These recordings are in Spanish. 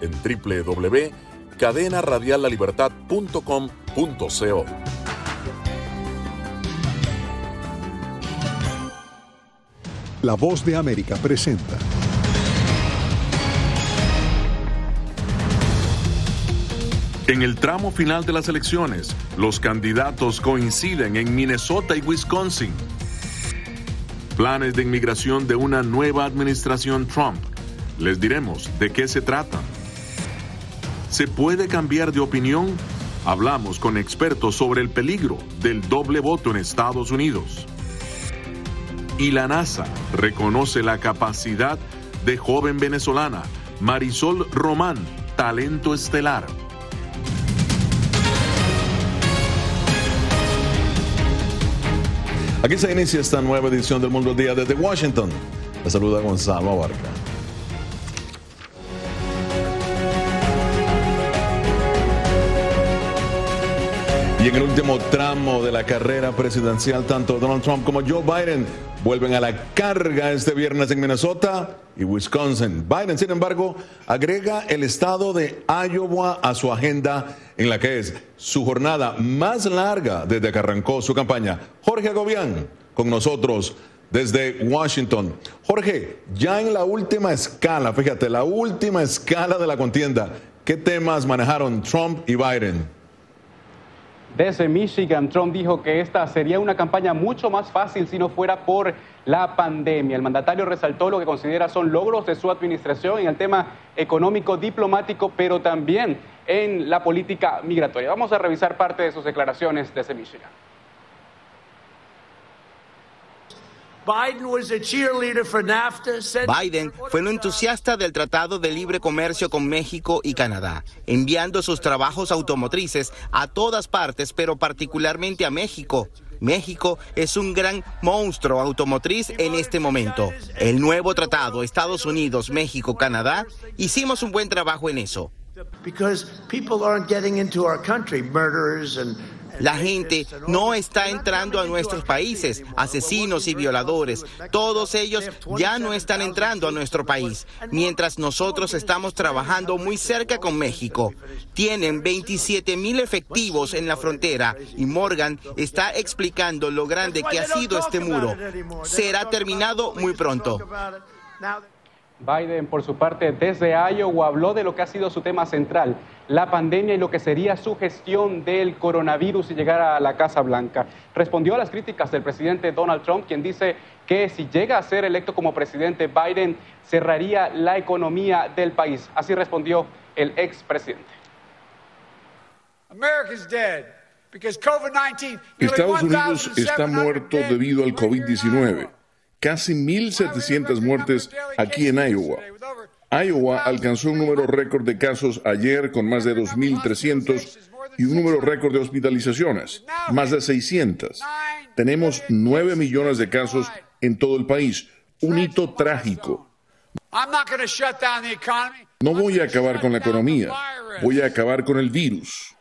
en www.cadenaradiallalibertad.com.co. La voz de América presenta. En el tramo final de las elecciones, los candidatos coinciden en Minnesota y Wisconsin. Planes de inmigración de una nueva administración Trump. Les diremos de qué se trata. ¿Se puede cambiar de opinión? Hablamos con expertos sobre el peligro del doble voto en Estados Unidos. Y la NASA reconoce la capacidad de joven venezolana Marisol Román, talento estelar. Aquí se inicia esta nueva edición del Mundo Día desde Washington. Le saluda Gonzalo Abarca. Y en el último tramo de la carrera presidencial, tanto Donald Trump como Joe Biden vuelven a la carga este viernes en Minnesota y Wisconsin. Biden, sin embargo, agrega el estado de Iowa a su agenda en la que es su jornada más larga desde que arrancó su campaña. Jorge Agobián, con nosotros desde Washington. Jorge, ya en la última escala, fíjate, la última escala de la contienda, ¿qué temas manejaron Trump y Biden? Desde Michigan, Trump dijo que esta sería una campaña mucho más fácil si no fuera por la pandemia. El mandatario resaltó lo que considera son logros de su administración en el tema económico, diplomático, pero también en la política migratoria. Vamos a revisar parte de sus declaraciones desde Michigan. Biden fue un entusiasta del Tratado de Libre Comercio con México y Canadá, enviando sus trabajos automotrices a todas partes, pero particularmente a México. México es un gran monstruo automotriz en este momento. El nuevo tratado Estados Unidos, México, Canadá, hicimos un buen trabajo en eso. La gente no está entrando a nuestros países, asesinos y violadores. Todos ellos ya no están entrando a nuestro país, mientras nosotros estamos trabajando muy cerca con México. Tienen 27 mil efectivos en la frontera y Morgan está explicando lo grande que ha sido este muro. Será terminado muy pronto. Biden, por su parte, desde Iowa habló de lo que ha sido su tema central, la pandemia y lo que sería su gestión del coronavirus y llegar a la Casa Blanca. Respondió a las críticas del presidente Donald Trump, quien dice que si llega a ser electo como presidente, Biden cerraría la economía del país. Así respondió el expresidente. Estados Unidos está muerto debido al COVID-19 casi 1.700 muertes aquí en Iowa. Iowa alcanzó un número récord de casos ayer con más de 2.300 y un número récord de hospitalizaciones, más de 600. Tenemos 9 millones de casos en todo el país, un hito trágico. No voy a acabar con la economía, voy a acabar con el virus.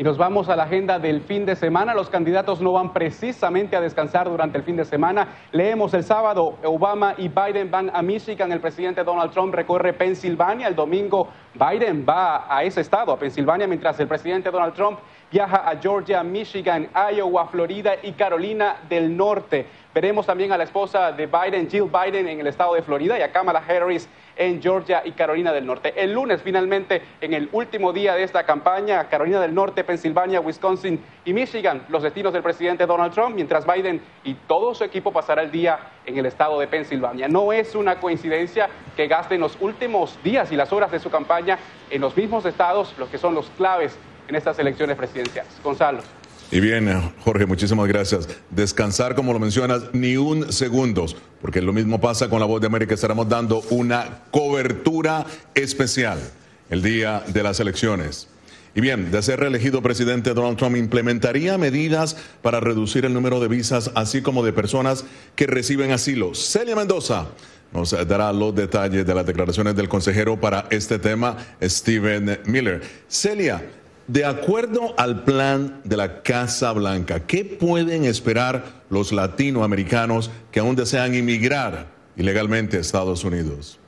Y nos vamos a la agenda del fin de semana. Los candidatos no van precisamente a descansar durante el fin de semana. Leemos el sábado, Obama y Biden van a Michigan. El presidente Donald Trump recorre Pensilvania. El domingo, Biden va a ese estado, a Pensilvania, mientras el presidente Donald Trump viaja a Georgia, Michigan, Iowa, Florida y Carolina del Norte. Veremos también a la esposa de Biden, Jill Biden, en el estado de Florida y a Kamala Harris en Georgia y Carolina del Norte. El lunes, finalmente, en el último día de esta campaña, Carolina del Norte, Pensilvania, Wisconsin y Michigan, los destinos del presidente Donald Trump, mientras Biden y todo su equipo pasará el día en el estado de Pensilvania. No es una coincidencia que gasten los últimos días y las horas de su campaña en los mismos estados, los que son los claves en estas elecciones presidenciales. Gonzalo. Y bien, Jorge, muchísimas gracias. Descansar, como lo mencionas, ni un segundo, porque lo mismo pasa con la voz de América. Estaremos dando una cobertura especial el día de las elecciones. Y bien, de ser reelegido presidente, Donald Trump implementaría medidas para reducir el número de visas, así como de personas que reciben asilo. Celia Mendoza nos dará los detalles de las declaraciones del consejero para este tema, Steven Miller. Celia, de acuerdo al plan de la Casa Blanca, ¿qué pueden esperar los latinoamericanos que aún desean inmigrar ilegalmente a Estados Unidos?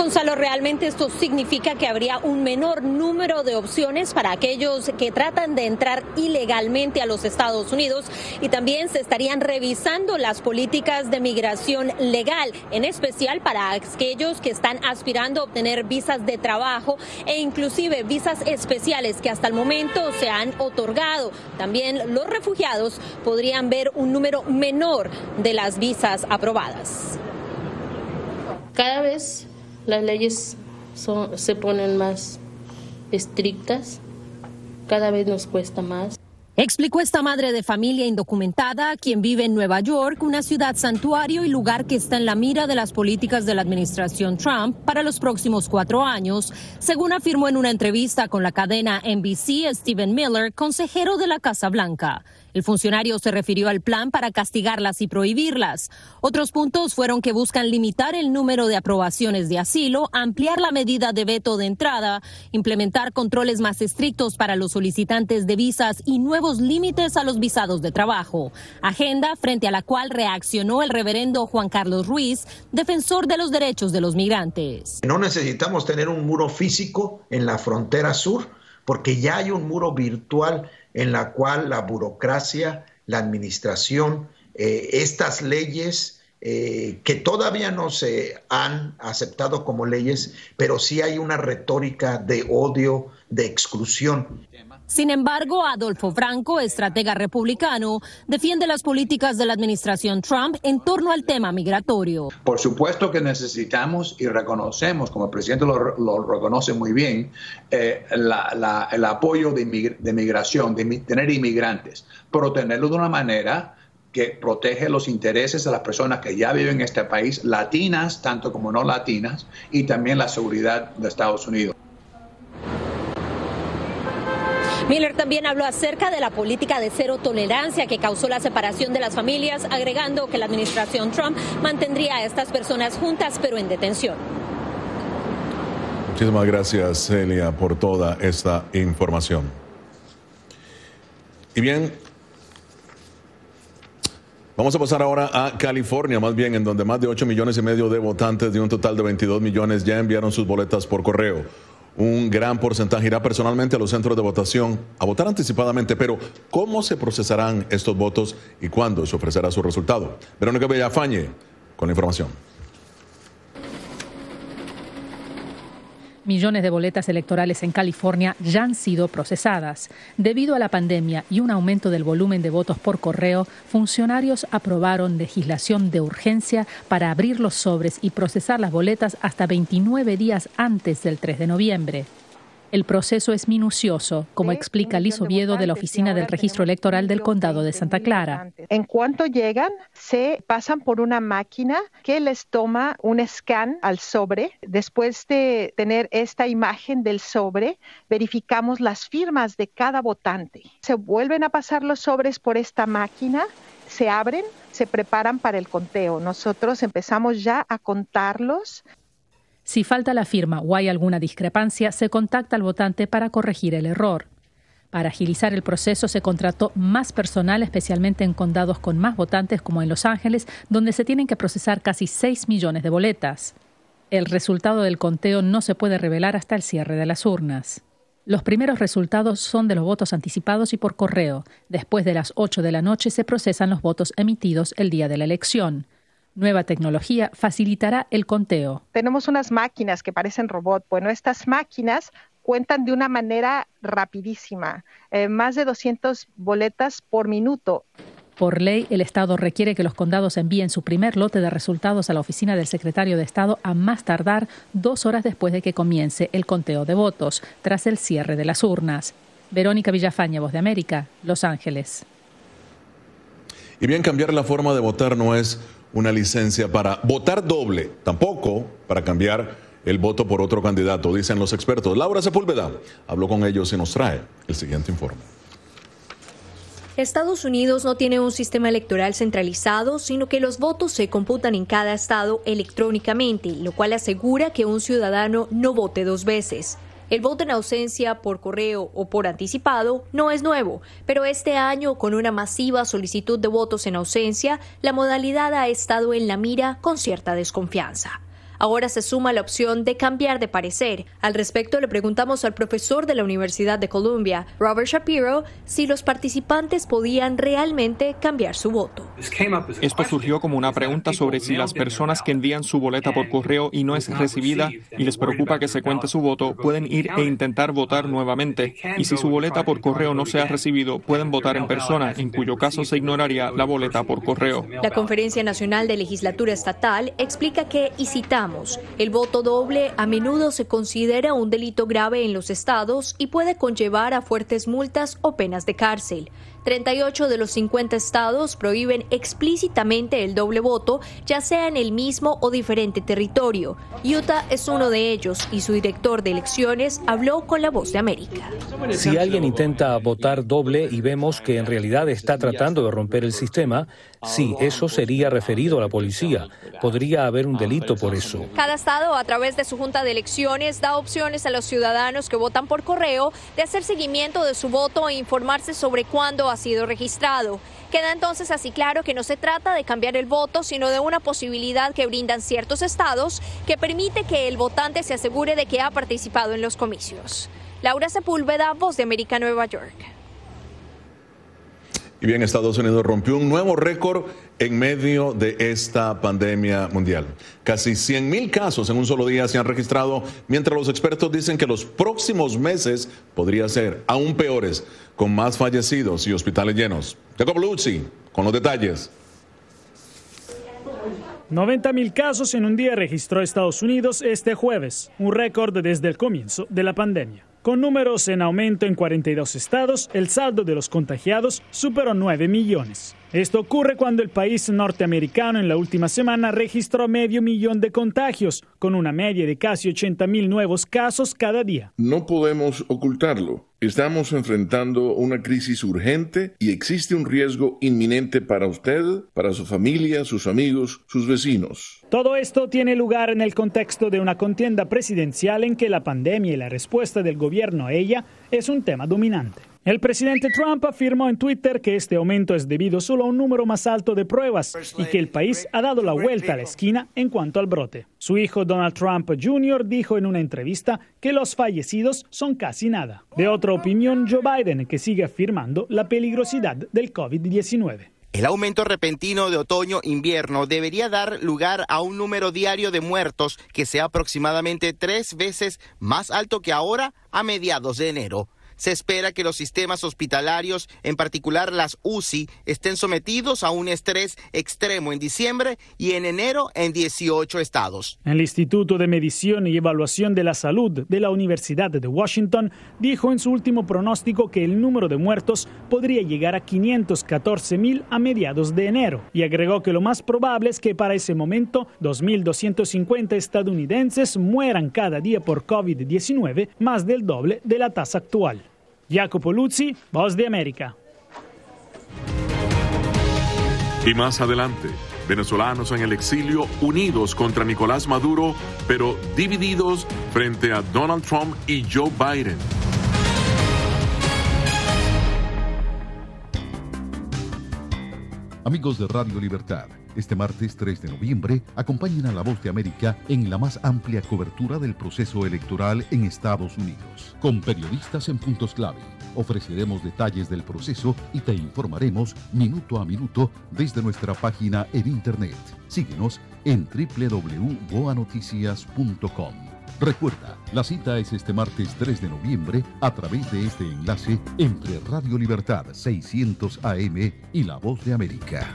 Gonzalo, realmente esto significa que habría un menor número de opciones para aquellos que tratan de entrar ilegalmente a los Estados Unidos y también se estarían revisando las políticas de migración legal, en especial para aquellos que están aspirando a obtener visas de trabajo e inclusive visas especiales que hasta el momento se han otorgado. También los refugiados podrían ver un número menor de las visas aprobadas. Cada vez las leyes son, se ponen más estrictas, cada vez nos cuesta más. Explicó esta madre de familia indocumentada, quien vive en Nueva York, una ciudad santuario y lugar que está en la mira de las políticas de la administración Trump para los próximos cuatro años, según afirmó en una entrevista con la cadena NBC Stephen Miller, consejero de la Casa Blanca. El funcionario se refirió al plan para castigarlas y prohibirlas. Otros puntos fueron que buscan limitar el número de aprobaciones de asilo, ampliar la medida de veto de entrada, implementar controles más estrictos para los solicitantes de visas y nuevos límites a los visados de trabajo. Agenda frente a la cual reaccionó el reverendo Juan Carlos Ruiz, defensor de los derechos de los migrantes. No necesitamos tener un muro físico en la frontera sur porque ya hay un muro virtual en la cual la burocracia, la administración, eh, estas leyes eh, que todavía no se han aceptado como leyes, pero sí hay una retórica de odio, de exclusión. Sin embargo, Adolfo Franco, estratega republicano, defiende las políticas de la administración Trump en torno al tema migratorio. Por supuesto que necesitamos y reconocemos, como el presidente lo, reconoce muy bien, eh, el apoyo de, de migración, de tener inmigrantes, pero tenerlo de una manera que protege los intereses de las personas que ya viven en este país, latinas tanto como no latinas, y también la seguridad de Estados Unidos. Miller también habló acerca de la política de cero tolerancia que causó la separación de las familias, agregando que la administración Trump mantendría a estas personas juntas pero en detención. Muchísimas gracias, Celia, por toda esta información. Y bien, Vamos a pasar ahora a California, más bien, en donde más de 8 millones y medio de votantes de un total de 22 millones ya enviaron sus boletas por correo un gran porcentaje irá personalmente a los centros de votación a votar anticipadamente, pero ¿cómo se procesarán estos votos y cuándo se ofrecerá su resultado? Verónica Bellafañe con la información. Millones de boletas electorales en California ya han sido procesadas. Debido a la pandemia y un aumento del volumen de votos por correo, funcionarios aprobaron legislación de urgencia para abrir los sobres y procesar las boletas hasta 29 días antes del 3 de noviembre. El proceso es minucioso, como explica Liz Oviedo de la Oficina del Registro Electoral del Condado de Santa Clara. En cuanto llegan, se pasan por una máquina que les toma un scan al sobre. Después de tener esta imagen del sobre, verificamos las firmas de cada votante. Se vuelven a pasar los sobres por esta máquina, se abren, se preparan para el conteo. Nosotros empezamos ya a contarlos si falta la firma o hay alguna discrepancia, se contacta al votante para corregir el error. Para agilizar el proceso se contrató más personal, especialmente en condados con más votantes como en Los Ángeles, donde se tienen que procesar casi 6 millones de boletas. El resultado del conteo no se puede revelar hasta el cierre de las urnas. Los primeros resultados son de los votos anticipados y por correo. Después de las 8 de la noche se procesan los votos emitidos el día de la elección. Nueva tecnología facilitará el conteo. Tenemos unas máquinas que parecen robot. Bueno, estas máquinas cuentan de una manera rapidísima, eh, más de 200 boletas por minuto. Por ley, el Estado requiere que los condados envíen su primer lote de resultados a la oficina del secretario de Estado a más tardar dos horas después de que comience el conteo de votos, tras el cierre de las urnas. Verónica Villafaña, Voz de América, Los Ángeles. Y bien, cambiar la forma de votar no es una licencia para votar doble, tampoco para cambiar el voto por otro candidato, dicen los expertos. Laura Sepúlveda habló con ellos y nos trae el siguiente informe. Estados Unidos no tiene un sistema electoral centralizado, sino que los votos se computan en cada estado electrónicamente, lo cual asegura que un ciudadano no vote dos veces. El voto en ausencia por correo o por anticipado no es nuevo, pero este año, con una masiva solicitud de votos en ausencia, la modalidad ha estado en la mira con cierta desconfianza. Ahora se suma la opción de cambiar de parecer. Al respecto le preguntamos al profesor de la Universidad de Columbia, Robert Shapiro, si los participantes podían realmente cambiar su voto. Esto surgió como una pregunta sobre si las personas que envían su boleta por correo y no es recibida y les preocupa que se cuente su voto, pueden ir e intentar votar nuevamente. Y si su boleta por correo no se ha recibido, pueden votar en persona, en cuyo caso se ignoraría la boleta por correo. La Conferencia Nacional de Legislatura Estatal explica que, y citamos, el voto doble a menudo se considera un delito grave en los estados y puede conllevar a fuertes multas o penas de cárcel. 38 de los 50 estados prohíben explícitamente el doble voto, ya sea en el mismo o diferente territorio. Utah es uno de ellos y su director de elecciones habló con la voz de América. Si alguien intenta votar doble y vemos que en realidad está tratando de romper el sistema, sí, eso sería referido a la policía. Podría haber un delito por eso. Cada estado, a través de su junta de elecciones, da opciones a los ciudadanos que votan por correo de hacer seguimiento de su voto e informarse sobre cuándo ha sido registrado. Queda entonces así claro que no se trata de cambiar el voto, sino de una posibilidad que brindan ciertos estados que permite que el votante se asegure de que ha participado en los comicios. Laura Sepúlveda, Voz de América, Nueva York. Y bien, Estados Unidos rompió un nuevo récord en medio de esta pandemia mundial. Casi 100 mil casos en un solo día se han registrado, mientras los expertos dicen que los próximos meses podrían ser aún peores, con más fallecidos y hospitales llenos. Jacob Luzzi, con los detalles. 90 mil casos en un día registró Estados Unidos este jueves, un récord desde el comienzo de la pandemia. Con números en aumento en 42 estados, el saldo de los contagiados superó 9 millones. Esto ocurre cuando el país norteamericano en la última semana registró medio millón de contagios, con una media de casi 80 mil nuevos casos cada día. No podemos ocultarlo. Estamos enfrentando una crisis urgente y existe un riesgo inminente para usted, para su familia, sus amigos, sus vecinos. Todo esto tiene lugar en el contexto de una contienda presidencial en que la pandemia y la respuesta del gobierno a ella es un tema dominante. El presidente Trump afirmó en Twitter que este aumento es debido solo a un número más alto de pruebas y que el país ha dado la vuelta a la esquina en cuanto al brote. Su hijo Donald Trump Jr. dijo en una entrevista que los fallecidos son casi nada. De otra opinión, Joe Biden, que sigue afirmando la peligrosidad del COVID-19. El aumento repentino de otoño-invierno debería dar lugar a un número diario de muertos que sea aproximadamente tres veces más alto que ahora a mediados de enero se espera que los sistemas hospitalarios, en particular las UCI, estén sometidos a un estrés extremo en diciembre y en enero en 18 estados. El Instituto de Medición y Evaluación de la Salud de la Universidad de Washington dijo en su último pronóstico que el número de muertos podría llegar a 514 mil a mediados de enero y agregó que lo más probable es que para ese momento 2.250 estadounidenses mueran cada día por COVID-19, más del doble de la tasa actual. Jacopo Luzzi, Voz de América. Y más adelante, venezolanos en el exilio unidos contra Nicolás Maduro, pero divididos frente a Donald Trump y Joe Biden. Amigos de Radio Libertad. Este martes 3 de noviembre, acompañen a La Voz de América en la más amplia cobertura del proceso electoral en Estados Unidos. Con periodistas en puntos clave, ofreceremos detalles del proceso y te informaremos minuto a minuto desde nuestra página en Internet. Síguenos en www.boanoticias.com. Recuerda, la cita es este martes 3 de noviembre a través de este enlace entre Radio Libertad 600 AM y La Voz de América.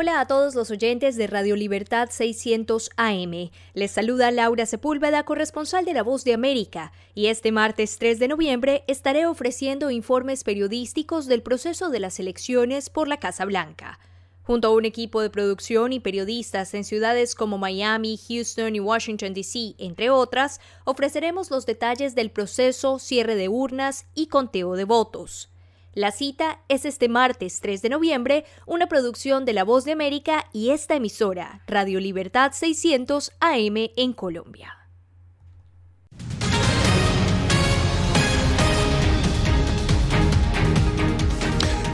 Hola a todos los oyentes de Radio Libertad 600 AM. Les saluda Laura Sepúlveda, corresponsal de La Voz de América, y este martes 3 de noviembre estaré ofreciendo informes periodísticos del proceso de las elecciones por la Casa Blanca. Junto a un equipo de producción y periodistas en ciudades como Miami, Houston y Washington, D.C., entre otras, ofreceremos los detalles del proceso, cierre de urnas y conteo de votos. La cita es este martes 3 de noviembre, una producción de La Voz de América y esta emisora, Radio Libertad 600 AM en Colombia.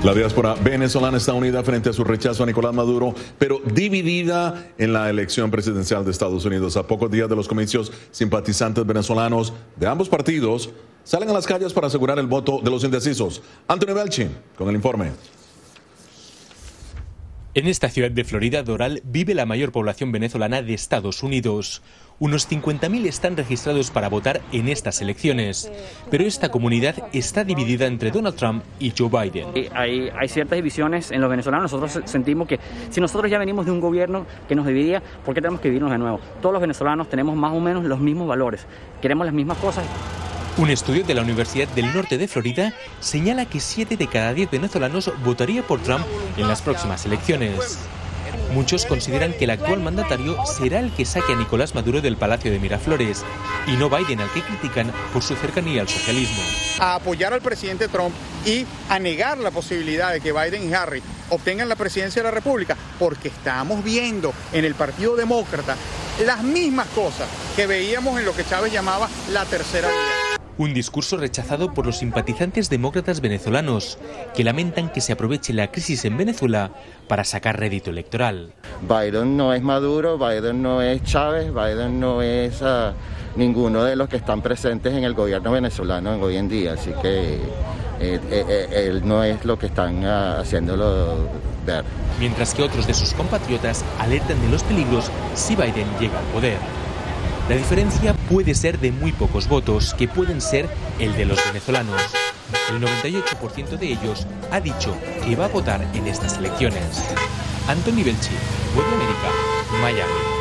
La diáspora venezolana está unida frente a su rechazo a Nicolás Maduro, pero dividida en la elección presidencial de Estados Unidos. A pocos días de los comicios, simpatizantes venezolanos de ambos partidos salen a las calles para asegurar el voto de los indecisos. Antonio Belchin con el informe. En esta ciudad de Florida, Doral, vive la mayor población venezolana de Estados Unidos. Unos 50.000 están registrados para votar en estas elecciones, pero esta comunidad está dividida entre Donald Trump y Joe Biden. Hay, hay ciertas divisiones en los venezolanos. Nosotros sentimos que si nosotros ya venimos de un gobierno que nos dividía, ¿por qué tenemos que dividirnos de nuevo? Todos los venezolanos tenemos más o menos los mismos valores, queremos las mismas cosas. Un estudio de la Universidad del Norte de Florida señala que 7 de cada 10 venezolanos votaría por Trump en las próximas elecciones. Muchos consideran que el actual mandatario será el que saque a Nicolás Maduro del Palacio de Miraflores y no Biden al que critican por su cercanía al socialismo. A apoyar al presidente Trump y a negar la posibilidad de que Biden y Harry obtengan la presidencia de la República porque estamos viendo en el Partido Demócrata las mismas cosas que veíamos en lo que Chávez llamaba la tercera vía. Un discurso rechazado por los simpatizantes demócratas venezolanos, que lamentan que se aproveche la crisis en Venezuela para sacar rédito electoral. Biden no es Maduro, Biden no es Chávez, Biden no es uh, ninguno de los que están presentes en el gobierno venezolano hoy en día, así que eh, eh, él no es lo que están uh, haciéndolo ver. Mientras que otros de sus compatriotas alertan de los peligros si Biden llega al poder. La diferencia puede ser de muy pocos votos, que pueden ser el de los venezolanos. El 98% de ellos ha dicho que va a votar en estas elecciones. Anthony Belchi, de América, Miami.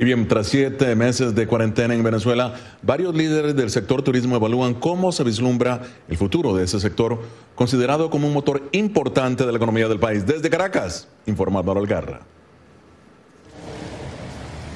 Y bien, tras siete meses de cuarentena en Venezuela, varios líderes del sector turismo evalúan cómo se vislumbra el futuro de ese sector, considerado como un motor importante de la economía del país. Desde Caracas, informa Manuel Garra.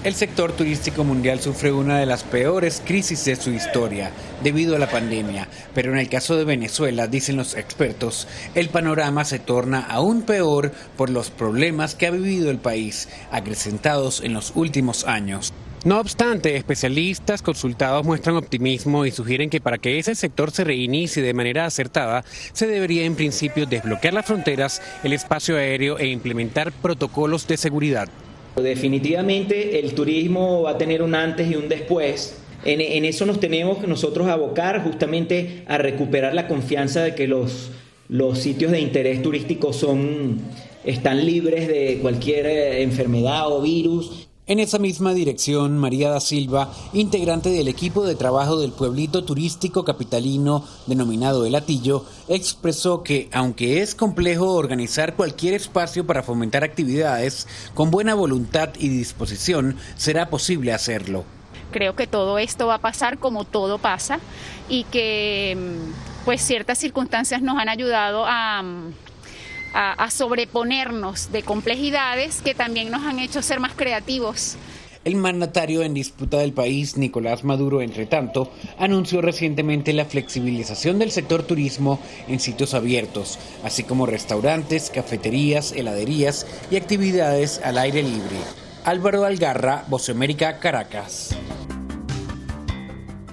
El sector turístico mundial sufre una de las peores crisis de su historia debido a la pandemia, pero en el caso de Venezuela, dicen los expertos, el panorama se torna aún peor por los problemas que ha vivido el país, acrecentados en los últimos años. No obstante, especialistas consultados muestran optimismo y sugieren que para que ese sector se reinicie de manera acertada, se debería en principio desbloquear las fronteras, el espacio aéreo e implementar protocolos de seguridad. Definitivamente el turismo va a tener un antes y un después. En, eso nos tenemos que nosotros abocar justamente a recuperar la confianza de que los, los sitios de interés turístico son, están libres de cualquier eh, enfermedad o virus en esa misma dirección, María da Silva, integrante del equipo de trabajo del pueblito turístico capitalino denominado El Atillo, expresó que, aunque es complejo organizar cualquier espacio para fomentar actividades, con buena voluntad y disposición será posible hacerlo. Creo que todo esto va a pasar como todo pasa y que mm, pues ciertas circunstancias nos han ayudado a a, sobreponernos de complejidades que también nos han hecho ser más creativos. El mandatario en disputa del país, Nicolás Maduro, entre tanto, anunció recientemente la flexibilización del sector turismo en sitios abiertos, así como restaurantes, cafeterías, heladerías y actividades al aire libre. Álvaro Algarra, Voz América, Caracas.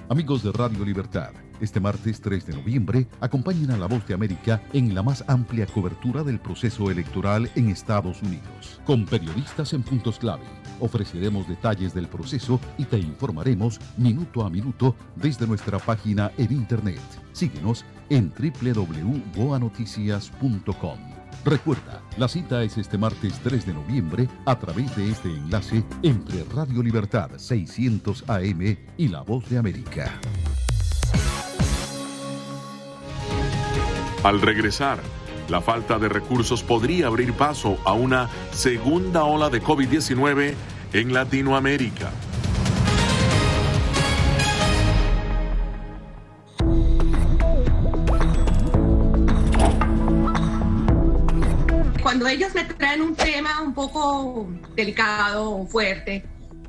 Amigos de Radio Libertad. Este martes 3 de noviembre, acompañen a La Voz de América en la más amplia cobertura del proceso electoral en Estados Unidos. Con periodistas en puntos clave, ofreceremos detalles del proceso y te informaremos minuto a minuto desde nuestra página en Internet. Síguenos en www.boanoticias.com. Recuerda, la cita es este martes 3 de noviembre a través de este enlace entre Radio Libertad 600 AM y La Voz de América. Al regresar, la falta de recursos podría abrir paso a una segunda ola de COVID-19 en Latinoamérica. Cuando ellos me traen un tema un poco delicado o fuerte,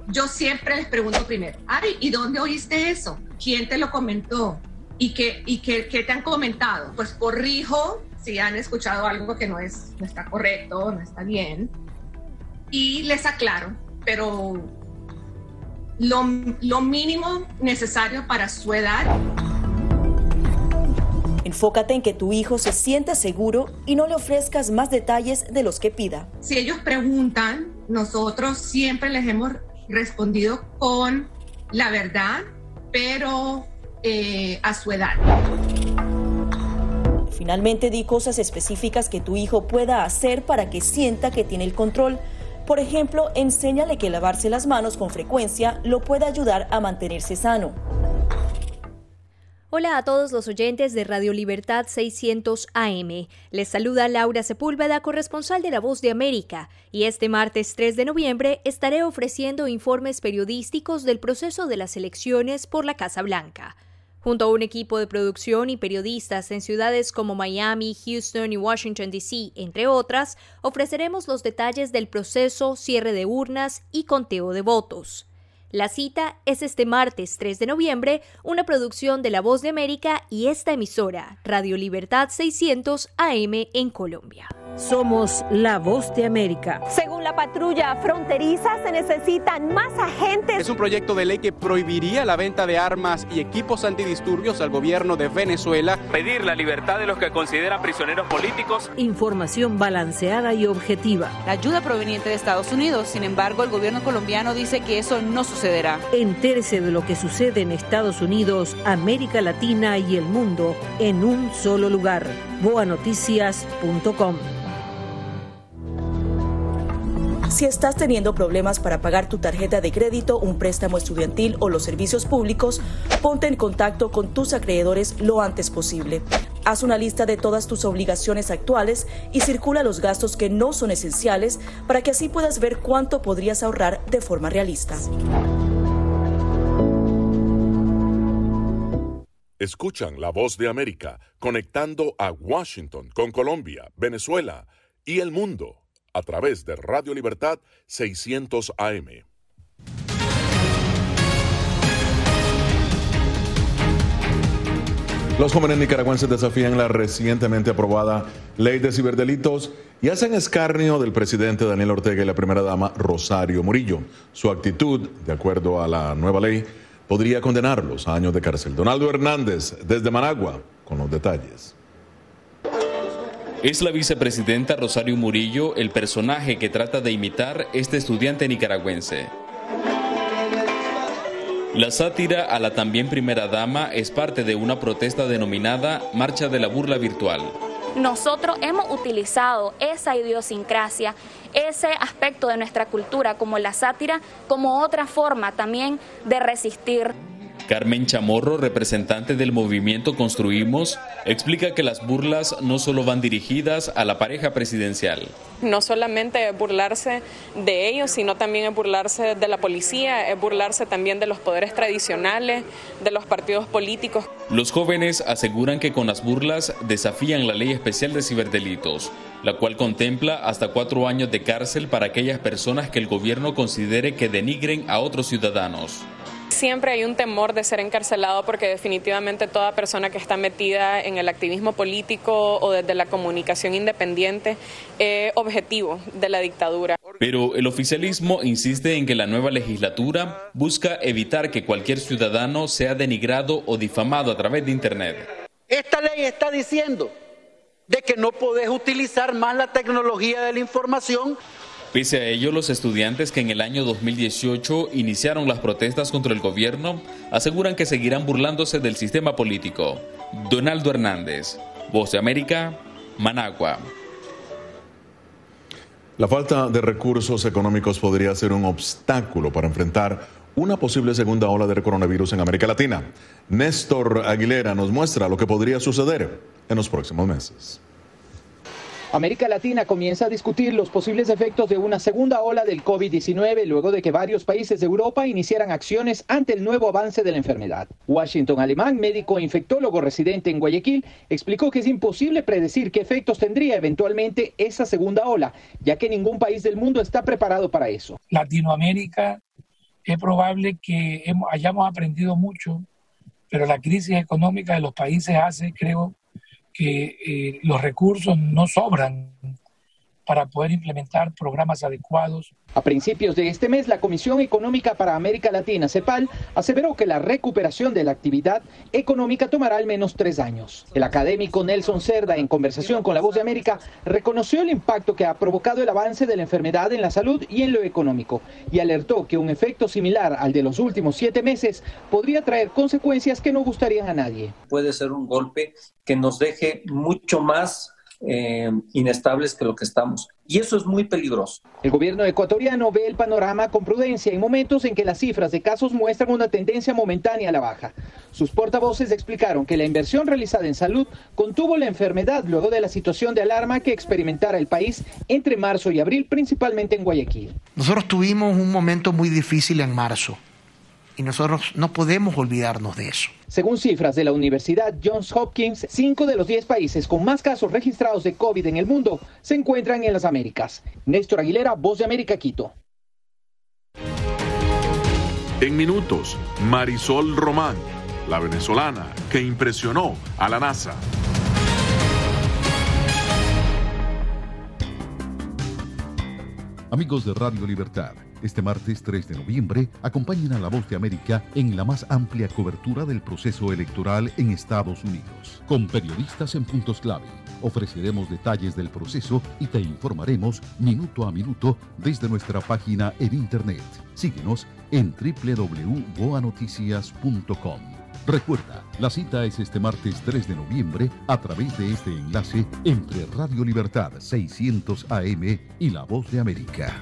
yo siempre les pregunto primero, Ari, ¿y dónde oíste eso? ¿Quién te lo comentó? ¿Y qué, y qué, te han comentado? Pues corrijo si han escuchado algo que no, es, no está correcto, no está bien. Y les aclaro, pero lo, lo mínimo necesario para su edad. Enfócate en que tu hijo se sienta seguro y no le ofrezcas más detalles de los que pida. Si ellos preguntan, nosotros siempre les hemos respondido con la verdad, pero eh, a su edad. Finalmente, di cosas específicas que tu hijo pueda hacer para que sienta que tiene el control. Por ejemplo, enséñale que lavarse las manos con frecuencia lo puede ayudar a mantenerse sano. Hola a todos los oyentes de Radio Libertad 600 AM. Les saluda Laura Sepúlveda, corresponsal de La Voz de América, y este martes 3 de noviembre estaré ofreciendo informes periodísticos del proceso de las elecciones por la Casa Blanca. Junto a un equipo de producción y periodistas en ciudades como Miami, Houston y Washington, D.C., entre otras, ofreceremos los detalles del proceso, cierre de urnas y conteo de votos. La cita es este martes 3 de noviembre, una producción de La Voz de América y esta emisora, Radio Libertad 600 AM en Colombia. Somos la voz de América. Según la patrulla fronteriza, se necesitan más agentes. Es un proyecto de ley que prohibiría la venta de armas y equipos antidisturbios al gobierno de Venezuela. Pedir la libertad de los que consideran prisioneros políticos. Información balanceada y objetiva. La ayuda proveniente de Estados Unidos, sin embargo, el gobierno colombiano dice que eso no sucederá. Entérese de lo que sucede en Estados Unidos, América Latina y el mundo en un solo lugar. boanoticias.com si estás teniendo problemas para pagar tu tarjeta de crédito, un préstamo estudiantil o los servicios públicos, ponte en contacto con tus acreedores lo antes posible. Haz una lista de todas tus obligaciones actuales y circula los gastos que no son esenciales para que así puedas ver cuánto podrías ahorrar de forma realista. Escuchan la voz de América conectando a Washington con Colombia, Venezuela y el mundo a través de Radio Libertad 600 AM. Los jóvenes nicaragüenses desafían la recientemente aprobada ley de ciberdelitos y hacen escarnio del presidente Daniel Ortega y la primera dama Rosario Murillo. Su actitud, de acuerdo a la nueva ley, podría condenarlos a años de cárcel. Donaldo Hernández, desde Managua, con los detalles. Es la vicepresidenta Rosario Murillo el personaje que trata de imitar este estudiante nicaragüense. La sátira a la también primera dama es parte de una protesta denominada Marcha de la Burla Virtual. Nosotros hemos utilizado esa idiosincrasia, ese aspecto de nuestra cultura como la sátira, como otra forma también de resistir. Carmen Chamorro, representante del movimiento Construimos, explica que las burlas no solo van dirigidas a la pareja presidencial. No solamente es burlarse de ellos, sino también es burlarse de la policía, es burlarse también de los poderes tradicionales, de los partidos políticos. Los jóvenes aseguran que con las burlas desafían la ley especial de ciberdelitos, la cual contempla hasta cuatro años de cárcel para aquellas personas que el gobierno considere que denigren a otros ciudadanos. Siempre hay un temor de ser encarcelado porque definitivamente toda persona que está metida en el activismo político o desde la comunicación independiente es objetivo de la dictadura. Pero el oficialismo insiste en que la nueva legislatura busca evitar que cualquier ciudadano sea denigrado o difamado a través de Internet. Esta ley está diciendo de que no podés utilizar más la tecnología de la información Pese a ello, los estudiantes que en el año 2018 iniciaron las protestas contra el gobierno aseguran que seguirán burlándose del sistema político. Donaldo Hernández, Voz de América, Managua. La falta de recursos económicos podría ser un obstáculo para enfrentar una posible segunda ola del coronavirus en América Latina. Néstor Aguilera nos muestra lo que podría suceder en los próximos meses. América Latina comienza a discutir los posibles efectos de una segunda ola del COVID-19 luego de que varios países de Europa iniciaran acciones ante el nuevo avance de la enfermedad. Washington Alemán, médico e infectólogo residente en Guayaquil, explicó que es imposible predecir qué efectos tendría eventualmente esa segunda ola, ya que ningún país del mundo está preparado para eso. Latinoamérica es probable que hayamos aprendido mucho, pero la crisis económica de los países hace, creo, que eh, los recursos no sobran para poder implementar programas adecuados. A principios de este mes, la Comisión Económica para América Latina, CEPAL, aseveró que la recuperación de la actividad económica tomará al menos tres años. El académico Nelson Cerda, en conversación con La Voz de América, reconoció el impacto que ha provocado el avance de la enfermedad en la salud y en lo económico, y alertó que un efecto similar al de los últimos siete meses podría traer consecuencias que no gustarían a nadie. Puede ser un golpe que nos deje mucho más eh, inestables que lo que estamos. Y eso es muy peligroso. El gobierno ecuatoriano ve el panorama con prudencia en momentos en que las cifras de casos muestran una tendencia momentánea a la baja. Sus portavoces explicaron que la inversión realizada en salud contuvo la enfermedad luego de la situación de alarma que experimentara el país entre marzo y abril, principalmente en Guayaquil. Nosotros tuvimos un momento muy difícil en marzo y nosotros no podemos olvidarnos de eso. Según cifras de la Universidad Johns Hopkins, cinco de los diez países con más casos registrados de COVID en el mundo se encuentran en las Américas. Néstor Aguilera, Voz de América, Quito. En minutos, Marisol Román, la venezolana que impresionó a la NASA. Amigos de Radio Libertad. Este martes 3 de noviembre, acompañen a La Voz de América en la más amplia cobertura del proceso electoral en Estados Unidos. Con periodistas en puntos clave, ofreceremos detalles del proceso y te informaremos minuto a minuto desde nuestra página en Internet. Síguenos en www.boanoticias.com. Recuerda, la cita es este martes 3 de noviembre a través de este enlace entre Radio Libertad 600 AM y La Voz de América.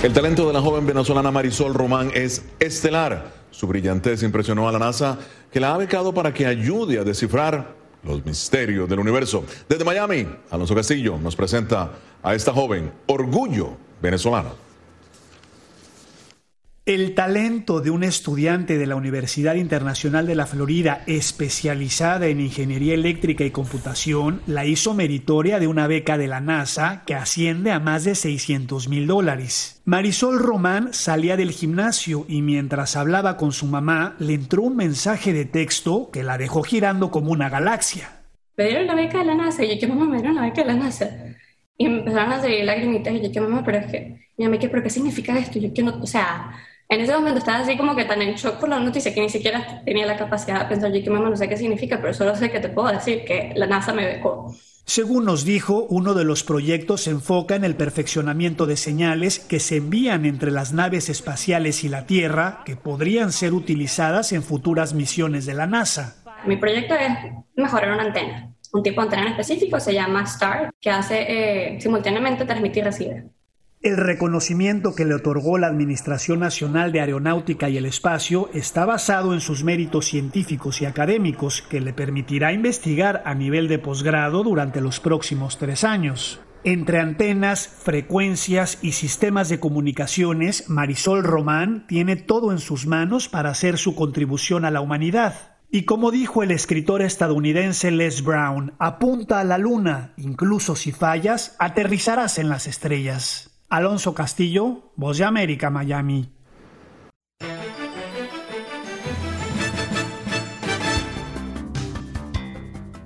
El talento de la joven venezolana Marisol Román es estelar. Su brillantez impresionó a la NASA, que la ha becado para que ayude a descifrar los misterios del universo. Desde Miami, Alonso Castillo nos presenta a esta joven, Orgullo Venezolano. El talento de un estudiante de la Universidad Internacional de la Florida especializada en ingeniería eléctrica y computación la hizo meritoria de una beca de la NASA que asciende a más de 600 mil dólares. Marisol Román salía del gimnasio y mientras hablaba con su mamá le entró un mensaje de texto que la dejó girando como una galaxia. Me dieron la beca de la NASA y yo, ¿qué mamá me dieron la beca de la NASA? Y empezaron a salir lagrimitas y yo, ¿qué mamá? Pero es que, ¿qué, ¿pero qué significa esto? que o sea en ese momento estaba así como que tan en shock por la noticia que ni siquiera tenía la capacidad de pensar, yo que mamá no sé qué significa, pero solo sé que te puedo decir que la NASA me becó. Según nos dijo, uno de los proyectos se enfoca en el perfeccionamiento de señales que se envían entre las naves espaciales y la Tierra que podrían ser utilizadas en futuras misiones de la NASA. Mi proyecto es mejorar una antena. Un tipo de antena específico se llama STAR, que hace eh, simultáneamente transmitir y recibir. El reconocimiento que le otorgó la Administración Nacional de Aeronáutica y el Espacio está basado en sus méritos científicos y académicos que le permitirá investigar a nivel de posgrado durante los próximos tres años. Entre antenas, frecuencias y sistemas de comunicaciones, Marisol Román tiene todo en sus manos para hacer su contribución a la humanidad. Y como dijo el escritor estadounidense Les Brown, apunta a la luna, incluso si fallas, aterrizarás en las estrellas. Alonso Castillo, Voz de América, Miami.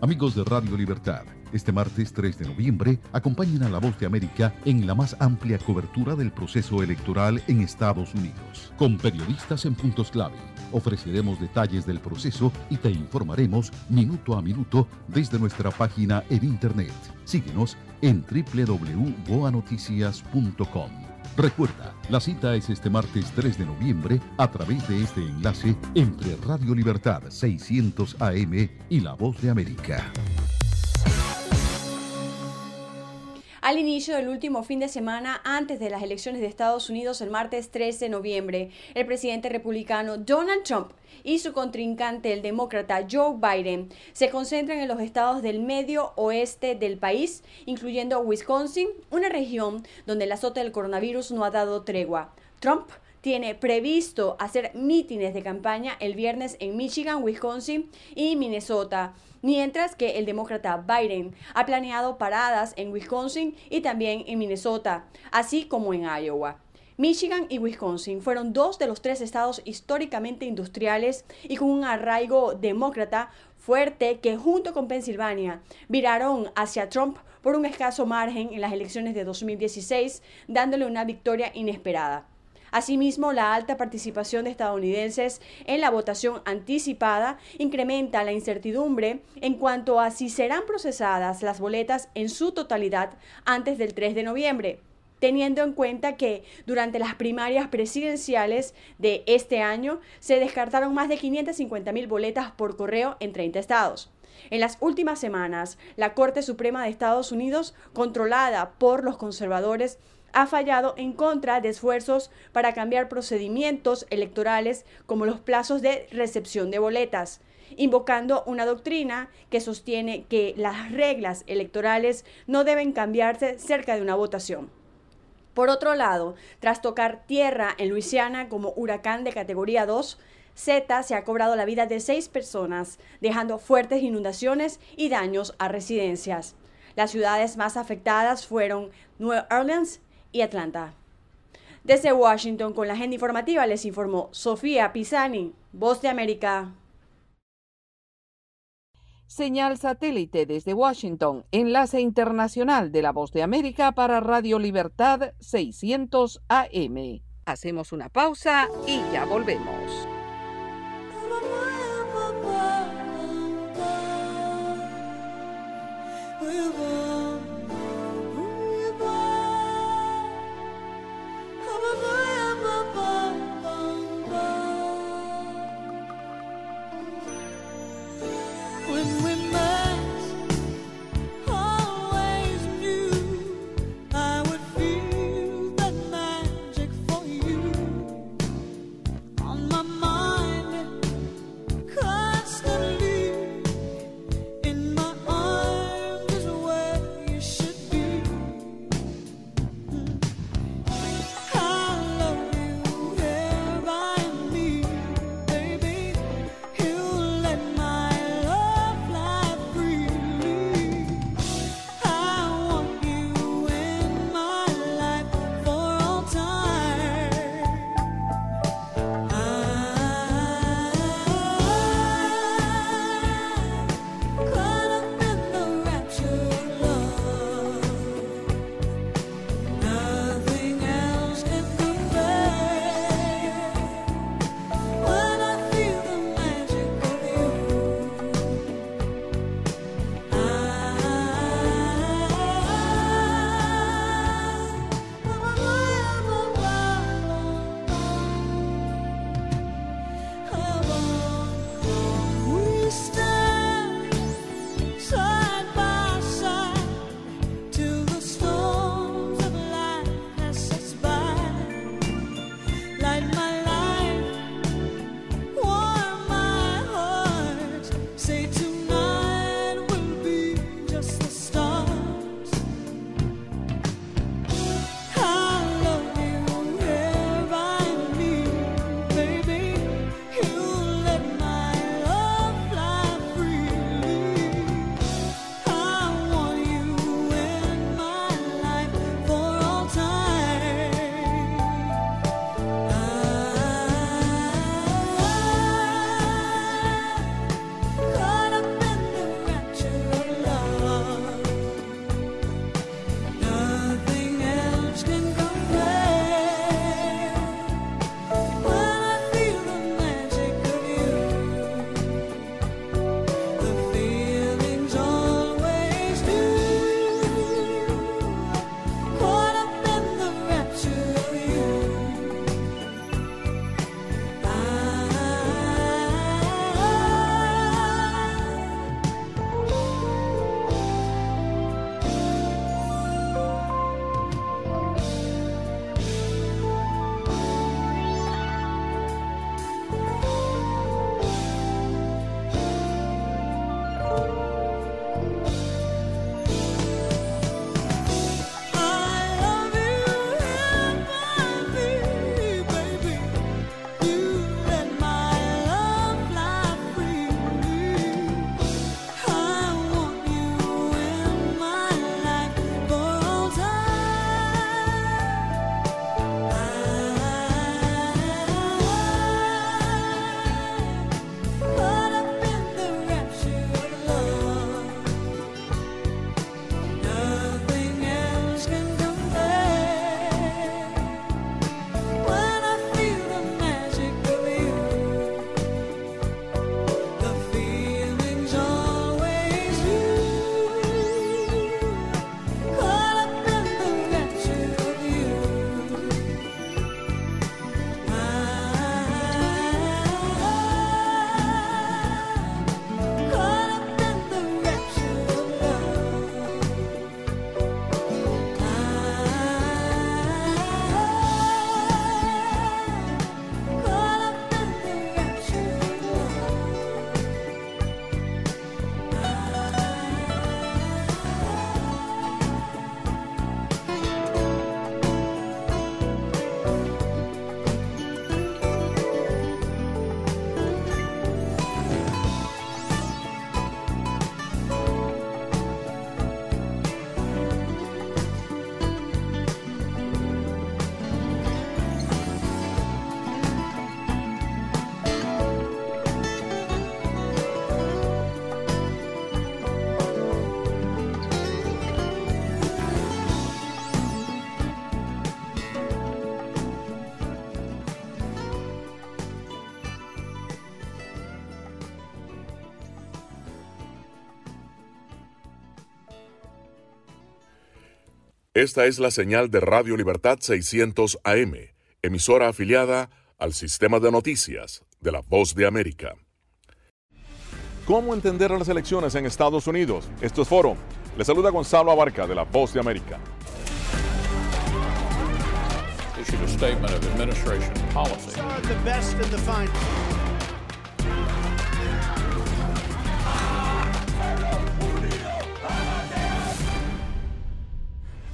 Amigos de Radio Libertad, este martes 3 de noviembre acompañen a la Voz de América en la más amplia cobertura del proceso electoral en Estados Unidos, con periodistas en puntos clave. Ofreceremos detalles del proceso y te informaremos minuto a minuto desde nuestra página en Internet. Síguenos en www.boanoticias.com. Recuerda, la cita es este martes 3 de noviembre a través de este enlace entre Radio Libertad 600 AM y La Voz de América. Al inicio del último fin de semana antes de las elecciones de Estados Unidos el martes 13 de noviembre. El presidente republicano Donald Trump y su contrincante, el demócrata Joe Biden, se concentran en los estados del medio oeste del país, incluyendo Wisconsin, una región donde el azote del coronavirus no ha dado tregua. Trump tiene previsto hacer mítines de campaña el viernes en Michigan, Wisconsin y Minnesota mientras que el demócrata Biden ha planeado paradas en Wisconsin y también en Minnesota, así como en Iowa. Michigan y Wisconsin fueron dos de los tres estados históricamente industriales y con un arraigo demócrata fuerte que junto con Pensilvania viraron hacia Trump por un escaso margen en las elecciones de 2016, dándole una victoria inesperada. Asimismo, la alta participación de estadounidenses en la votación anticipada incrementa la incertidumbre en cuanto a si serán procesadas las boletas en su totalidad antes del 3 de noviembre teniendo en cuenta que durante las primarias presidenciales de este año se descartaron más de 550 mil boletas por correo en 30 estados. En las últimas semanas, la Corte Suprema de Estados Unidos, controlada por los conservadores, ha fallado en contra de esfuerzos para cambiar procedimientos electorales como los plazos de recepción de boletas, invocando una doctrina que sostiene que las reglas electorales no deben cambiarse cerca de una votación. Por otro lado, tras tocar tierra en Luisiana como huracán de categoría 2, Z se ha cobrado la vida de seis personas, dejando fuertes inundaciones y daños a residencias. Las ciudades más afectadas fueron Nueva Orleans y Atlanta. Desde Washington, con la agenda informativa, les informó Sofía Pisani, Voz de América señal satélite desde Washington, enlace internacional de la Voz de América para Radio Libertad 600 AM. Hacemos una pausa y ya volvemos. Esta es la señal de Radio Libertad 600 AM, emisora afiliada al sistema de noticias de la Voz de América. ¿Cómo entender las elecciones en Estados Unidos? Esto es Foro. Le saluda Gonzalo Abarca de la Voz de América. issued a statement of administration policy.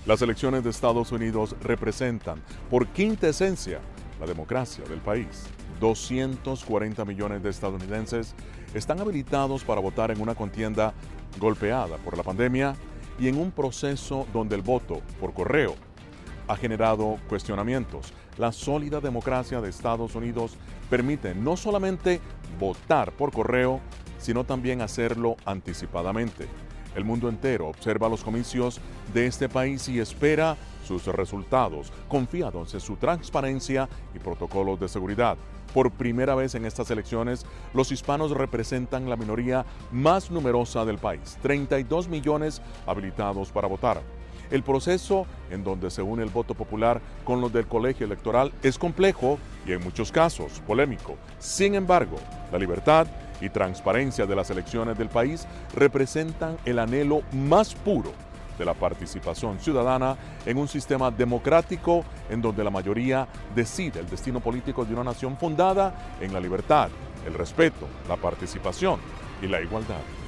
Las elecciones de Estados Unidos representan por quinta esencia la democracia del país. 240 millones de estadounidenses están habilitados para votar en una contienda golpeada por la pandemia y en un proceso donde el voto por correo ha generado cuestionamientos. La sólida democracia de Estados Unidos permite no solamente votar por correo, sino también hacerlo anticipadamente. El mundo entero observa los comicios de este país y espera sus resultados, confiados en su transparencia y protocolos de seguridad. Por primera vez en estas elecciones, los hispanos representan la minoría más numerosa del país, 32 millones habilitados para votar. El proceso en donde se une el voto popular con los del colegio electoral es complejo y en muchos casos polémico. Sin embargo, la libertad y transparencia de las elecciones del país representan el anhelo más puro de la participación ciudadana en un sistema democrático en donde la mayoría decide el destino político de una nación fundada en la libertad, el respeto, la participación y la igualdad.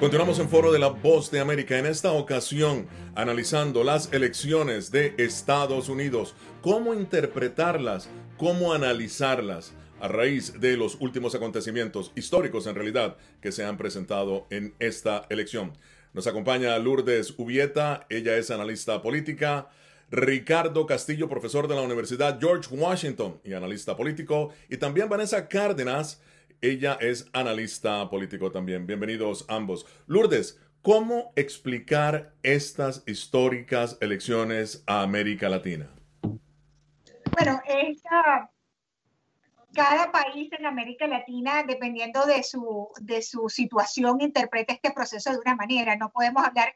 Continuamos en Foro de la Voz de América, en esta ocasión analizando las elecciones de Estados Unidos, cómo interpretarlas, cómo analizarlas a raíz de los últimos acontecimientos históricos en realidad que se han presentado en esta elección. Nos acompaña Lourdes Ubieta, ella es analista política. Ricardo Castillo, profesor de la Universidad George Washington y analista político. Y también Vanessa Cárdenas, ella es analista político también. Bienvenidos ambos. Lourdes, ¿cómo explicar estas históricas elecciones a América Latina? Bueno, cada país en América Latina, dependiendo de su, de su situación, interpreta este proceso de una manera. No podemos hablar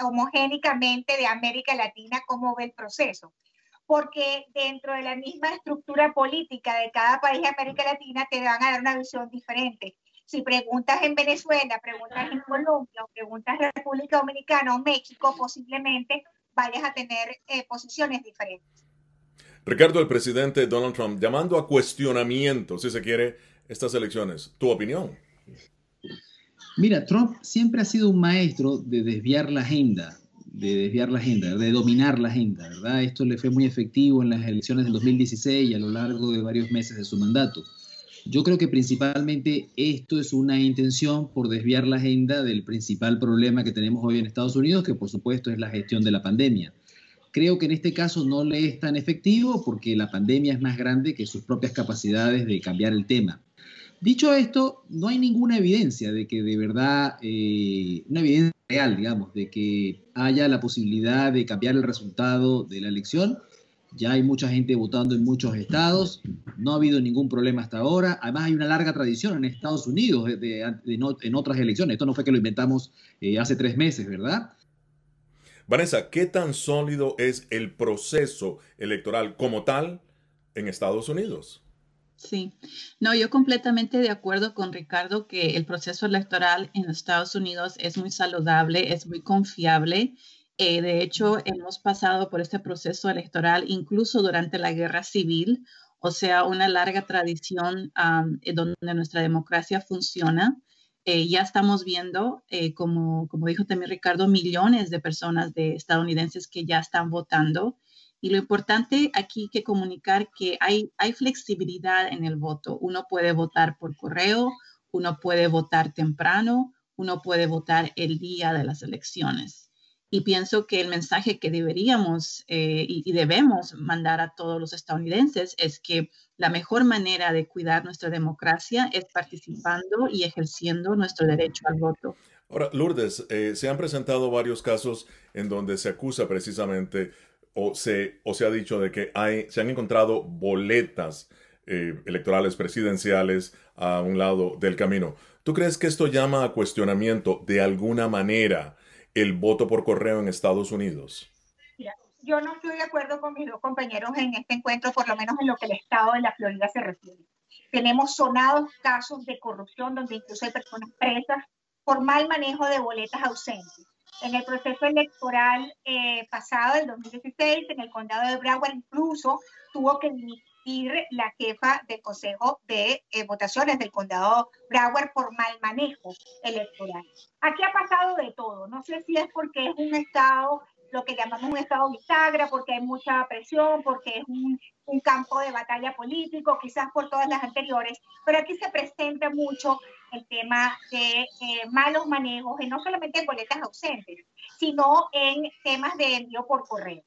homogénicamente de América Latina cómo ve el proceso porque dentro de la misma estructura política de cada país de América Latina te van a dar una visión diferente. Si preguntas en Venezuela, preguntas en Colombia, o preguntas en República Dominicana o México, posiblemente vayas a tener eh, posiciones diferentes. Ricardo, el presidente Donald Trump, llamando a cuestionamiento, si se quiere, estas elecciones. ¿Tu opinión? Mira, Trump siempre ha sido un maestro de desviar la agenda, de desviar la agenda, de dominar la agenda, ¿verdad? Esto le fue muy efectivo en las elecciones del 2016 y a lo largo de varios meses de su mandato. Yo creo que principalmente esto es una intención por desviar la agenda del principal problema que tenemos hoy en Estados Unidos, que por supuesto es la gestión de la pandemia. Creo que en este caso no le es tan efectivo porque la pandemia es más grande que sus propias capacidades de cambiar el tema. Dicho esto, no hay ninguna evidencia de que de verdad, eh, una evidencia real, digamos, de que haya la posibilidad de cambiar el resultado de la elección. Ya hay mucha gente votando en muchos estados, no ha habido ningún problema hasta ahora. Además, hay una larga tradición en Estados Unidos en otras elecciones. Esto no fue que lo inventamos eh, hace tres meses, ¿verdad? Vanessa, ¿qué tan sólido es el proceso electoral como tal en Estados Unidos? Sí, no, yo completamente de acuerdo con Ricardo que el proceso electoral en Estados Unidos es muy saludable, es muy confiable. Eh, de hecho, hemos pasado por este proceso electoral incluso durante la guerra civil, o sea, una larga tradición donde nuestra democracia funciona. Eh, ya estamos viendo, eh, como, como dijo también Ricardo, millones de personas de estadounidenses que ya están votando y lo importante aquí que comunicar que hay, hay flexibilidad en el voto. Uno puede votar por correo, uno puede votar temprano, uno puede votar el día de las elecciones. Y pienso que el mensaje que deberíamos eh, y, debemos mandar a todos los estadounidenses es que la mejor manera de cuidar nuestra democracia es participando y ejerciendo nuestro derecho al voto. Ahora, Lourdes, eh, se han presentado varios casos en donde se acusa precisamente o se, o se ha dicho de que hay, se han encontrado boletas eh, electorales presidenciales a un lado del camino. ¿Tú crees que esto llama a cuestionamiento de alguna manera el voto por correo en Estados Unidos? yo no estoy de acuerdo con mis dos compañeros en este encuentro, por lo menos en lo que el estado de la Florida se refiere. Tenemos sonados casos de corrupción donde incluso hay personas presas por mal manejo de boletas ausentes en el proceso electoral eh, pasado, del 2016, en el condado de Broward, incluso tuvo que dimitir la jefa del Consejo de eh, Votaciones del condado Broward por mal manejo electoral. Aquí ha pasado de todo. No sé si es porque es un estado lo que llamamos un estado bisagra, porque hay mucha presión, porque es un, un, campo de batalla político, quizás por todas las anteriores, pero aquí se presenta mucho el tema de eh, malos manejos, y no solamente en boletas ausentes, sino en temas de envío por correo.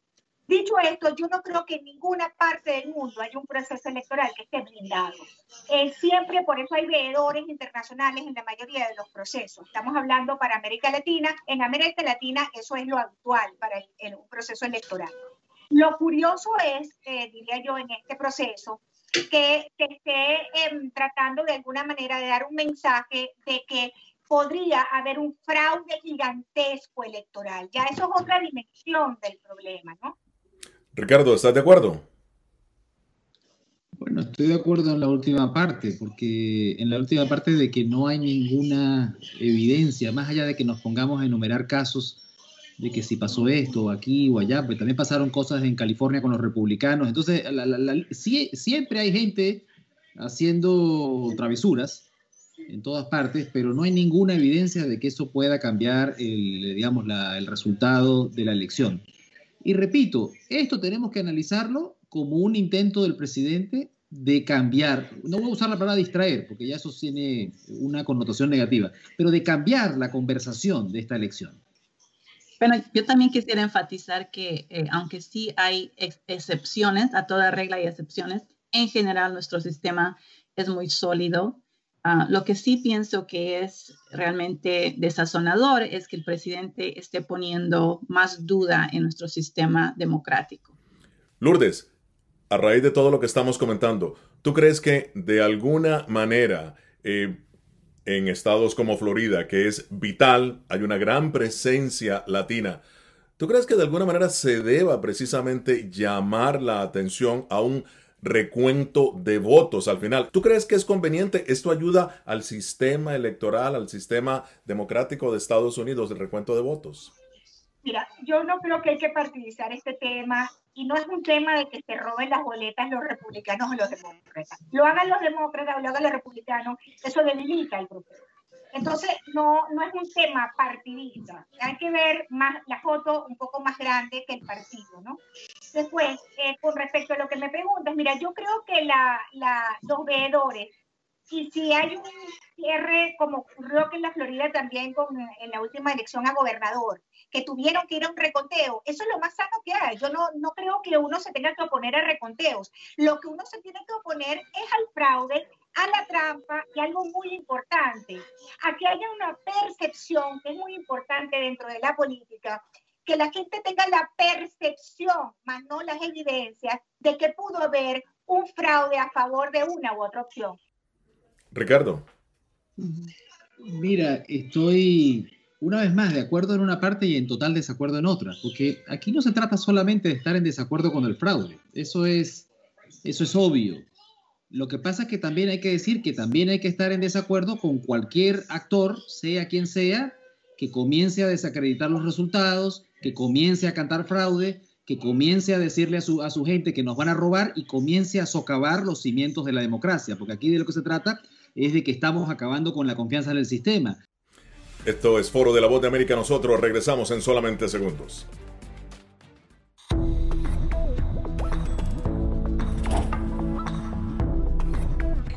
Dicho esto, yo no creo que en ninguna parte del mundo haya un proceso electoral que esté blindado. Eh, siempre, por eso hay veedores internacionales en la mayoría de los procesos. Estamos hablando para América Latina. En América Latina eso es lo actual para el, un proceso electoral. Lo curioso es, eh, diría yo, en este proceso, que, esté em, tratando de alguna manera de dar un mensaje de que podría haber un fraude gigantesco electoral. Ya eso es otra dimensión del problema, ¿no? Ricardo, ¿estás de acuerdo? Bueno, estoy de acuerdo en la última parte, porque en la última parte de que no hay ninguna evidencia, más allá de que nos pongamos a enumerar casos de que si pasó esto aquí o allá, pues también pasaron cosas en California con los republicanos. Entonces, siempre hay gente haciendo travesuras en todas partes, pero no hay ninguna evidencia de que eso pueda cambiar el, digamos, el resultado de la elección. Y repito, esto tenemos que analizarlo como un intento del presidente de cambiar, no voy a usar la palabra distraer, porque ya eso tiene una connotación negativa, pero de cambiar la conversación de esta elección. Bueno, yo también quisiera enfatizar que eh, aunque sí hay excepciones, a toda regla y excepciones, en general nuestro sistema es muy sólido Ah, lo que sí pienso que es realmente desazonador es que el presidente esté poniendo más duda en nuestro sistema democrático. Lourdes, a raíz de todo lo que estamos comentando, ¿tú crees que de alguna manera eh, en estados como Florida, que es vital, hay una gran presencia latina, ¿tú crees que de alguna manera se deba precisamente llamar la atención a un recuento de votos al final. ¿Tú crees que es conveniente? ¿Esto ayuda al sistema electoral, al sistema democrático de Estados Unidos, el recuento de votos? Mira, yo no creo que hay que partidizar este tema y no es un tema de que se roben las boletas los republicanos o los demócratas. Lo hagan los demócratas o lo hagan los republicanos, eso debilita el grupo. Entonces, no, no es un tema partidista. Hay que ver más la foto un poco más grande que el partido, ¿no? Después, eh, con respecto a lo que me preguntas, mira, yo creo que la, la, los veedores y si hay un cierre, como ocurrió que en la Florida también con, en la última elección a gobernador, que tuvieron que ir a un reconteo, eso es lo más sano que hay. Yo no, no creo que uno se tenga que oponer a reconteos. Lo que uno se tiene que oponer es al fraude, a la trampa y algo muy importante, a que haya una percepción que es muy importante dentro de la política, que la gente tenga la percepción, más no las evidencias, de que pudo haber un fraude a favor de una u otra opción. Ricardo. Mira, estoy una vez más de acuerdo en una parte y en total desacuerdo en otra, porque aquí no se trata solamente de estar en desacuerdo con el fraude, eso es, eso es obvio. Lo que pasa es que también hay que decir que también hay que estar en desacuerdo con cualquier actor, sea quien sea, que comience a desacreditar los resultados, que comience a cantar fraude, que comience a decirle a su, a su gente que nos van a robar y comience a socavar los cimientos de la democracia, porque aquí de lo que se trata es de que estamos acabando con la confianza en el sistema. Esto es Foro de la Voz de América. Nosotros regresamos en solamente segundos.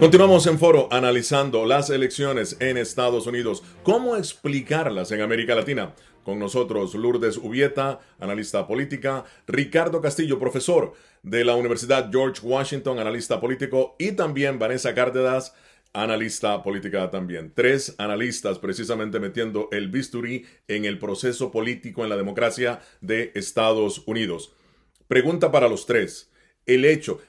Continuamos en foro analizando las elecciones en Estados Unidos. ¿Cómo explicarlas en América Latina? Con nosotros Lourdes Ubieta, analista política, Ricardo Castillo, profesor de la Universidad George Washington, analista político, y también Vanessa Cárdenas, analista política también. Tres analistas precisamente metiendo el bisturí en el proceso político en la democracia de Estados Unidos. Pregunta para los tres. El hecho,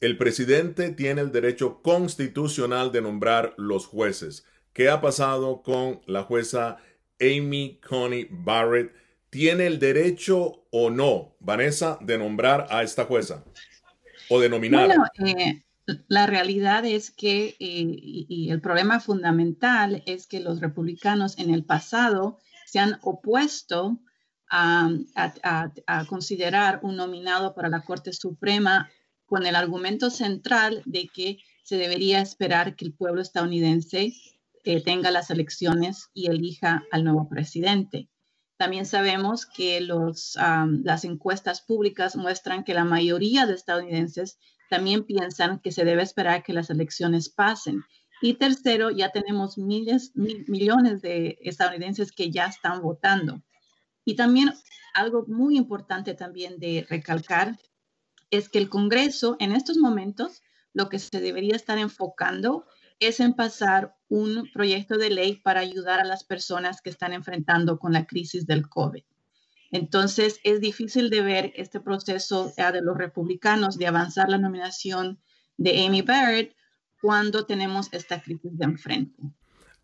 el presidente tiene el derecho constitucional de nombrar los jueces. ¿Qué ha pasado con la jueza Amy Coney Barrett? ¿Tiene el derecho o no, Vanessa, de nombrar a esta jueza? ¿O de nominar? Bueno, eh, la realidad es que, eh, y, el problema fundamental es que los republicanos en el pasado se han opuesto a, considerar un nominado para la Corte Suprema con el argumento central de que se debería esperar que el pueblo estadounidense eh, tenga las elecciones y elija al nuevo presidente. También sabemos que las encuestas públicas muestran que la mayoría de estadounidenses también piensan que se debe esperar que las elecciones pasen. Y tercero, ya tenemos miles, millones de estadounidenses que ya están votando. Y también algo muy importante también de recalcar es que el Congreso en estos momentos lo que se debería estar enfocando es en pasar un proyecto de ley para ayudar a las personas que están enfrentando con la crisis del COVID. Entonces, es difícil de ver este proceso de los republicanos de avanzar la nominación de Amy Barrett cuando tenemos esta crisis de enfrente.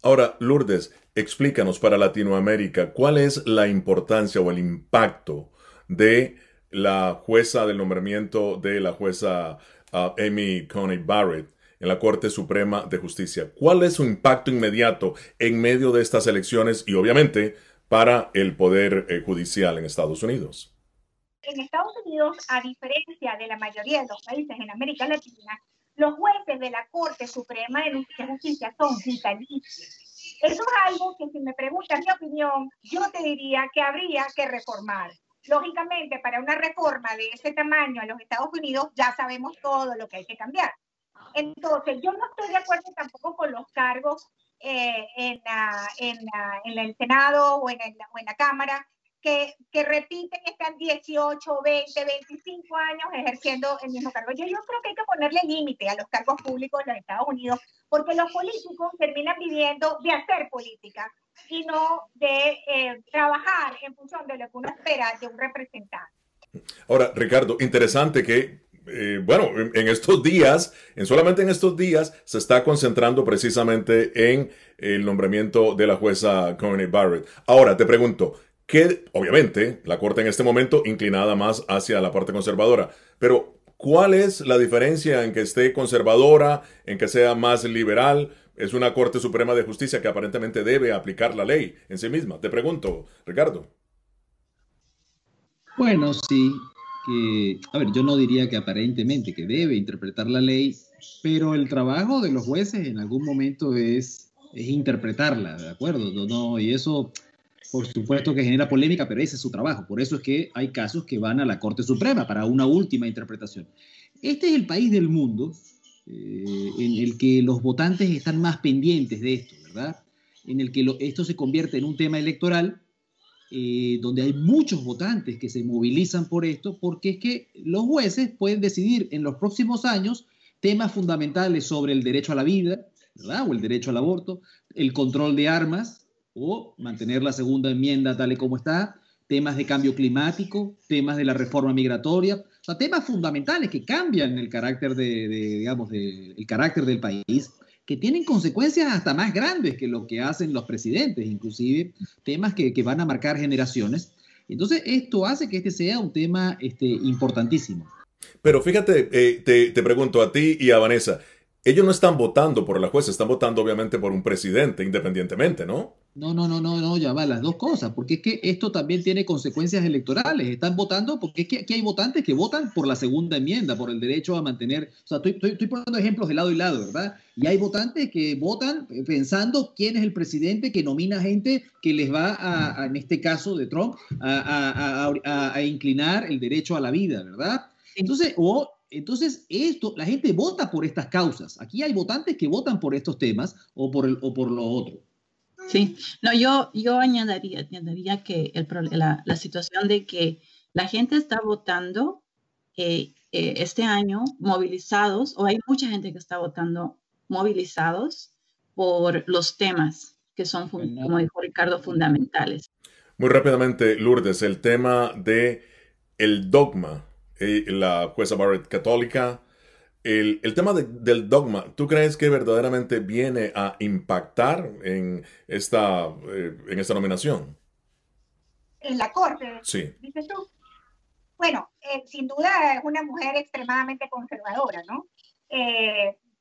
Ahora, Lourdes, explícanos para Latinoamérica cuál es la importancia o el impacto de la jueza del nombramiento de la jueza uh, Amy Coney Barrett en la Corte Suprema de Justicia. ¿Cuál es su impacto inmediato en medio de estas elecciones y obviamente para el Poder eh, Judicial en Estados Unidos? En Estados Unidos, a diferencia de la mayoría de los países en América Latina, los jueces de la Corte Suprema de Justicia son vitalicios. Eso es algo que si me preguntas mi opinión, yo te diría que habría que reformar. Lógicamente, para una reforma de ese tamaño en los Estados Unidos ya sabemos todo lo que hay que cambiar. Entonces, yo no estoy de acuerdo tampoco con los cargos eh, en, en, en, el Senado o en, o en la Cámara que, que, repiten, están 18, 20, 25 años ejerciendo el mismo cargo. Yo, yo creo que hay que ponerle límite a los cargos públicos en los Estados Unidos, porque los políticos terminan viviendo de hacer política y no de eh, trabajar en función de lo que uno espera de un representante. Ahora, Ricardo, interesante que eh, bueno, en, estos días, en solamente en estos días, se está concentrando precisamente en el nombramiento de la jueza Coney Barrett. Ahora, te pregunto, que obviamente la Corte en este momento inclinada más hacia la parte conservadora, pero ¿cuál es la diferencia en que esté conservadora, en que sea más liberal? Es una Corte Suprema de Justicia que aparentemente debe aplicar la ley en sí misma. Te pregunto, Ricardo. Bueno, sí, que, a ver, yo no diría que aparentemente que debe interpretar la ley, pero el trabajo de los jueces en algún momento es, es interpretarla, ¿de acuerdo? No, y eso por supuesto que genera polémica, pero ese es su trabajo. Por eso es que hay casos que van a la Corte Suprema para una última interpretación. Este es el país del mundo eh, en el que los votantes están más pendientes de esto, ¿verdad? En el que esto se convierte en un tema electoral eh, donde hay muchos votantes que se movilizan por esto, porque es que los jueces pueden decidir en los próximos años temas fundamentales sobre el derecho a la vida, ¿verdad? O el derecho al aborto, el control de armas, o mantener la segunda enmienda tal y como está, temas de cambio climático, temas de la reforma migratoria, o sea, temas fundamentales que cambian el carácter de, digamos, el carácter del país, que tienen consecuencias hasta más grandes que lo que hacen los presidentes, inclusive temas que, van a marcar generaciones. Entonces, esto hace que este sea un tema este, importantísimo. Pero fíjate, eh, te, te pregunto a ti y a Vanessa, ellos no están votando por la jueza, están votando obviamente por un presidente independientemente, ¿no? No, no, no, no, no, ya va, las dos cosas, porque es que esto también tiene consecuencias electorales. Están votando porque es que aquí hay votantes que votan por la segunda enmienda, por el derecho a mantener, o sea, estoy, estoy, poniendo ejemplos de lado y lado, ¿verdad? Y hay votantes que votan pensando quién es el presidente que nomina gente que les va a, en este caso de Trump, a, a, a inclinar el derecho a la vida, ¿verdad? Entonces, o entonces, esto, la gente vota por estas causas. Aquí hay votantes que votan por estos temas o por, el, o por lo otro. Sí, no, yo, yo añadiría, añadiría que el, la, la, situación de que la gente está votando eh, eh, este año movilizados, o hay mucha gente que está votando movilizados por los temas que son, como dijo Ricardo, fundamentales. Muy rápidamente, Lourdes, el tema de el dogma eh, la jueza Barrett católica. El, el tema del dogma, ¿tú crees que verdaderamente viene a impactar en esta, eh, en esta nominación? En la corte, sí. dices tú. Bueno, eh, sin duda es una mujer extremadamente conservadora, ¿no?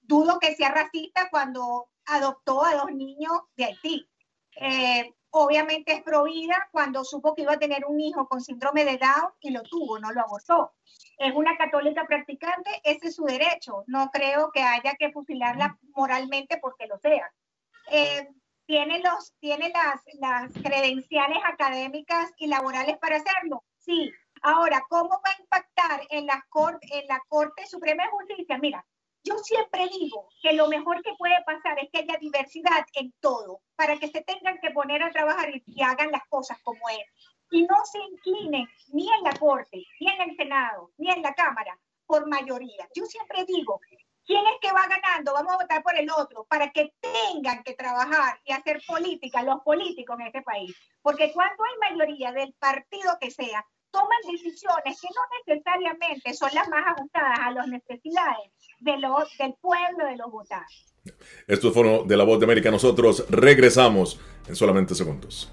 dudo que sea racista cuando adoptó a dos niños de Haití. Obviamente es provida cuando supo que iba a tener un hijo con síndrome de Down y lo tuvo, no lo abortó es una católica practicante, ese es su derecho. No creo que haya que fusilarla moralmente porque lo sea. Eh, ¿Tiene, los, tiene las, las credenciales académicas y laborales para hacerlo? Sí. Ahora, ¿cómo va a impactar en la, corte, en la Corte Suprema de Justicia? Mira, yo siempre digo que lo mejor que puede pasar es que haya diversidad en todo, para que se tengan que poner a trabajar y, hagan las cosas como es. y no se inclinen ni en la Corte, ni en el Senado, ni en la Cámara por mayoría. Yo siempre digo, ¿quién es que va ganando? Vamos a votar por el otro para que tengan que trabajar y hacer política los políticos en este país. Porque cuando hay mayoría del partido que sea, toman decisiones que no necesariamente son las más ajustadas a las necesidades de los, del pueblo, de los votantes. Esto fue de la voz de América. Nosotros regresamos en solamente segundos.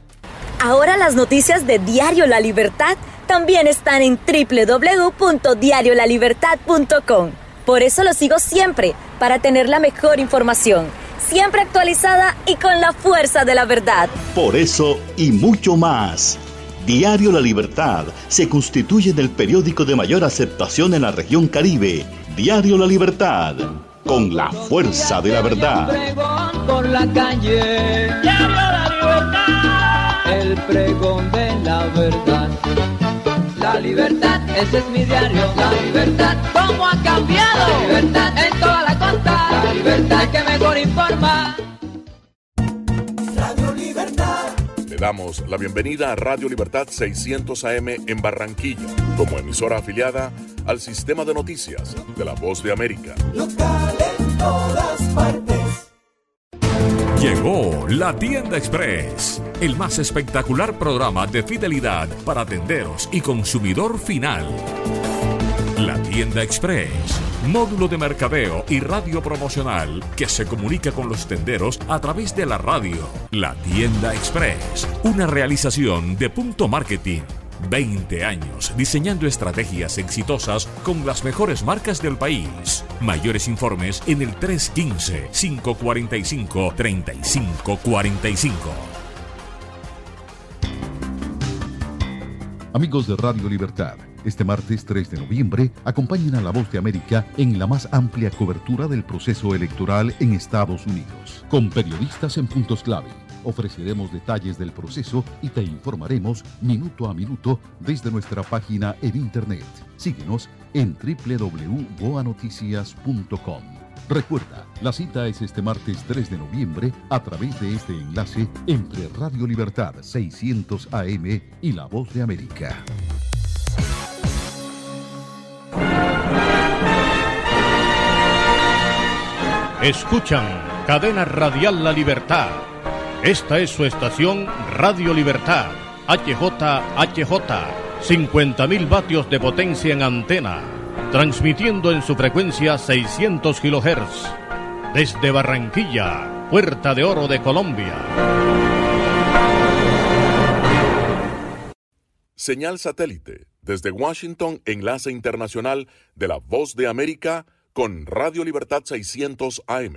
Ahora las noticias de Diario La Libertad también están en www.diariolalibertad.com. Por eso lo sigo siempre, para tener la mejor información, siempre actualizada y con la fuerza de la verdad. Por eso y mucho más. Diario La Libertad se constituye en el periódico de mayor aceptación en la región Caribe. Diario La Libertad, con la fuerza de la verdad. Por la calle. Diario La Libertad. El pregón de la verdad. La libertad, ese es mi diario. La libertad, ¿cómo ha cambiado? La libertad en toda la costa. La libertad que mejor informa. Damos la bienvenida a Radio Libertad 600 AM en Barranquilla, como emisora afiliada al sistema de noticias de la Voz de América. Local en todas partes. Llegó la Tienda Express, el más espectacular programa de fidelidad para tenderos y consumidor final. La Tienda Express, módulo de mercadeo y radio promocional que se comunica con los tenderos a través de la radio. La Tienda Express, una realización de Punto Marketing. 20 años diseñando estrategias exitosas con las mejores marcas del país. Mayores informes en el 315-545-3545. Amigos de Radio Libertad, este martes 3 de noviembre acompañen a La Voz de América en la más amplia cobertura del proceso electoral en Estados Unidos, con periodistas en puntos clave. Ofreceremos detalles del proceso y te informaremos minuto a minuto desde nuestra página en internet. Síguenos en www.boanoticias.com. Recuerda, la cita es este martes 3 de noviembre a través de este enlace entre Radio Libertad 600 AM y La Voz de América. Escuchan Cadena Radial La Libertad. Esta es su estación Radio Libertad, HJHJ, 50.000 vatios de potencia en antena, transmitiendo en su frecuencia 600 kHz. Desde Barranquilla, Puerta de Oro de Colombia. Señal satélite desde Washington, enlace internacional de la Voz de América con Radio Libertad 600 AM.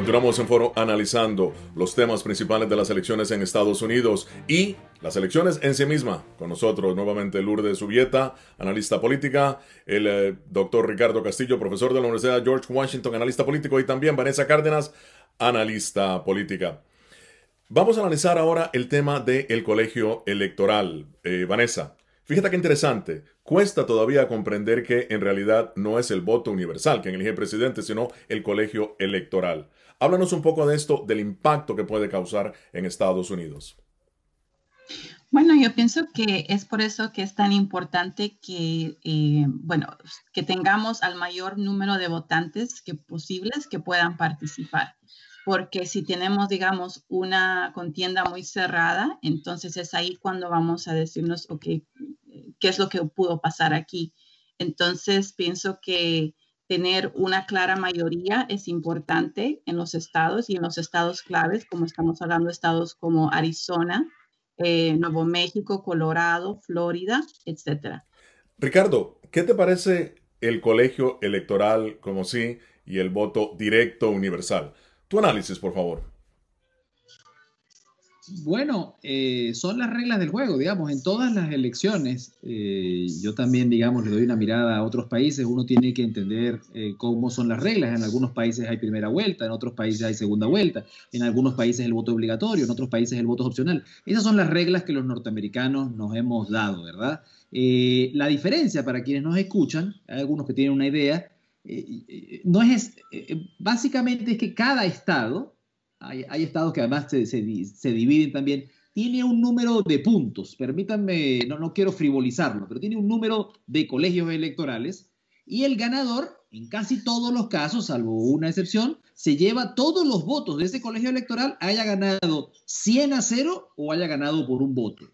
Continuamos en foro analizando los temas principales de las elecciones en Estados Unidos y las elecciones en sí misma. Con nosotros nuevamente Lourdes Subieta, analista política, el eh, doctor Ricardo Castillo, profesor de la Universidad George Washington, analista político, y también Vanessa Cárdenas, analista política. Vamos a analizar ahora el tema del colegio electoral. Eh, Vanessa, fíjate qué interesante. Cuesta todavía comprender que en realidad no es el voto universal quien elige presidente, sino el colegio electoral. Háblanos un poco de esto, del impacto que puede causar en Estados Unidos. Bueno, yo pienso que es por eso que es tan importante que, eh, bueno, que tengamos al mayor número de votantes que posibles que puedan participar. Porque si tenemos, digamos, una contienda muy cerrada, entonces es ahí cuando vamos a decirnos, ok, ¿qué es lo que pudo pasar aquí? Entonces, pienso que tener una clara mayoría es importante en los estados y en los estados claves, como estamos hablando de estados como Arizona, eh, Nuevo México, Colorado, Florida, etcétera. Ricardo, ¿qué te parece el colegio electoral como sí y el voto directo universal? Tu análisis, por favor. Bueno, eh, son las reglas del juego, digamos, en todas las elecciones. Eh, yo también, digamos, le doy una mirada a otros países. Uno tiene que entender eh, cómo son las reglas. En algunos países hay primera vuelta, en otros países hay segunda vuelta, en algunos países el voto obligatorio, en otros países el voto opcional. Esas son las reglas que los norteamericanos nos hemos dado, ¿verdad? la diferencia para quienes nos escuchan, algunos que tienen una idea, no es, básicamente es que cada estado hay, estados que además se, se, dividen también, tiene un número de puntos, permítanme, no, no quiero frivolizarlo, pero tiene un número de colegios electorales y el ganador, en casi todos los casos, salvo una excepción, se lleva todos los votos de ese colegio electoral, haya ganado 100 a 0 o haya ganado por un voto.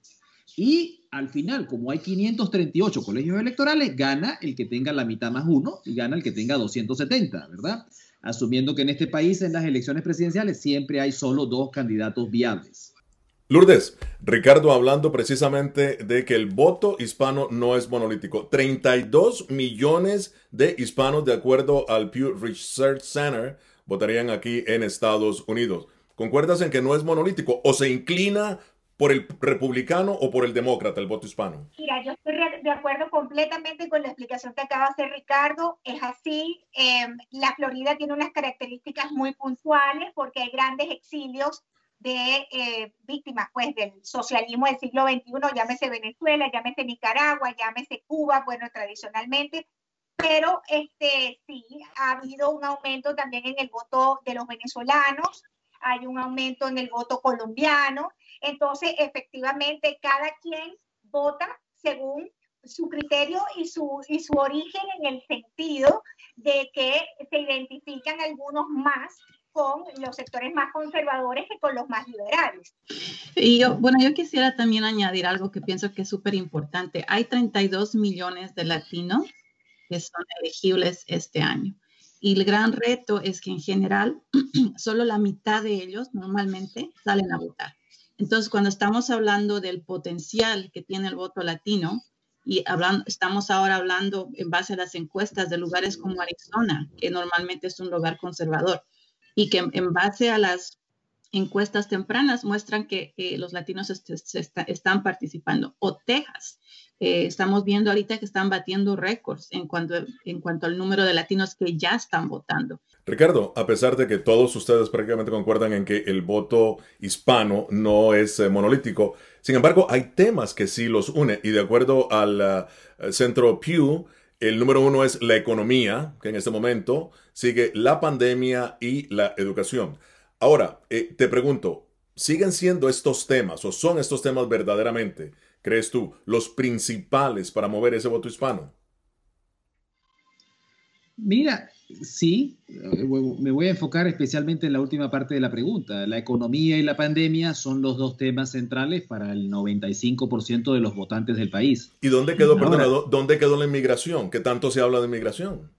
Y al final, como hay 538 colegios electorales, gana el que tenga la mitad más uno y gana el que tenga 270, ¿verdad? Asumiendo que en este país en las elecciones presidenciales siempre hay solo dos candidatos viables. Lourdes, Ricardo hablando precisamente de que el voto hispano no es monolítico. 32 millones de hispanos, de acuerdo al Pew Research Center, votarían aquí en Estados Unidos. ¿Concuerdas en que no es monolítico o se inclina por el republicano o por el demócrata, el voto hispano? Mira, yo estoy de acuerdo completamente con la explicación que acaba de hacer Ricardo. Es así, em, la Florida tiene unas características muy puntuales porque hay grandes exilios de eh, víctimas pues del socialismo del siglo XXI, llámese Venezuela, llámese Nicaragua, llámese Cuba, bueno, tradicionalmente, pero este sí, ha habido un aumento también en el voto de los venezolanos, hay un aumento en el voto colombiano, entonces, efectivamente, cada quien vota según su criterio y su, y su origen en el sentido de que se identifican algunos más con los sectores más conservadores que con los más liberales. Y yo, bueno, yo quisiera también añadir algo que pienso que es súper importante. Hay 32 millones de latinos que son elegibles este año. Y el gran reto es que en general solo la mitad de ellos normalmente salen a votar. Entonces, cuando estamos hablando del potencial que tiene el voto latino, y hablando, estamos ahora hablando en base a las encuestas de lugares como Arizona, que normalmente es un lugar conservador, y que en base a las encuestas tempranas muestran que los latinos están participando, o Texas. Eh, estamos viendo ahorita que están batiendo récords en cuanto, en cuanto al número de latinos que ya están votando. Ricardo, a pesar de que todos ustedes prácticamente concuerdan en que el voto hispano no es eh, monolítico, sin embargo, hay temas que sí los une y de acuerdo al uh, centro Pew, el número uno es la economía, que en este momento sigue la pandemia y la educación. Ahora, eh, te pregunto, ¿siguen siendo estos temas o son estos temas verdaderamente crees tú, los principales para mover ese voto hispano? Mira, sí, me voy a enfocar especialmente en la última parte de la pregunta. La economía y la pandemia son los dos temas centrales para el 95% de los votantes del país. ¿Y dónde quedó, dónde quedó la inmigración? ¿Qué tanto se habla de inmigración?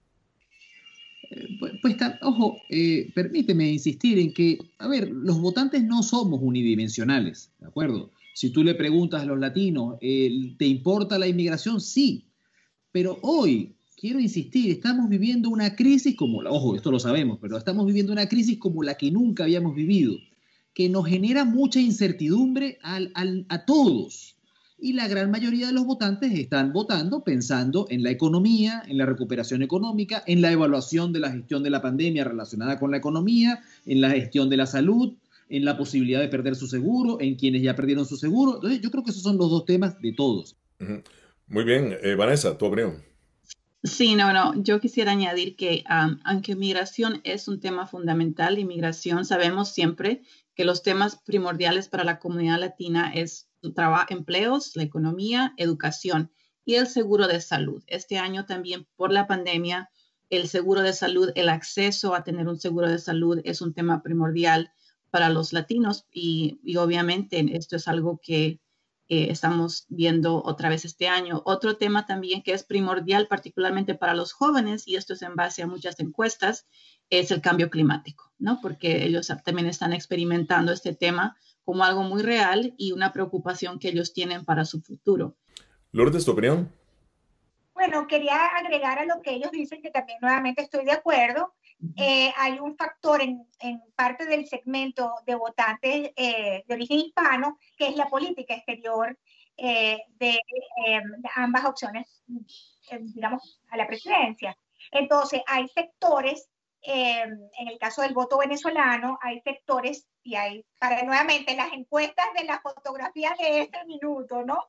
Eh, pues, pues ojo, eh, permíteme insistir en que, a ver, los votantes no somos unidimensionales, ¿de acuerdo? Si tú le preguntas a los latinos, ¿te importa la inmigración? Sí, pero hoy quiero insistir, estamos viviendo una crisis como la, ojo, esto lo sabemos, pero estamos viviendo una crisis como la que nunca habíamos vivido, que nos genera mucha incertidumbre a todos. Y la gran mayoría de los votantes están votando pensando en la economía, en la recuperación económica, en la evaluación de la gestión de la pandemia relacionada con la economía, en la gestión de la salud, en la posibilidad de perder su seguro, en quienes ya perdieron su seguro. Entonces, yo creo que esos son los dos temas de todos. Muy bien, eh, Vanessa, tu opinión. Sí, no, no. Yo quisiera añadir que aunque migración es un tema fundamental, inmigración, sabemos siempre que los temas primordiales para la comunidad latina es empleos, la economía, educación y el seguro de salud. Este año también por la pandemia, el seguro de salud, el acceso a tener un seguro de salud es un tema primordial para los latinos y obviamente esto es algo que estamos viendo otra vez este año. Otro tema también que es primordial, particularmente para los jóvenes, y esto es en base a muchas encuestas, es el cambio climático, ¿no? Porque ellos también están experimentando este tema como algo muy real y una preocupación que ellos tienen para su futuro. Lourdes, ¿tu opinión? Bueno, quería agregar a lo que ellos dicen, que también nuevamente estoy de acuerdo. Eh, hay un factor en, parte del segmento de votantes eh, de origen hispano, que es la política exterior eh, de, ambas opciones, digamos, a la presidencia. Entonces, hay sectores, en el caso del voto venezolano, hay sectores y hay, para nuevamente, las encuestas de la fotografía de este minuto, ¿no?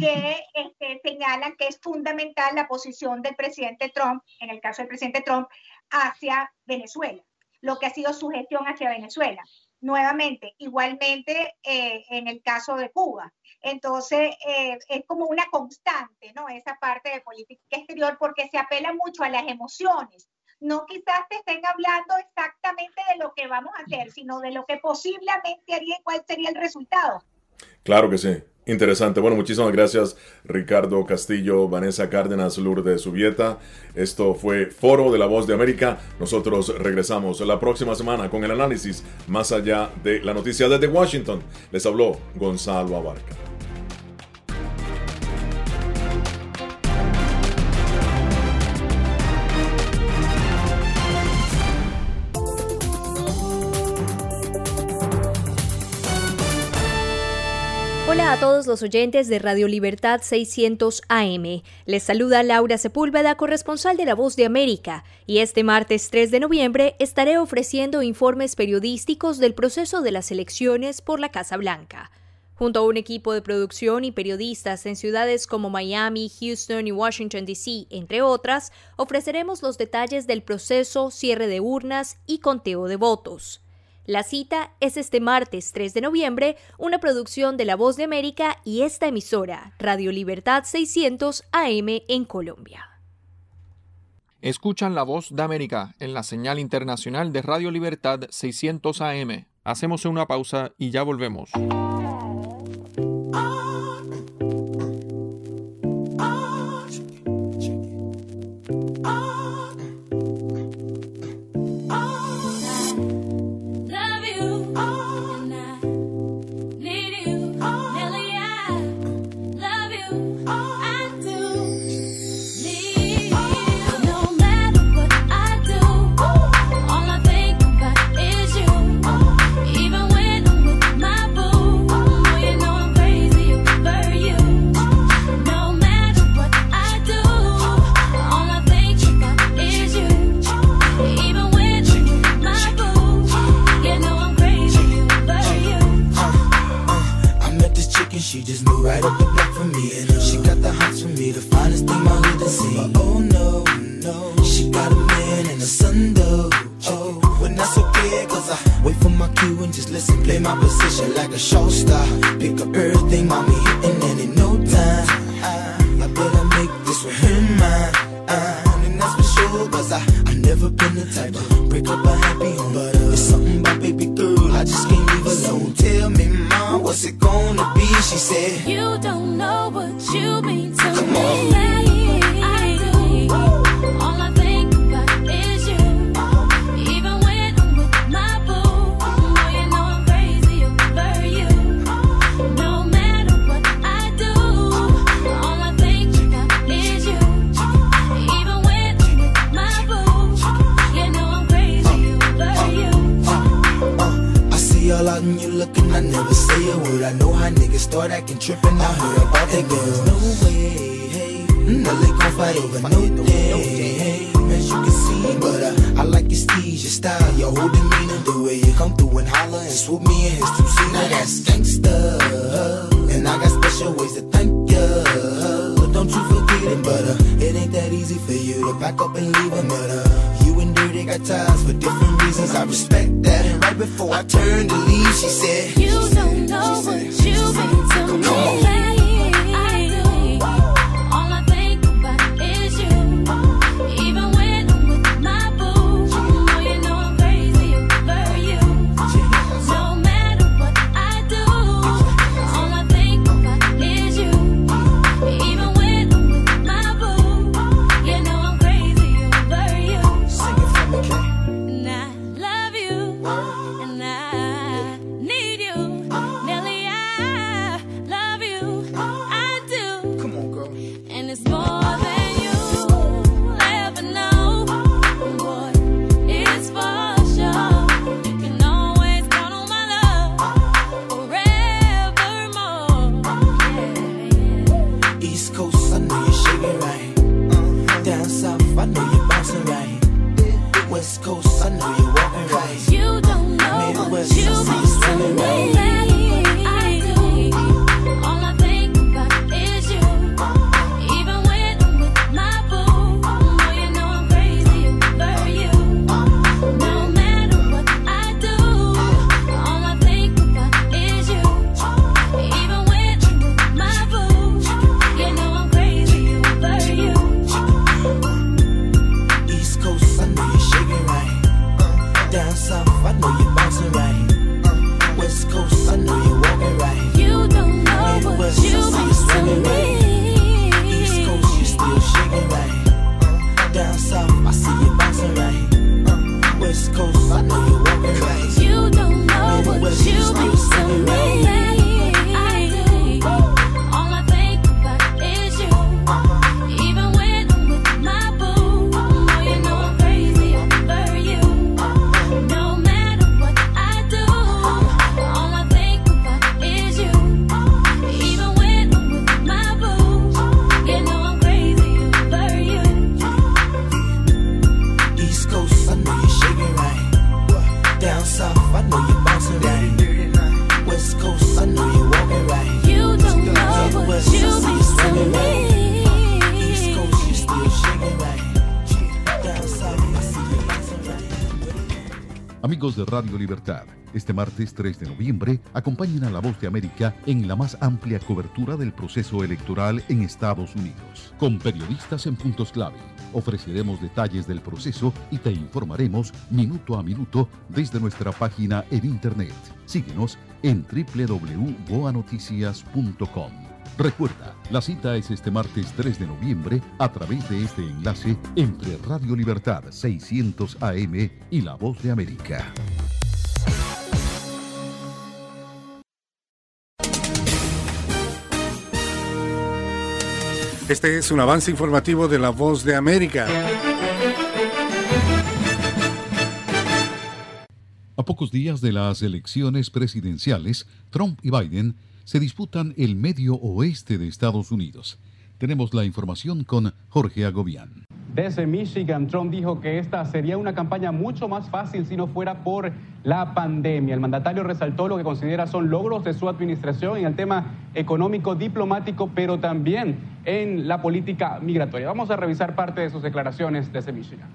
que este, señalan que es fundamental la posición del presidente Trump, en el caso del presidente Trump, hacia Venezuela, lo que ha sido su gestión hacia Venezuela. Nuevamente, igualmente eh, en el caso de Cuba. Entonces, eh, es como una constante, ¿no? Esa parte de política exterior, porque se apela mucho a las emociones. No quizás te estén hablando exactamente de lo que vamos a hacer, sino de lo que posiblemente haría y cuál sería el resultado. Claro que sí. Interesante. Bueno, muchísimas gracias Ricardo Castillo, Vanessa Cárdenas, Lourdes Subieta. Esto fue Foro de la Voz de América. Nosotros regresamos la próxima semana con el análisis más allá de la noticia desde Washington. Les habló Gonzalo Abarca. A todos los oyentes de Radio Libertad 600 AM. Les saluda Laura Sepúlveda, corresponsal de La Voz de América, y este martes 3 de noviembre estaré ofreciendo informes periodísticos del proceso de las elecciones por la Casa Blanca. Junto a un equipo de producción y periodistas en ciudades como Miami, Houston y Washington, D.C., entre otras, ofreceremos los detalles del proceso, cierre de urnas y conteo de votos. La cita es este martes 3 de noviembre, una producción de La Voz de América y esta emisora, Radio Libertad 600 AM en Colombia. Escuchan La Voz de América en la señal internacional de Radio Libertad 600 AM. Hacemos una pausa y ya volvemos. My position like a show de Radio Libertad. Este martes 3 de noviembre acompañen a La Voz de América en la más amplia cobertura del proceso electoral en Estados Unidos. Con periodistas en puntos clave, ofreceremos detalles del proceso y te informaremos minuto a minuto desde nuestra página en Internet. Síguenos en www.boanoticias.com. Recuerda, la cita es este martes 3 de noviembre a través de este enlace entre Radio Libertad 600 AM y La Voz de América. Este es un avance informativo de La Voz de América. A pocos días de las elecciones presidenciales, Trump y Biden se disputan el medio oeste de Estados Unidos. Tenemos la información con Jorge Agobián. Desde Michigan, Trump dijo que esta sería una campaña mucho más fácil si no fuera por la pandemia. El mandatario resaltó lo que considera son logros de su administración en el tema económico, diplomático, pero también en la política migratoria. Vamos a revisar parte de sus declaraciones desde Michigan.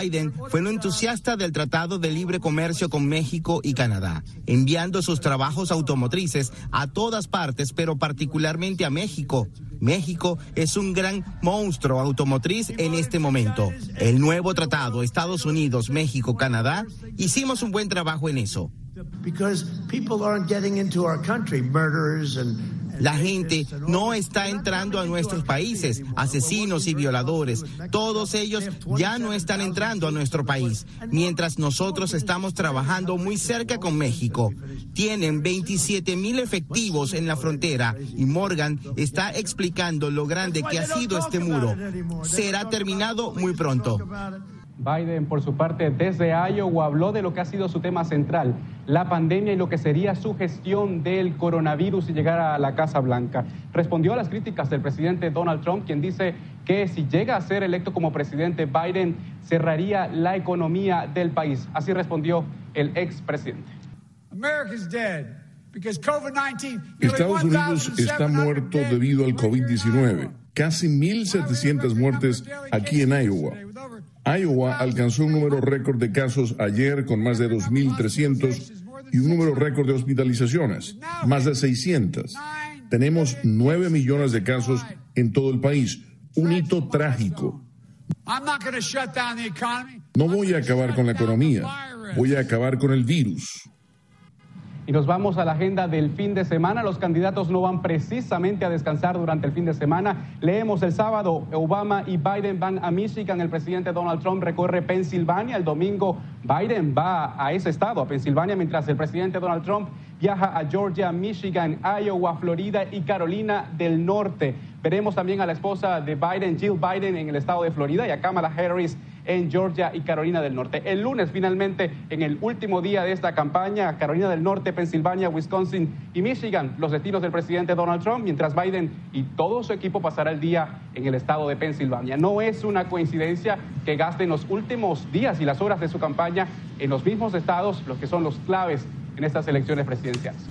Biden fue un entusiasta del Tratado de Libre Comercio con México y Canadá, enviando sus trabajos automotrices a todas partes, pero particularmente a México. México es un gran monstruo automotriz en este momento. El nuevo tratado Estados Unidos, México, Canadá, hicimos un buen trabajo en eso. Because people aren't getting into our country, murderers and la gente no está entrando a nuestros países, asesinos y violadores. Todos ellos ya no están entrando a nuestro país, mientras nosotros estamos trabajando muy cerca con México. Tienen 27 mil efectivos en la frontera y Morgan está explicando lo grande que ha sido este muro. Será terminado muy pronto. Biden, por su parte, desde Iowa habló de lo que ha sido su tema central, la pandemia y lo que sería su gestión del coronavirus y llegar a la Casa Blanca. Respondió a las críticas del presidente Donald Trump, quien dice que si llega a ser electo como presidente, Biden cerraría la economía del país. Así respondió el expresidente. America's dead because COVID-19. Estados Unidos está muerto debido al COVID-19. Casi 1.700 muertes aquí en Iowa. Iowa alcanzó un número récord de casos ayer con más de 2.300 y un número récord de hospitalizaciones, más de 600. Tenemos 9 millones de casos en todo el país, un hito trágico. No voy a acabar con la economía, voy a acabar con el virus. Y nos vamos a la agenda del fin de semana. Los candidatos no van precisamente a descansar durante el fin de semana. Leemos el sábado, Obama y Biden van a Michigan. El presidente Donald Trump recorre Pensilvania. El domingo, Biden va a ese estado, a Pensilvania, mientras el presidente Donald Trump viaja a Georgia, Michigan, Iowa, Florida y Carolina del Norte. Veremos también a la esposa de Biden, Jill Biden, en el estado de Florida y a Kamala Harris en Georgia y Carolina del Norte. El lunes, finalmente, en el último día de esta campaña, Carolina del Norte, Pensilvania, Wisconsin y Michigan, los destinos del presidente Donald Trump, mientras Biden y todo su equipo pasará el día en el estado de Pensilvania. No es una coincidencia que gasten los últimos días y las horas de su campaña en los mismos estados, los que son los claves en estas elecciones presidenciales.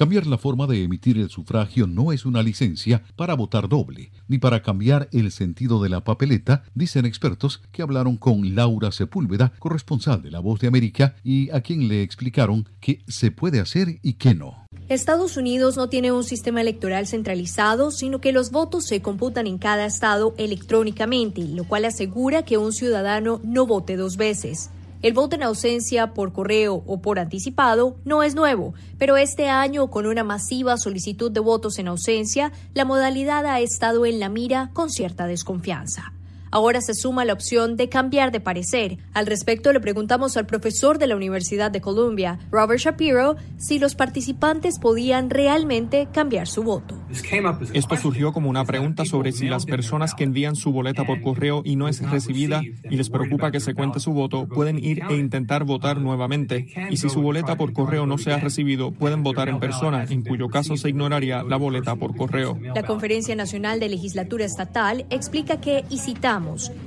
Cambiar la forma de emitir el sufragio no es una licencia para votar doble, ni para cambiar el sentido de la papeleta, dicen expertos que hablaron con Laura Sepúlveda, corresponsal de La Voz de América, y a quien le explicaron qué se puede hacer y qué no. Estados Unidos no tiene un sistema electoral centralizado, sino que los votos se computan en cada estado electrónicamente, lo cual asegura que un ciudadano no vote dos veces. El voto en ausencia por correo o por anticipado no es nuevo, pero este año, con una masiva solicitud de votos en ausencia, la modalidad ha estado en la mira con cierta desconfianza. Ahora se suma la opción de cambiar de parecer. Al respecto le preguntamos al profesor de la Universidad de Columbia, Robert Shapiro, si los participantes podían realmente cambiar su voto. Esto surgió como una pregunta sobre si las personas que envían su boleta por correo y no es recibida y les preocupa que se cuente su voto pueden ir e intentar votar nuevamente. Y si su boleta por correo no se ha recibido, pueden votar en persona, en cuyo caso se ignoraría la boleta por correo. La Conferencia Nacional de Legislatura Estatal explica que, y citamos,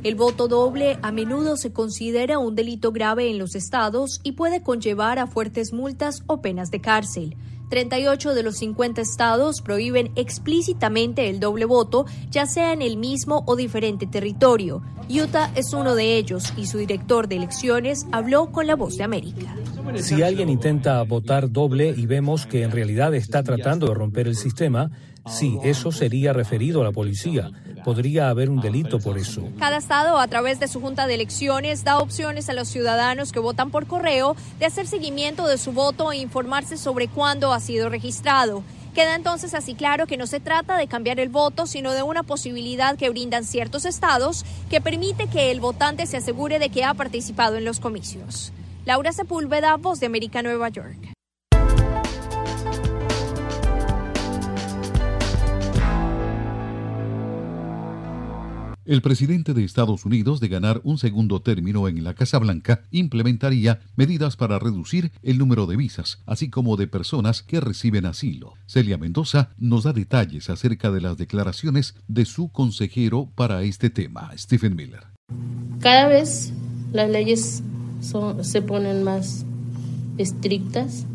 el voto doble a menudo se considera un delito grave en los estados y puede conllevar a fuertes multas o penas de cárcel. 38 de los 50 estados prohíben explícitamente el doble voto, ya sea en el mismo o diferente territorio. Utah es uno de ellos y su director de elecciones habló con la voz de América. Si alguien intenta votar doble y vemos que en realidad está tratando de romper el sistema, sí, eso sería referido a la policía. Podría haber un delito por eso. Cada estado, a través de su junta de elecciones, da opciones a los ciudadanos que votan por correo de hacer seguimiento de su voto e informarse sobre cuándo ha sido registrado. Queda entonces así claro que no se trata de cambiar el voto, sino de una posibilidad que brindan ciertos estados que permite que el votante se asegure de que ha participado en los comicios. Laura Sepúlveda, Voz de América, Nueva York. El presidente de Estados Unidos, de ganar un segundo término en la Casa Blanca, implementaría medidas para reducir el número de visas, así como de personas que reciben asilo. Celia Mendoza nos da detalles acerca de las declaraciones de su consejero para este tema, Stephen Miller. Cada vez las leyes se ponen más estrictas,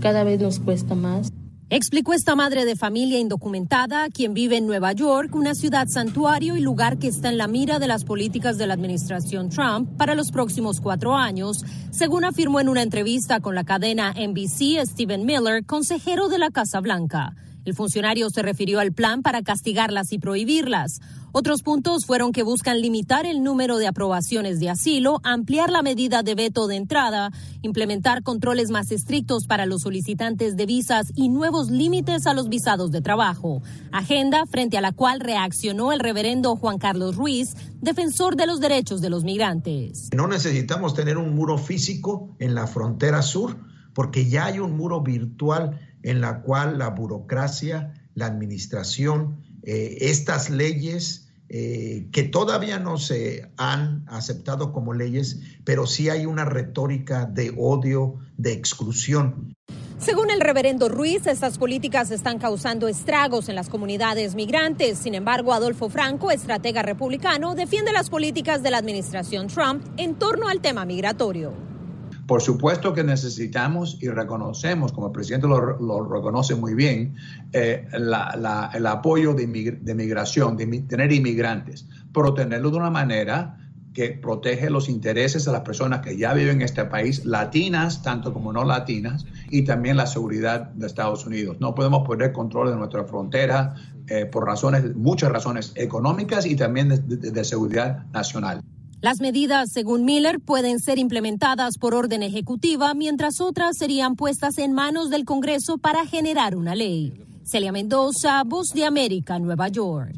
cada vez nos cuesta más. Explicó esta madre de familia indocumentada, quien vive en Nueva York, una ciudad santuario y lugar que está en la mira de las políticas de la administración Trump para los próximos cuatro años, según afirmó en una entrevista con la cadena NBC Stephen Miller, consejero de la Casa Blanca. El funcionario se refirió al plan para castigarlas y prohibirlas. Otros puntos fueron que buscan limitar el número de aprobaciones de asilo, ampliar la medida de veto de entrada, implementar controles más estrictos para los solicitantes de visas y nuevos límites a los visados de trabajo. Agenda frente a la cual reaccionó el reverendo Juan Carlos Ruiz, defensor de los derechos de los migrantes. No necesitamos tener un muro físico en la frontera sur porque ya hay un muro virtual en la cual la burocracia, la administración, eh, estas leyes eh, que todavía no se han aceptado como leyes, pero sí hay una retórica de odio, de exclusión. Según el reverendo Ruiz, estas políticas están causando estragos en las comunidades migrantes. Sin embargo, Adolfo Franco, estratega republicano, defiende las políticas de la administración Trump en torno al tema migratorio. Por supuesto que necesitamos y reconocemos, como el presidente lo, lo reconoce muy bien, eh, el apoyo de, de migración, de tener inmigrantes, pero tenerlo de una manera que protege los intereses de las personas que ya viven en este país, latinas tanto como no latinas, y también la seguridad de Estados Unidos. No podemos perder control de nuestra frontera eh, por razones, muchas razones económicas y también de seguridad nacional. Las medidas, según Miller, pueden ser implementadas por orden ejecutiva, mientras otras serían puestas en manos del Congreso para generar una ley. Celia Mendoza, Voz de América, Nueva York.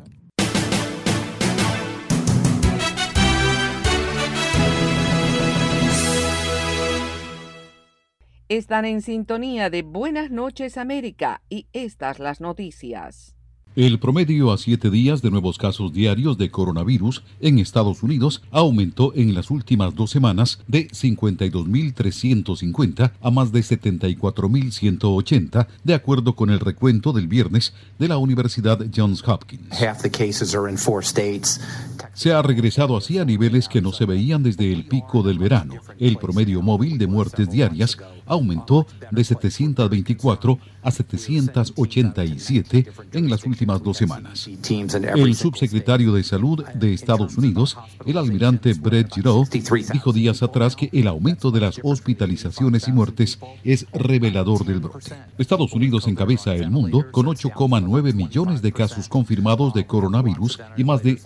Están en sintonía de Buenas noches América y estas las noticias. El promedio a siete días de nuevos casos diarios de coronavirus en Estados Unidos aumentó en las últimas dos semanas de 52.350 a más de 74.180, de acuerdo con el recuento del viernes de la Universidad Johns Hopkins. Se ha regresado así a niveles que no se veían desde el pico del verano. El promedio móvil de muertes diarias aumentó de 724 a 787 en las últimas dos semanas. El subsecretario de Salud de Estados Unidos, el almirante Brett Giroux, dijo días atrás que el aumento de las hospitalizaciones y muertes es revelador del brote. Estados Unidos encabeza el mundo con 8,9 millones de casos confirmados de coronavirus y más de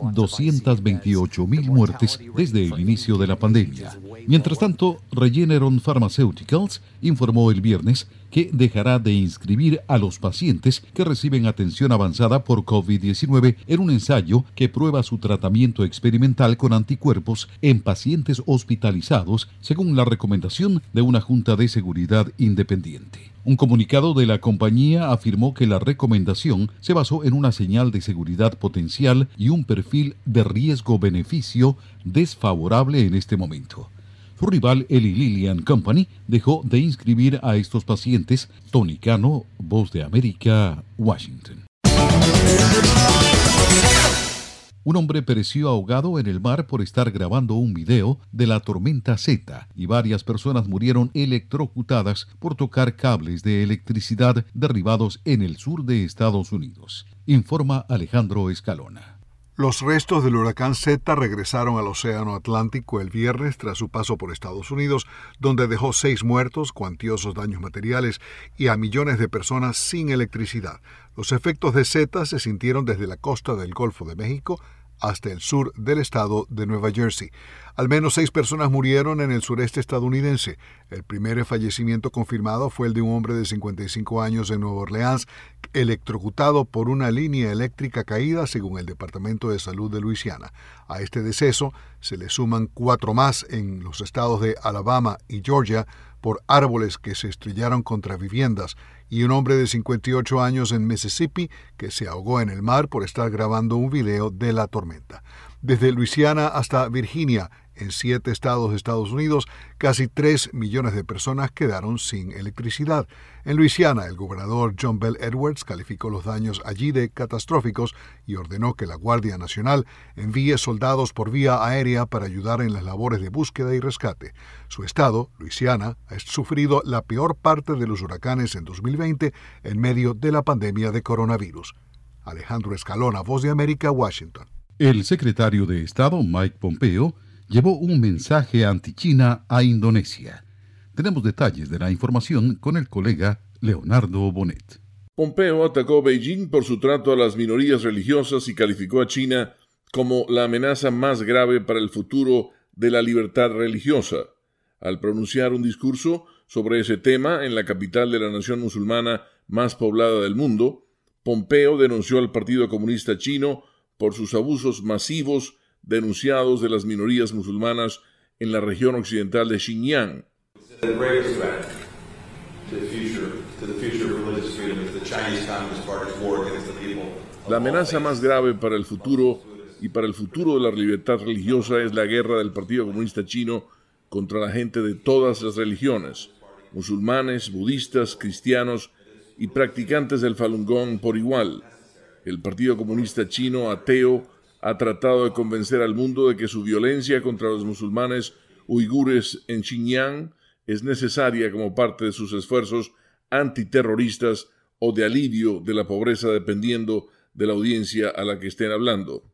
228 mil muertes desde el inicio de la pandemia. Mientras tanto, Regeneron Pharmaceuticals informó el viernes que dejará de inscribir a los pacientes que reciben atención avanzada por COVID-19 en un ensayo que prueba su tratamiento experimental con anticuerpos en pacientes hospitalizados, según la recomendación de una Junta de Seguridad Independiente. Un comunicado de la compañía afirmó que la recomendación se basó en una señal de seguridad potencial y un perfil de riesgo-beneficio desfavorable en este momento. Su rival Eli Lilly and Company dejó de inscribir a estos pacientes. Tony Cano, Voz de América, Washington. Un hombre pereció ahogado en el mar por estar grabando un video de la tormenta Z y varias personas murieron electrocutadas por tocar cables de electricidad derribados en el sur de Estados Unidos, informa Alejandro Escalona. Los restos del huracán Z regresaron al Océano Atlántico el viernes tras su paso por Estados Unidos, donde dejó seis muertos, cuantiosos daños materiales y a millones de personas sin electricidad. Los efectos de Z se sintieron desde la costa del Golfo de México hasta el sur del estado de Nueva Jersey. Al menos seis personas murieron en el sureste estadounidense. El primer fallecimiento confirmado fue el de un hombre de 55 años en Nueva Orleans, electrocutado por una línea eléctrica caída, según el Departamento de Salud de Luisiana. A este deceso se le suman cuatro más en los estados de Alabama y Georgia por árboles que se estrellaron contra viviendas y un hombre de 58 años en Mississippi que se ahogó en el mar por estar grabando un video de la tormenta. Desde Luisiana hasta Virginia, en siete estados de Estados Unidos, casi 3 millones de personas quedaron sin electricidad. En Luisiana, el gobernador John Bell Edwards calificó los daños allí de catastróficos y ordenó que la Guardia Nacional envíe soldados por vía aérea para ayudar en las labores de búsqueda y rescate. Su estado, Luisiana, ha sufrido la peor parte de los huracanes en 2020 en medio de la pandemia de coronavirus. Alejandro Escalona, Voz de América, Washington. El secretario de Estado, Mike Pompeo, llevó un mensaje anti-China a Indonesia. Tenemos detalles de la información con el colega Leonardo Bonet. Pompeo atacó Beijing por su trato a las minorías religiosas y calificó a China como la amenaza más grave para el futuro de la libertad religiosa. Al pronunciar un discurso sobre ese tema en la capital de la nación musulmana más poblada del mundo, Pompeo denunció al Partido Comunista Chino por sus abusos masivos denunciados de las minorías musulmanas en la región occidental de Xinjiang. La amenaza más grave para el futuro y para el futuro de la libertad religiosa es la guerra del Partido Comunista Chino contra la gente de todas las religiones, musulmanes, budistas, cristianos y practicantes del Falun Gong por igual. El Partido Comunista Chino ateo ha tratado de convencer al mundo de que su violencia contra los musulmanes uigures en Xinjiang es necesaria como parte de sus esfuerzos antiterroristas o de alivio de la pobreza dependiendo de la audiencia a la que estén hablando.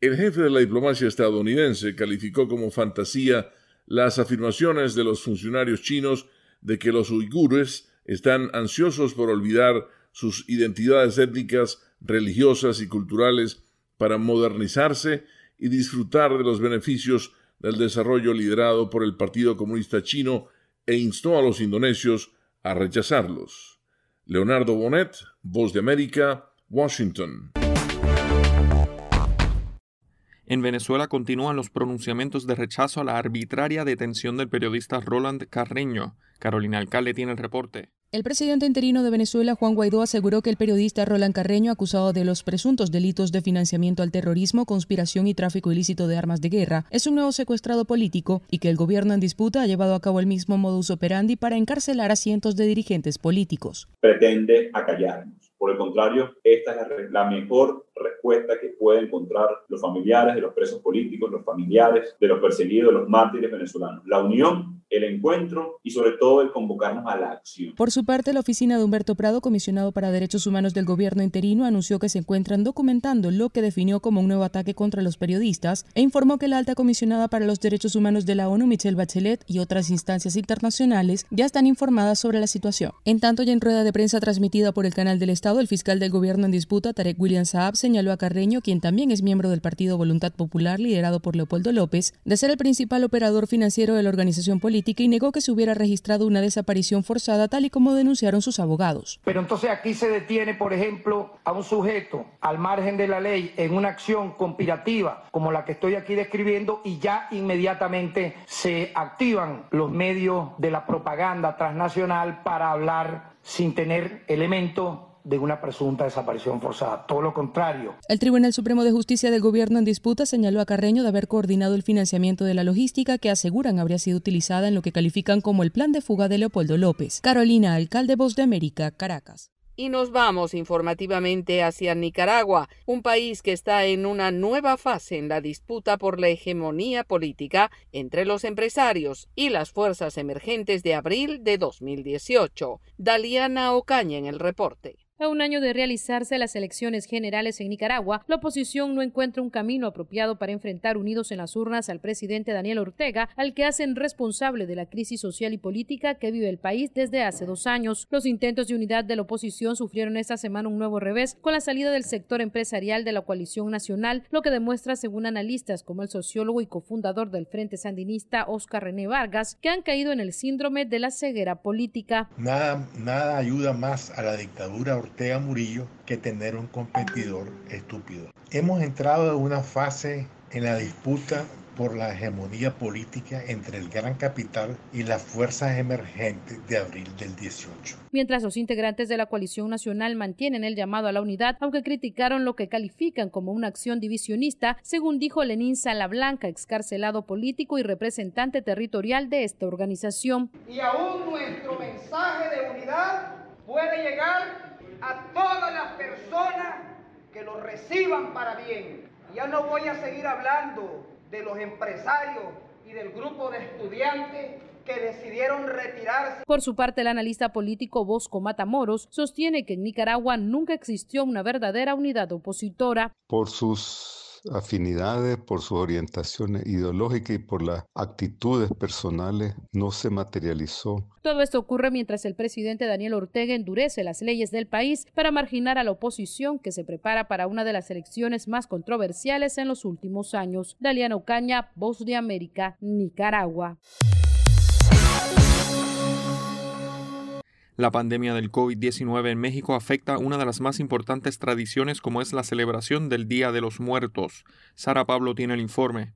El jefe de la diplomacia estadounidense calificó como fantasía las afirmaciones de los funcionarios chinos de que los uigures están ansiosos por olvidar sus identidades étnicas, religiosas y culturales para modernizarse y disfrutar de los beneficios del desarrollo liderado por el Partido Comunista Chino e instó a los indonesios a rechazarlos. Leonardo Bonet, Voz de América, Washington. En Venezuela continúan los pronunciamientos de rechazo a la arbitraria detención del periodista Roland Carreño. Carolina Alcalde tiene el reporte. El presidente interino de Venezuela, Juan Guaidó, aseguró que el periodista Roland Carreño, acusado de los presuntos delitos de financiamiento al terrorismo, conspiración y tráfico ilícito de armas de guerra, es un nuevo secuestrado político y que el gobierno en disputa ha llevado a cabo el mismo modus operandi para encarcelar a cientos de dirigentes políticos. Pretende acallarnos. Por el contrario, esta es la, mejor respuesta que pueden encontrar los familiares de los presos políticos, los familiares de los perseguidos, los mártires venezolanos. La unión, el encuentro y sobre todo el convocarnos a la acción. Por su parte, la oficina de Humberto Prado, comisionado para derechos humanos del gobierno interino, anunció que se encuentran documentando lo que definió como un nuevo ataque contra los periodistas e informó que la alta comisionada para los derechos humanos de la ONU, Michelle Bachelet, y otras instancias internacionales ya están informadas sobre la situación. En tanto, ya en rueda de prensa transmitida por el canal del Estado, el fiscal del gobierno en disputa, Tarek William Saab, señaló a Carreño, quien también es miembro del partido Voluntad Popular liderado por Leopoldo López, de ser el principal operador financiero de la organización política y negó que se hubiera registrado una desaparición forzada tal y como denunciaron sus abogados. Pero entonces aquí se detiene, por ejemplo, a un sujeto al margen de la ley en una acción conspirativa como la que estoy aquí describiendo y ya inmediatamente se activan los medios de la propaganda transnacional para hablar sin tener elementos de una presunta desaparición forzada. Todo lo contrario. El Tribunal Supremo de Justicia del Gobierno en disputa señaló a Carreño de haber coordinado el financiamiento de la logística que aseguran habría sido utilizada en lo que califican como el plan de fuga de Leopoldo López. Carolina, alcalde Voz de América, Caracas. Y nos vamos informativamente hacia Nicaragua, un país que está en una nueva fase en la disputa por la hegemonía política entre los empresarios y las fuerzas emergentes de abril de 2018. Daliana Ocaña en el reporte. A un año de realizarse las elecciones generales en Nicaragua, la oposición no encuentra un camino apropiado para enfrentar unidos en las urnas al presidente Daniel Ortega, al que hacen responsable de la crisis social y política que vive el país desde hace dos años. Los intentos de unidad de la oposición sufrieron esta semana un nuevo revés con la salida del sector empresarial de la coalición nacional, lo que demuestra, según analistas como el sociólogo y cofundador del Frente Sandinista Oscar René Vargas, que han caído en el síndrome de la ceguera política. Nada, nada ayuda más a la dictadura Ortega Murillo que tener un competidor estúpido. Hemos entrado en una fase en la disputa por la hegemonía política entre el gran capital y las fuerzas emergentes de abril del 18. Mientras los integrantes de la coalición nacional mantienen el llamado a la unidad, aunque criticaron lo que califican como una acción divisionista, según dijo Lenín Salablanca, excarcelado político y representante territorial de esta organización. Y aún nuestro mensaje de unidad puede llegar a todas las personas que lo reciban para bien. Ya no voy a seguir hablando de los empresarios y del grupo de estudiantes que decidieron retirarse. Por su parte, el analista político Bosco Matamoros sostiene que en Nicaragua nunca existió una verdadera unidad opositora. Por sus afinidades, por sus orientaciones ideológicas y por las actitudes personales, no se materializó. Todo esto ocurre mientras el presidente Daniel Ortega endurece las leyes del país para marginar a la oposición que se prepara para una de las elecciones más controversiales en los últimos años. Daliano Caña, Voz de América, Nicaragua. La pandemia del COVID-19 en México afecta una de las más importantes tradiciones como es la celebración del Día de los Muertos. Sara Pablo tiene el informe.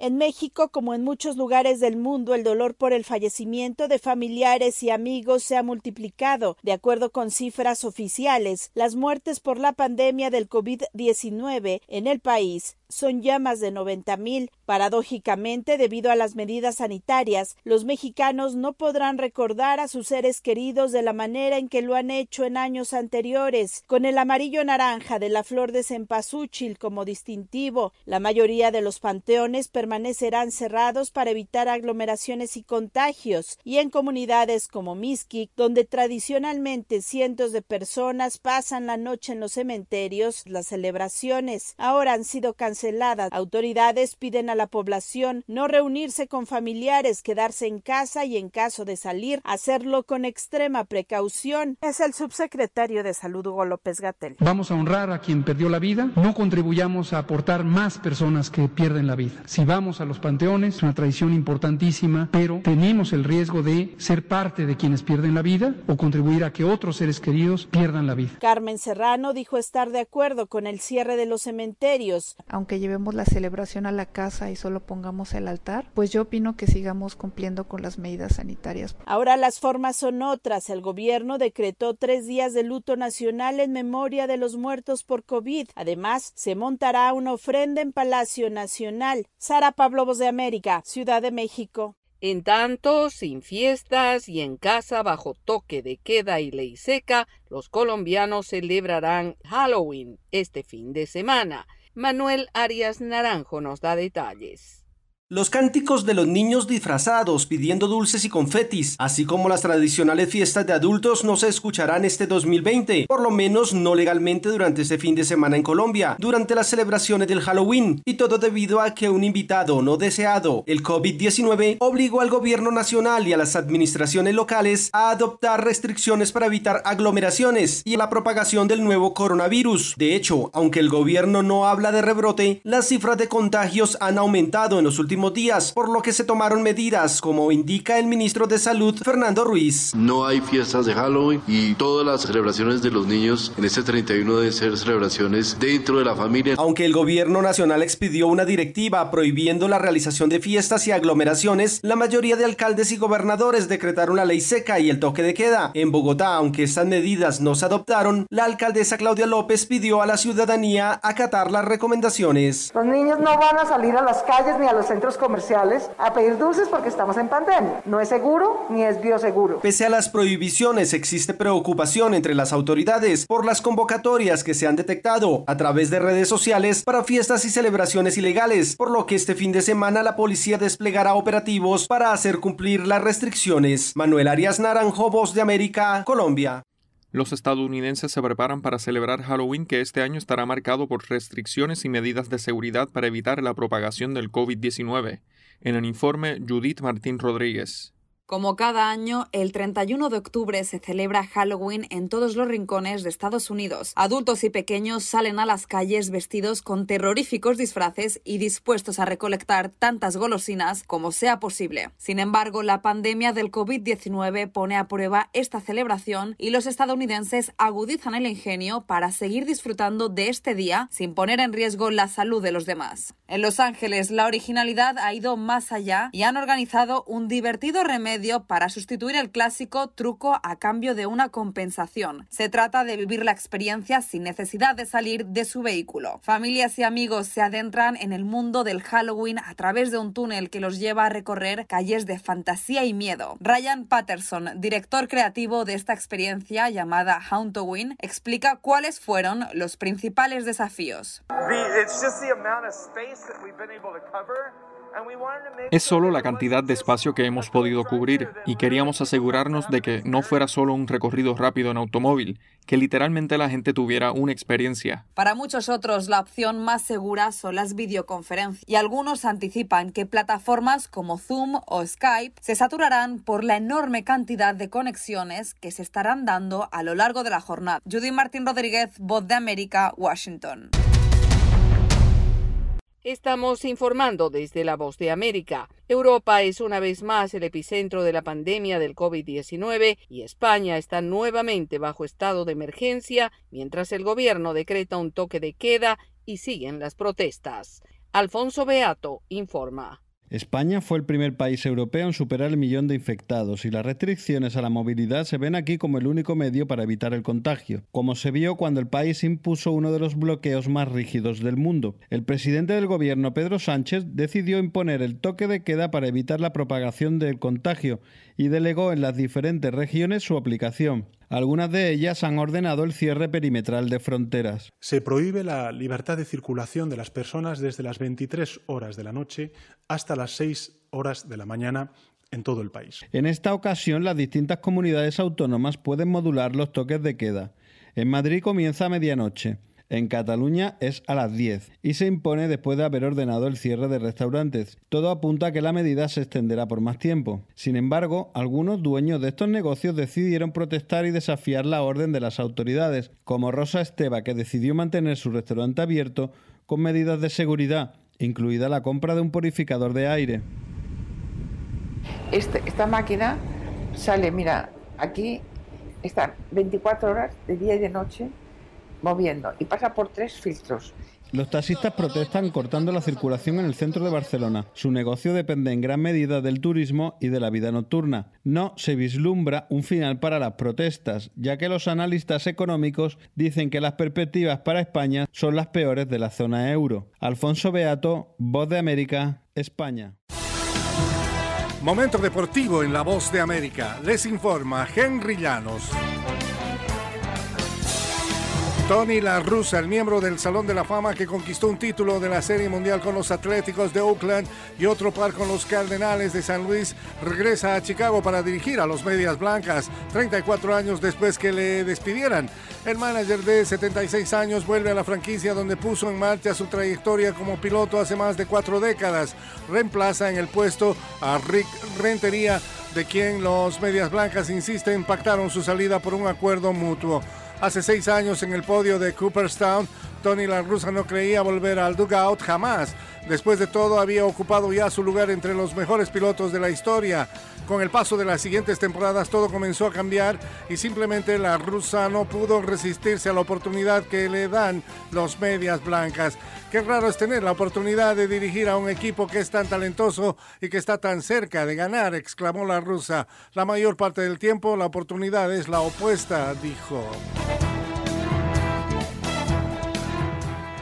En México, como en muchos lugares del mundo, el dolor por el fallecimiento de familiares y amigos se ha multiplicado. De acuerdo con cifras oficiales, las muertes por la pandemia del COVID-19 en el país son ya más de 90 mil. Paradójicamente, debido a las medidas sanitarias, los mexicanos no podrán recordar a sus seres queridos de la manera en que lo han hecho en años anteriores, con el amarillo naranja de la flor de cempasúchil como distintivo. La mayoría de los panteones permanecerán cerrados para evitar aglomeraciones y contagios, y en comunidades como Mixquic, donde tradicionalmente cientos de personas pasan la noche en los cementerios, las celebraciones ahora han sido canceladas Autoridades piden a la población no reunirse con familiares, quedarse en casa y en caso de salir, hacerlo con extrema precaución. Es el subsecretario de Salud Hugo López Gatel. Vamos a honrar a quien perdió la vida, no contribuyamos a aportar más personas que pierden la vida. Si vamos a los panteones, es una tradición importantísima, pero tenemos el riesgo de ser parte de quienes pierden la vida o contribuir a que otros seres queridos pierdan la vida. Carmen Serrano dijo estar de acuerdo con el cierre de los cementerios. Aunque que llevemos la celebración a la casa y solo pongamos el altar, pues yo opino que sigamos cumpliendo con las medidas sanitarias. Ahora las formas son otras. El gobierno decretó tres días de luto nacional en memoria de los muertos por COVID. Además, se montará una ofrenda en Palacio Nacional. Sara Pablo Voz de América, Ciudad de México. En tanto, sin fiestas y en casa bajo toque de queda y ley seca, los colombianos celebrarán Halloween este fin de semana. Manuel Arias Naranjo nos da detalles. Los cánticos de los niños disfrazados pidiendo dulces y confetis, así como las tradicionales fiestas de adultos no se escucharán este 2020, por lo menos no legalmente durante este fin de semana en Colombia, durante las celebraciones del Halloween, y todo debido a que un invitado no deseado, el COVID-19, obligó al gobierno nacional y a las administraciones locales a adoptar restricciones para evitar aglomeraciones y la propagación del nuevo coronavirus. De hecho, aunque el gobierno no habla de rebrote, las cifras de contagios han aumentado en los últimos días, por lo que se tomaron medidas, como indica el ministro de Salud, Fernando Ruiz. No hay fiestas de Halloween y todas las celebraciones de los niños en este 31 deben ser celebraciones dentro de la familia. Aunque el gobierno nacional expidió una directiva prohibiendo la realización de fiestas y aglomeraciones, la mayoría de alcaldes y gobernadores decretaron la ley seca y el toque de queda. En Bogotá, aunque estas medidas no se adoptaron, la alcaldesa Claudia López pidió a la ciudadanía acatar las recomendaciones. Los niños no van a salir a las calles ni a los centros comerciales a pedir dulces porque estamos en pandemia. No es seguro ni es bioseguro. Pese a las prohibiciones, existe preocupación entre las autoridades por las convocatorias que se han detectado a través de redes sociales para fiestas y celebraciones ilegales, por lo que este fin de semana la policía desplegará operativos para hacer cumplir las restricciones. Manuel Arias Naranjo, Voz de América, Colombia. Los estadounidenses se preparan para celebrar Halloween que este año estará marcado por restricciones y medidas de seguridad para evitar la propagación del COVID-19. En el informe, Judith Martín Rodríguez. Como cada año, el 31 de octubre se celebra Halloween en todos los rincones de Estados Unidos. Adultos y pequeños salen a las calles vestidos con terroríficos disfraces y dispuestos a recolectar tantas golosinas como sea posible. Sin embargo, la pandemia del COVID-19 pone a prueba esta celebración y los estadounidenses agudizan el ingenio para seguir disfrutando de este día sin poner en riesgo la salud de los demás. En Los Ángeles, la originalidad ha ido más allá y han organizado un divertido remedio para sustituir el clásico truco a cambio de una compensación. Se trata de vivir la experiencia sin necesidad de salir de su vehículo. Familias y amigos se adentran en el mundo del Halloween a través de un túnel que los lleva a recorrer calles de fantasía y miedo. Ryan Patterson, director creativo de esta experiencia llamada Hauntoween, explica cuáles fueron los principales desafíos. Es solo la cantidad de espacio que hemos podido cubrir y queríamos asegurarnos de que no fuera solo un recorrido rápido en automóvil, que literalmente la gente tuviera una experiencia. Para muchos otros, la opción más segura son las videoconferencias y algunos anticipan que plataformas como Zoom o Skype se saturarán por la enorme cantidad de conexiones que se estarán dando a lo largo de la jornada. Judy Martín Rodríguez, Voz de América, Washington. Estamos informando desde la Voz de América. Europa es una vez más el epicentro de la pandemia del COVID-19 y España está nuevamente bajo estado de emergencia mientras el gobierno decreta un toque de queda y siguen las protestas. Alfonso Beato informa. España fue el primer país europeo en superar el millón de infectados y las restricciones a la movilidad se ven aquí como el único medio para evitar el contagio, como se vio cuando el país impuso uno de los bloqueos más rígidos del mundo. El presidente del gobierno, Pedro Sánchez, decidió imponer el toque de queda para evitar la propagación del contagio y delegó en las diferentes regiones su aplicación. Algunas de ellas han ordenado el cierre perimetral de fronteras. Se prohíbe la libertad de circulación de las personas desde las 23 horas de la noche hasta las 6 horas de la mañana en todo el país. En esta ocasión, las distintas comunidades autónomas pueden modular los toques de queda. En Madrid comienza a medianoche. En Cataluña es a las 10 y se impone después de haber ordenado el cierre de restaurantes. Todo apunta a que la medida se extenderá por más tiempo. Sin embargo, algunos dueños de estos negocios decidieron protestar y desafiar la orden de las autoridades, como Rosa Esteba, que decidió mantener su restaurante abierto con medidas de seguridad, incluida la compra de un purificador de aire. Este, esta máquina sale, mira, aquí están 24 horas de día y de noche moviendo y pasa por tres filtros. Los taxistas protestan cortando la circulación en el centro de Barcelona. Su negocio depende en gran medida del turismo y de la vida nocturna. No se vislumbra un final para las protestas, ya que los analistas económicos dicen que las perspectivas para España son las peores de la zona euro. Alfonso Beato, Voz de América, España. Momento deportivo en la Voz de América. Les informa Henry Llanos. Tony La Russa, el miembro del Salón de la Fama que conquistó un título de la Serie Mundial con los Atléticos de Oakland y otro par con los Cardenales de San Luis, regresa a Chicago para dirigir a los Medias Blancas, 34 años después que le despidieran. El manager de 76 años vuelve a la franquicia donde puso en marcha su trayectoria como piloto hace más de cuatro décadas. Reemplaza en el puesto a Rick Rentería, de quien los Medias Blancas insisten pactaron su salida por un acuerdo mutuo. Hace seis años en el podio de Cooperstown, Tony La Russa no creía volver al dugout jamás. Después de todo, había ocupado ya su lugar entre los mejores pilotos de la historia. Con el paso de las siguientes temporadas todo comenzó a cambiar y simplemente la rusa no pudo resistirse a la oportunidad que le dan los medias blancas. Qué raro es tener la oportunidad de dirigir a un equipo que es tan talentoso y que está tan cerca de ganar, exclamó la rusa. La mayor parte del tiempo la oportunidad es la opuesta, dijo.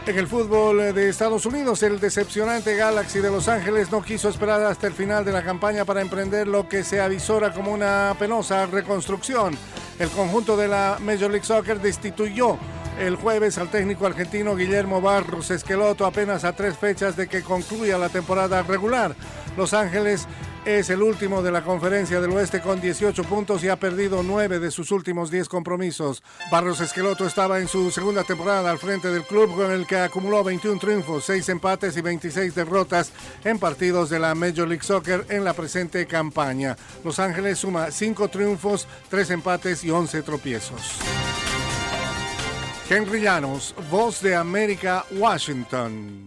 En el fútbol de Estados Unidos, el decepcionante Galaxy de Los Ángeles no quiso esperar hasta el final de la campaña para emprender lo que se avisora como una penosa reconstrucción. El conjunto de la Major League Soccer destituyó el jueves al técnico argentino Guillermo Barros Esqueloto apenas a tres fechas de que concluya la temporada regular. Los Ángeles es el último de la conferencia del oeste con 18 puntos y ha perdido 9 de sus últimos 10 compromisos. Barros Esqueloto estaba en su segunda temporada al frente del club con el que acumuló 21 triunfos, 6 empates y 26 derrotas en partidos de la Major League Soccer en la presente campaña. Los Ángeles suma 5 triunfos, 3 empates y 11 tropiezos. Henry Llanos, Voz de América, Washington.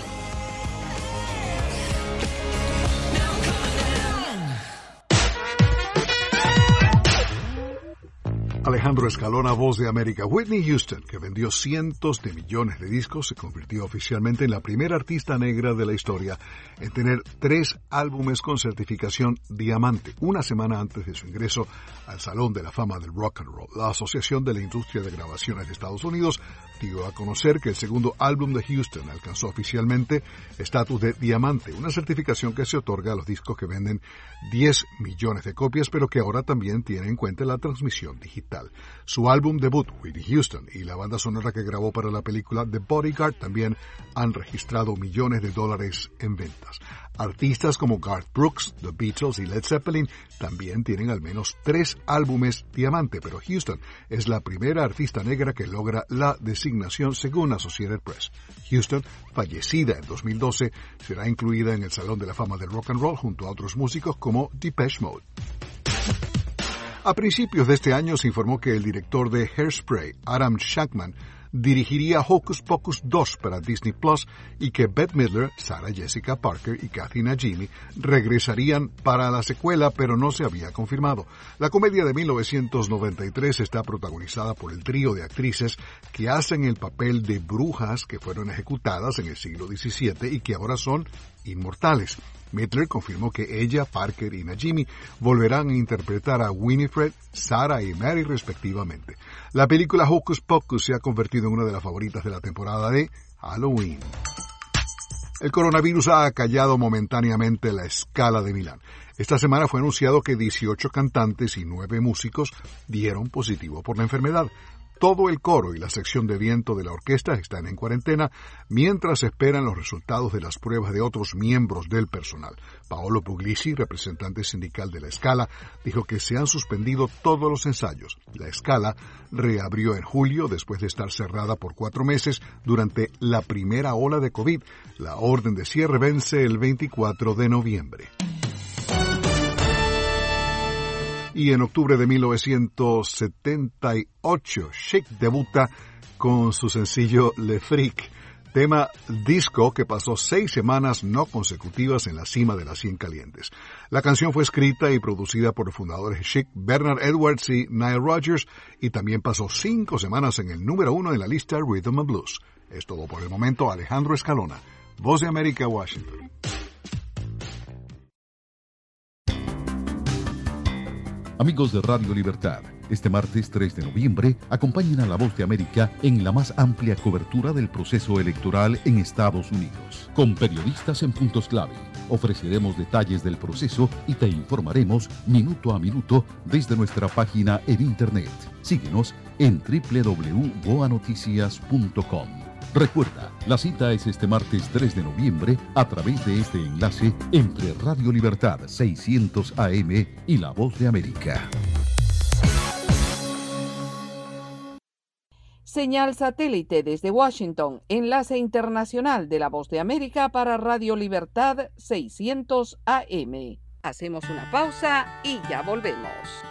Alejandro Escalona, voz de América. Whitney Houston, que vendió cientos de millones de discos, se convirtió oficialmente en la primera artista negra de la historia en tener tres álbumes con certificación diamante, una semana antes de su ingreso al Salón de la Fama del Rock and Roll. La Asociación de la Industria de Grabaciones de Estados Unidos dio a conocer que el segundo álbum de Houston alcanzó oficialmente estatus de diamante, una certificación que se otorga a los discos que venden 10 millones de copias, pero que ahora también tiene en cuenta la transmisión digital. Su álbum debut, Whitney Houston, y la banda sonora que grabó para la película The Bodyguard también han registrado millones de dólares en ventas. Artistas como Garth Brooks, The Beatles y Led Zeppelin también tienen al menos tres álbumes diamante, pero Houston es la primera artista negra que logra la designación según Associated Press. Houston, fallecida en 2012, será incluida en el Salón de la Fama del Rock and Roll junto a otros músicos como Depeche Mode. A principios de este año se informó que el director de Hairspray, Adam Shankman, dirigiría Hocus Pocus 2 para Disney Plus y que Bette Midler, Sarah Jessica Parker y Kathy Najimy regresarían para la secuela, pero no se había confirmado. La comedia de 1993 está protagonizada por el trío de actrices que hacen el papel de brujas que fueron ejecutadas en el siglo XVII y que ahora son inmortales. Midler confirmó que ella, Parker y Najimy volverán a interpretar a Winifred, Sarah y Mary respectivamente. La película Hocus Pocus se ha convertido en una de las favoritas de la temporada de Halloween. El coronavirus ha acallado momentáneamente la escala de Milán. Esta semana fue anunciado que 18 cantantes y 9 músicos dieron positivo por la enfermedad. Todo el coro y la sección de viento de la orquesta están en cuarentena mientras esperan los resultados de las pruebas de otros miembros del personal. Paolo Puglisi, representante sindical de la Escala, dijo que se han suspendido todos los ensayos. La Escala reabrió en julio después de estar cerrada por cuatro meses durante la primera ola de COVID. La orden de cierre vence el 24 de noviembre y en octubre de 1978 Chic debuta con su sencillo Le Freak, tema disco que pasó seis semanas no consecutivas en la cima de las 100 calientes. La canción fue escrita y producida por los fundadores Chic, Bernard Edwards y Nile Rodgers y también pasó cinco semanas en el número uno de la lista Rhythm and Blues. Es todo por el momento, Alejandro Escalona, Voz de América, Washington. Amigos de Radio Libertad, este martes 3 de noviembre acompañen a La Voz de América en la más amplia cobertura del proceso electoral en Estados Unidos. Con periodistas en puntos clave, ofreceremos detalles del proceso y te informaremos minuto a minuto desde nuestra página en Internet. Síguenos en www.boanoticias.com. Recuerda, la cita es este martes 3 de noviembre a través de este enlace entre Radio Libertad 600 AM y La Voz de América. Señal satélite desde Washington, enlace internacional de La Voz de América para Radio Libertad 600 AM. Hacemos una pausa y ya volvemos.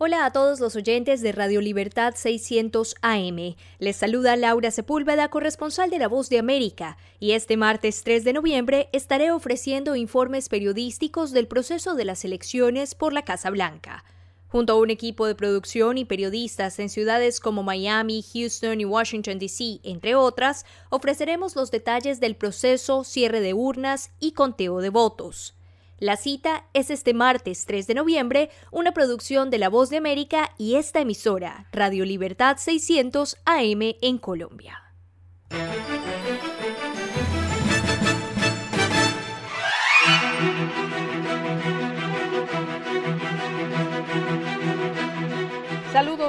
Hola a todos los oyentes de Radio Libertad 600 AM. Les saluda Laura Sepúlveda, corresponsal de La Voz de América, y este martes 3 de noviembre estaré ofreciendo informes periodísticos del proceso de las elecciones por la Casa Blanca. Junto a un equipo de producción y periodistas en ciudades como Miami, Houston y Washington, D.C., entre otras, ofreceremos los detalles del proceso, cierre de urnas y conteo de votos. La cita es este martes 3 de noviembre, una producción de La Voz de América y esta emisora, Radio Libertad 600 AM en Colombia.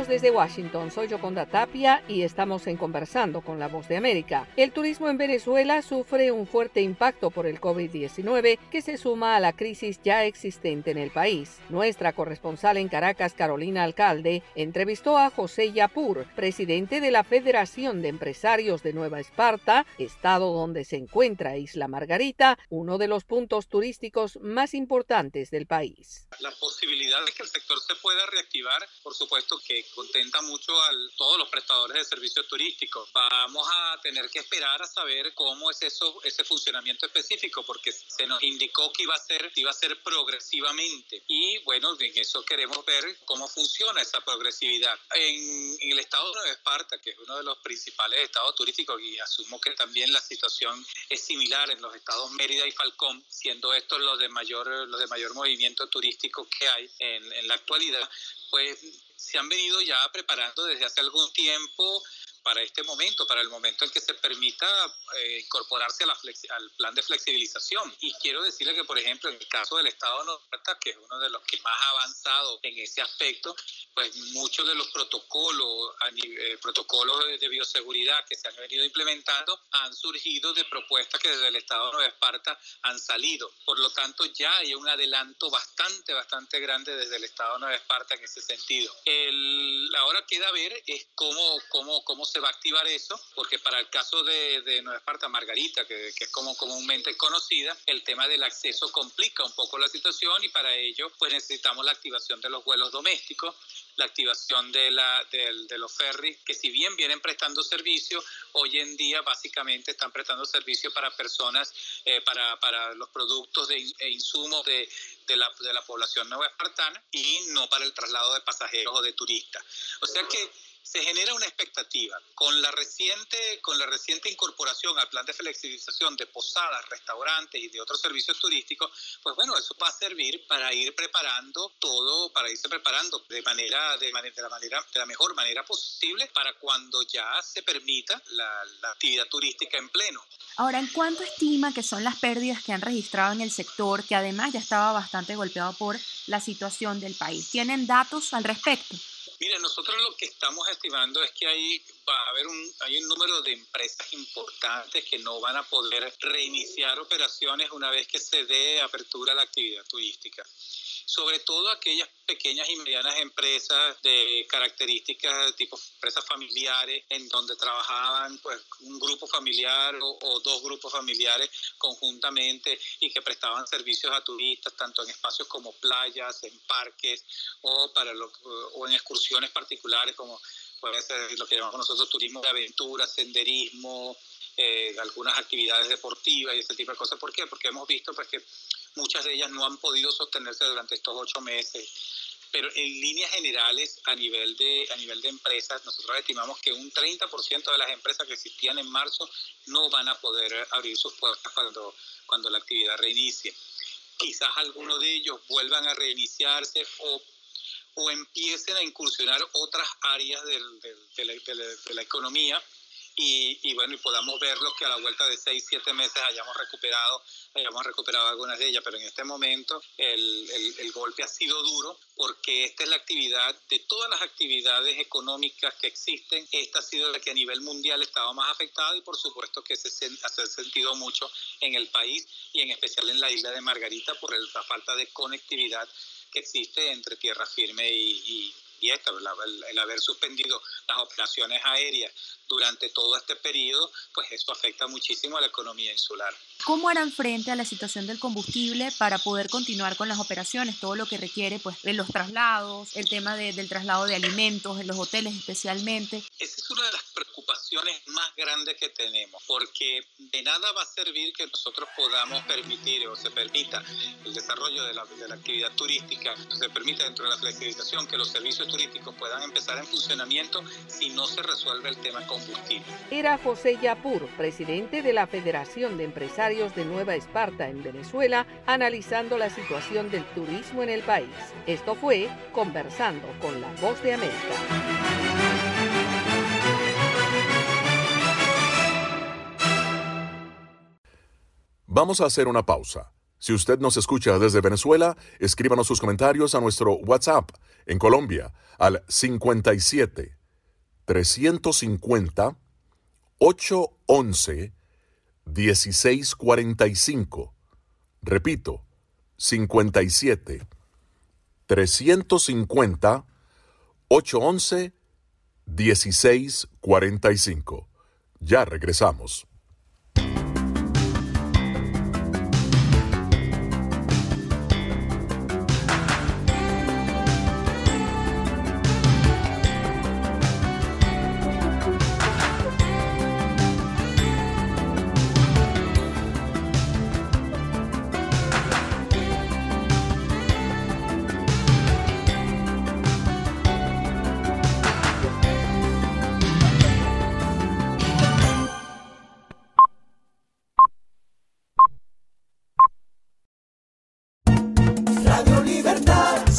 Desde Washington, soy Yoconda Tapia y estamos en Conversando con la Voz de América. El turismo en Venezuela sufre un fuerte impacto por el COVID-19 que se suma a la crisis ya existente en el país. Nuestra corresponsal en Caracas, Carolina Alcalde, entrevistó a José Yapur, presidente de la Federación de Empresarios de Nueva Esparta, estado donde se encuentra Isla Margarita, uno de los puntos turísticos más importantes del país. La posibilidad de que el sector se pueda reactivar, por supuesto que contenta mucho a todos los prestadores de servicios turísticos. Vamos a tener que esperar a saber cómo es eso, ese funcionamiento específico, porque se nos indicó que iba a ser, iba a ser progresivamente. Y bueno, en eso queremos ver cómo funciona esa progresividad. En, en el estado de Nueva Esparta, que es uno de los principales estados turísticos, y asumo que también la situación es similar en los estados Mérida y Falcón, siendo estos los de mayor, los de mayor movimiento turístico que hay en, en la actualidad, pues se han venido ya preparando desde hace algún tiempo para este momento, para el momento en que se permita eh, incorporarse a la al plan de flexibilización. Y quiero decirle que, por ejemplo, en el caso del Estado de Norte, que es uno de los que más ha avanzado en ese aspecto, pues muchos de los protocolos, eh, protocolos de, bioseguridad que se han venido implementando han surgido de propuestas que desde el Estado de Nueva Esparta han salido. Por lo tanto, ya hay un adelanto bastante, bastante grande desde el Estado de Nueva Esparta en ese sentido. El, ahora queda ver es cómo, cómo, cómo se va a activar eso, porque para el caso de, Nueva Esparta, Margarita, que, es como comúnmente conocida, el tema del acceso complica un poco la situación y para ello pues necesitamos la activación de los vuelos domésticos, la activación de, la, de, de los ferries, que si bien vienen prestando servicio, hoy en día básicamente están prestando servicio para personas, eh, para, para los productos de, e insumos de, de la, de la población nueva espartana y no para el traslado de pasajeros o de turistas. O sea que se genera una expectativa con la reciente con la reciente incorporación al plan de flexibilización de posadas, restaurantes y de otros servicios turísticos, pues bueno, eso va a servir para ir preparando todo, para irse preparando de manera de, manera, de la manera de la mejor manera posible para cuando ya se permita la, la actividad turística en pleno. Ahora, ¿en cuánto estima que son las pérdidas que han registrado en el sector, que además ya estaba bastante golpeado por la situación del país? ¿Tienen datos al respecto? Mire, nosotros lo que estamos estimando es que hay va a haber un, hay un número de empresas importantes que no van a poder reiniciar operaciones una vez que se dé apertura a la actividad turística sobre todo aquellas pequeñas y medianas empresas de características tipo empresas familiares en donde trabajaban pues un grupo familiar o, dos grupos familiares conjuntamente y que prestaban servicios a turistas tanto en espacios como playas, en parques o para lo, o en excursiones particulares como puede ser lo que llamamos nosotros turismo de aventura, senderismo, eh, algunas actividades deportivas y ese tipo de cosas. ¿Por qué? Porque hemos visto pues que Muchas de ellas no han podido sostenerse durante estos ocho meses. Pero en líneas generales, a nivel de, a nivel de empresas, nosotros estimamos que un 30% de las empresas que existían en marzo no van a poder abrir sus puertas cuando, cuando la actividad reinicie. Quizás algunos de ellos vuelvan a reiniciarse o, o empiecen a incursionar otras áreas del, de, la, de la economía y, bueno, y podamos verlos que a la vuelta de seis, siete meses hayamos recuperado, hayamos recuperado algunas de ellas, pero en este momento el, el, el, golpe ha sido duro porque esta es la actividad, de todas las actividades económicas que existen, esta ha sido la que a nivel mundial estaba más afectada y por supuesto que se, se ha sentido mucho en el país y en especial en la isla de Margarita por la falta de conectividad que existe entre tierra firme y y esto, el, haber suspendido las operaciones aéreas durante todo este periodo, pues eso afecta muchísimo a la economía insular. ¿Cómo harán frente a la situación del combustible para poder continuar con las operaciones? Todo lo que requiere, pues, de los traslados, el tema del traslado de alimentos en los hoteles especialmente. Esa es una de las preocupaciones más grandes que tenemos, porque de nada va a servir que nosotros podamos permitir o se permita el desarrollo de la, de la actividad turística, se permita dentro de la flexibilización que los servicios turísticos puedan empezar en funcionamiento si no se resuelve el tema combustible. Era José Yapur, presidente de la Federación de Empresarios de Nueva Esparta en Venezuela, analizando la situación del turismo en el país. Esto fue Conversando con la Voz de América. Vamos a hacer una pausa. Si usted nos escucha desde Venezuela, escríbanos sus comentarios a nuestro WhatsApp en Colombia al 57 350 811 1645. Repito, 57 350 811 1645. Ya regresamos.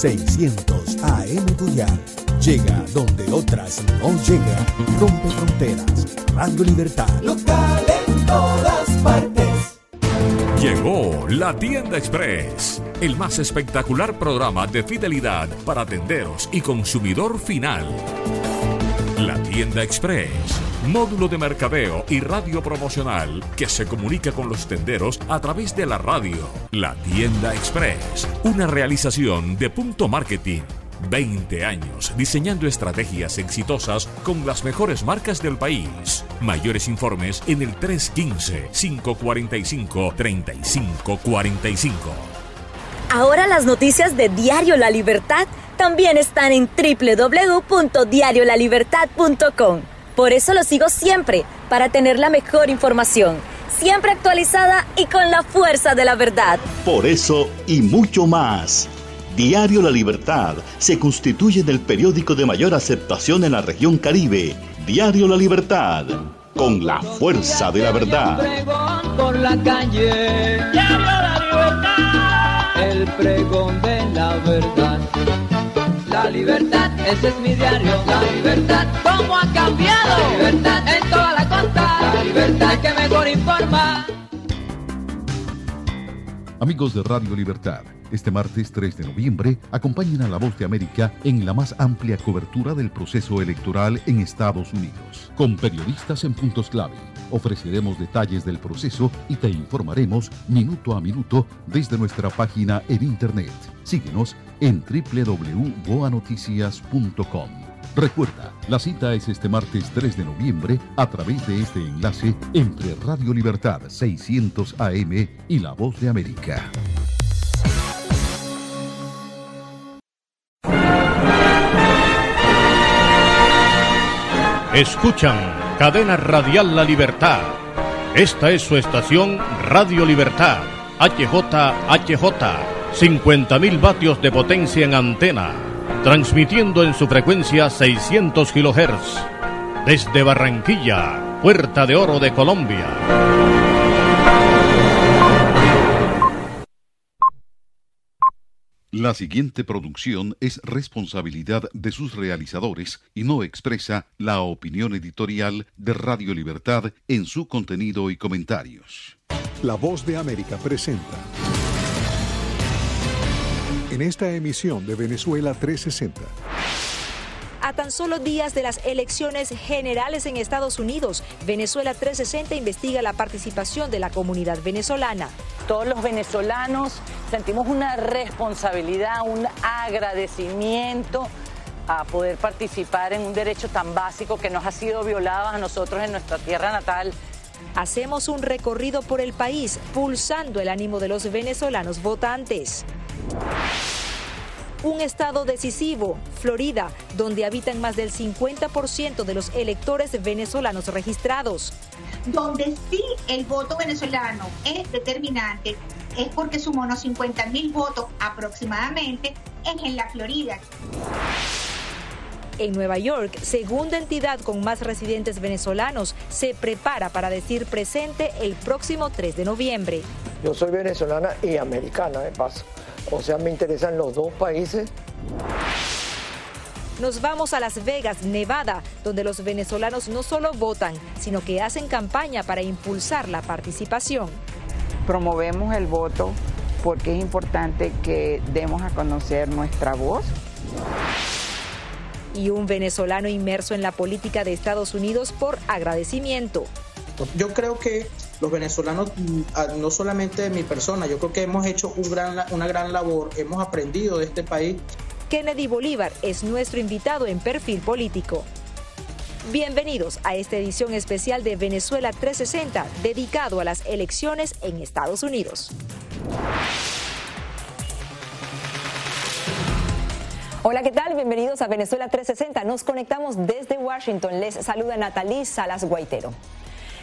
600 AM Tuyal. Llega donde otras no llegan. Rompe fronteras. Radio Libertad. Local en todas partes. Llegó la tienda express, el más espectacular programa de fidelidad para tenderos y consumidor final. La tienda express, módulo de mercadeo y radio promocional que se comunica con los tenderos a través de la radio. La tienda express, una realización de punto marketing. 20 años diseñando estrategias exitosas con las mejores marcas del país. Mayores informes en el 315-545-3545. Ahora las noticias de Diario La Libertad también están en www.diariolalibertad.com. Por eso lo sigo siempre, para tener la mejor información, siempre actualizada y con la fuerza de la verdad. Por eso y mucho más. Diario La Libertad se constituye en el periódico de mayor aceptación en la región Caribe. Diario La Libertad, con la fuerza de la verdad. por la calle. Diario la libertad. El pregón de la verdad. La libertad, ese es mi diario. La libertad, ¿cómo ha cambiado? La libertad en toda la costa. La libertad que mejor informa. Amigos de Radio Libertad, este martes 3 de noviembre acompañen a La Voz de América en la más amplia cobertura del proceso electoral en Estados Unidos. Con periodistas en puntos clave, ofreceremos detalles del proceso y te informaremos minuto a minuto desde nuestra página en Internet. Síguenos en www.boanoticias.com. Recuerda, la cita es este martes 3 de noviembre a través de este enlace entre Radio Libertad 600 AM y La Voz de América. Escuchan Cadena Radial La Libertad. Esta es su estación Radio Libertad, HJHJ, 50.000 vatios de potencia en antena transmitiendo en su frecuencia 600 kHz desde Barranquilla, Puerta de Oro de Colombia. La siguiente producción es responsabilidad de sus realizadores y no expresa la opinión editorial de Radio Libertad en su contenido y comentarios. La voz de América presenta en esta emisión de Venezuela 360. A tan solo días de las elecciones generales en Estados Unidos, Venezuela 360 investiga la participación de la comunidad venezolana. Todos los venezolanos sentimos una responsabilidad, un agradecimiento a poder participar en un derecho tan básico que nos ha sido violado a nosotros en nuestra tierra natal. Hacemos un recorrido por el país, pulsando el ánimo de los venezolanos votantes. Un estado decisivo, Florida, donde habitan más del 50% de los electores venezolanos registrados. Donde sí el voto venezolano es determinante es porque sumó unos 50 mil votos aproximadamente es en la Florida. En Nueva York, segunda entidad con más residentes venezolanos, se prepara para decir presente el próximo 3 de noviembre. Yo soy venezolana y americana, de paso. O sea, me interesan los dos países. Nos vamos a Las Vegas, Nevada, donde los venezolanos no solo votan, sino que hacen campaña para impulsar la participación. Promovemos el voto porque es importante que demos a conocer nuestra voz. Y un venezolano inmerso en la política de Estados Unidos por agradecimiento. Yo creo que los venezolanos, mm, no solamente de mi persona, yo creo que hemos hecho un gran, una gran labor, hemos aprendido de este país. Kennedy Bolívar es nuestro invitado en perfil político. Bienvenidos a esta edición especial de Venezuela 360 dedicado a las elecciones en Estados Unidos. Hola, ¿qué tal? Bienvenidos a Venezuela 360. Nos conectamos desde Washington. Les saluda Natalí Salas Guaitero.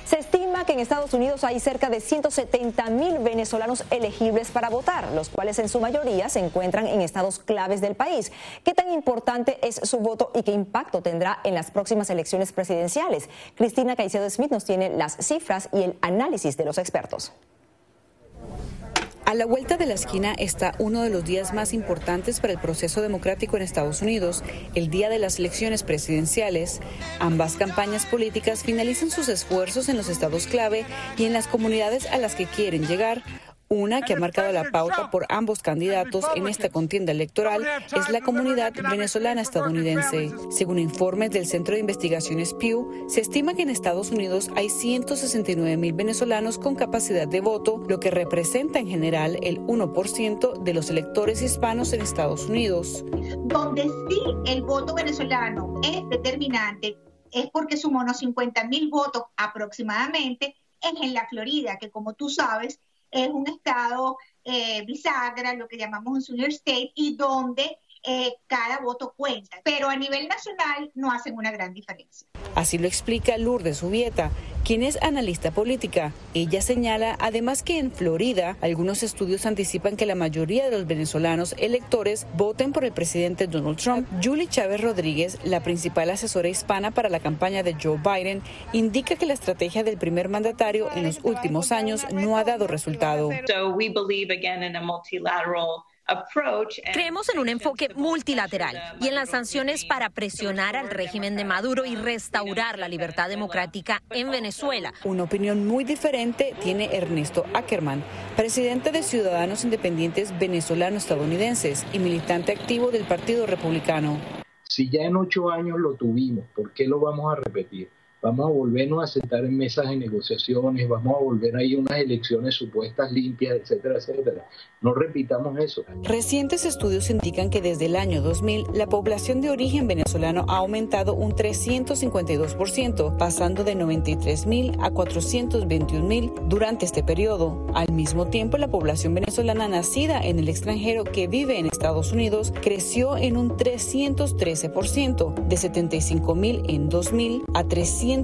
Se estima que en Estados Unidos hay cerca de 170 mil venezolanos elegibles para votar, los cuales en su mayoría se encuentran en estados claves del país. ¿Qué tan importante es su voto y qué impacto tendrá en las próximas elecciones presidenciales? Cristina Caicedo Smith nos tiene las cifras y el análisis de los expertos. A la vuelta de la esquina está uno de los días más importantes para el proceso democrático en Estados Unidos, el día de las elecciones presidenciales. Ambas campañas políticas finalizan sus esfuerzos en los estados clave y en las comunidades a las que quieren llegar, una que ha marcado la pauta por ambos candidatos en esta contienda electoral es la comunidad venezolana estadounidense. Según informes del Centro de Investigaciones Pew, se estima que en Estados Unidos hay 169 mil venezolanos con capacidad de voto, lo que representa en general el 1% de los electores hispanos en Estados Unidos. Donde sí el voto venezolano es determinante es porque sumó unos 50 mil votos aproximadamente, es en la Florida, que como tú sabes, es un estado eh, bisagra, lo que llamamos un senior state, y donde eh, cada voto cuenta, pero a nivel nacional no hacen una gran diferencia. Así lo explica Lourdes Ubieta, quien es analista política. Ella señala además que en Florida algunos estudios anticipan que la mayoría de los venezolanos electores voten por el presidente Donald Trump. Julie Chávez Rodríguez, la principal asesora hispana para la campaña de Joe Biden, indica que la estrategia del primer mandatario en los últimos años no ha dado resultado. Creemos en un enfoque multilateral y en las sanciones para presionar al régimen de Maduro y restaurar la libertad democrática en Venezuela. Una opinión muy diferente tiene Ernesto Ackerman, presidente de Ciudadanos Independientes Venezolano-Estadounidenses y militante activo del Partido Republicano. Si ya en ocho años lo tuvimos, ¿por qué lo vamos a repetir? Vamos a volvernos a sentar en mesas de negociaciones, vamos a volver ahí unas elecciones supuestas limpias, etcétera, etcétera. No repitamos eso. Recientes estudios indican que desde el año 2000 la población de origen venezolano ha aumentado un 352%, pasando de 93 mil a 421 mil durante este periodo. Al mismo tiempo, la población venezolana nacida en el extranjero que vive en Estados Unidos creció en un 313%, de 75 mil en 2000 a 300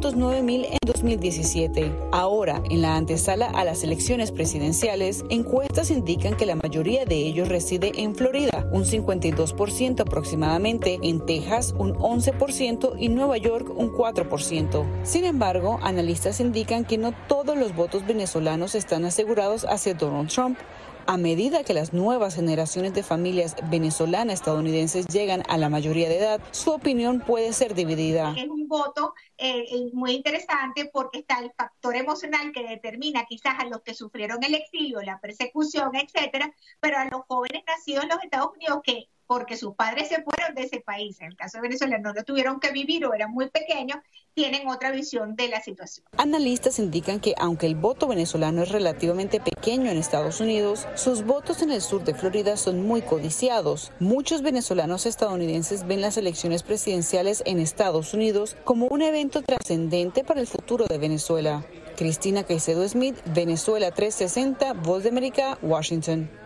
mil en 2017. Ahora, en la antesala a las elecciones presidenciales, encuestas indican que la mayoría de ellos reside en Florida, un 52% aproximadamente, en Texas un 11% y Nueva York un 4%. Sin embargo, analistas indican que no todos los votos venezolanos están asegurados hacia Donald Trump. A medida que las nuevas generaciones de familias venezolanas estadounidenses llegan a la mayoría de edad, su opinión puede ser dividida. Es un voto eh, muy interesante porque está el factor emocional que determina quizás a los que sufrieron el exilio, la persecución, etcétera, pero a los jóvenes nacidos en los Estados Unidos que porque sus padres se fueron de ese país, en el caso de Venezuela no lo tuvieron que vivir o eran muy pequeños, tienen otra visión de la situación. Analistas indican que aunque el voto venezolano es relativamente pequeño en Estados Unidos, sus votos en el sur de Florida son muy codiciados. Muchos venezolanos estadounidenses ven las elecciones presidenciales en Estados Unidos como un evento trascendente para el futuro de Venezuela. Cristina Caicedo Smith, Venezuela 360, Voz de América, Washington.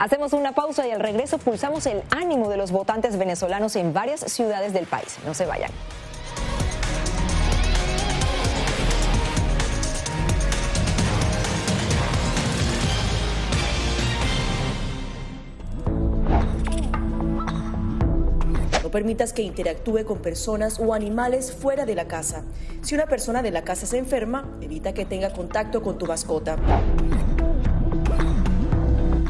Hacemos una pausa y al regreso pulsamos el ánimo de los votantes venezolanos en varias ciudades del país. No se vayan. No permitas que interactúe con personas o animales fuera de la casa. Si una persona de la casa se enferma, evita que tenga contacto con tu mascota.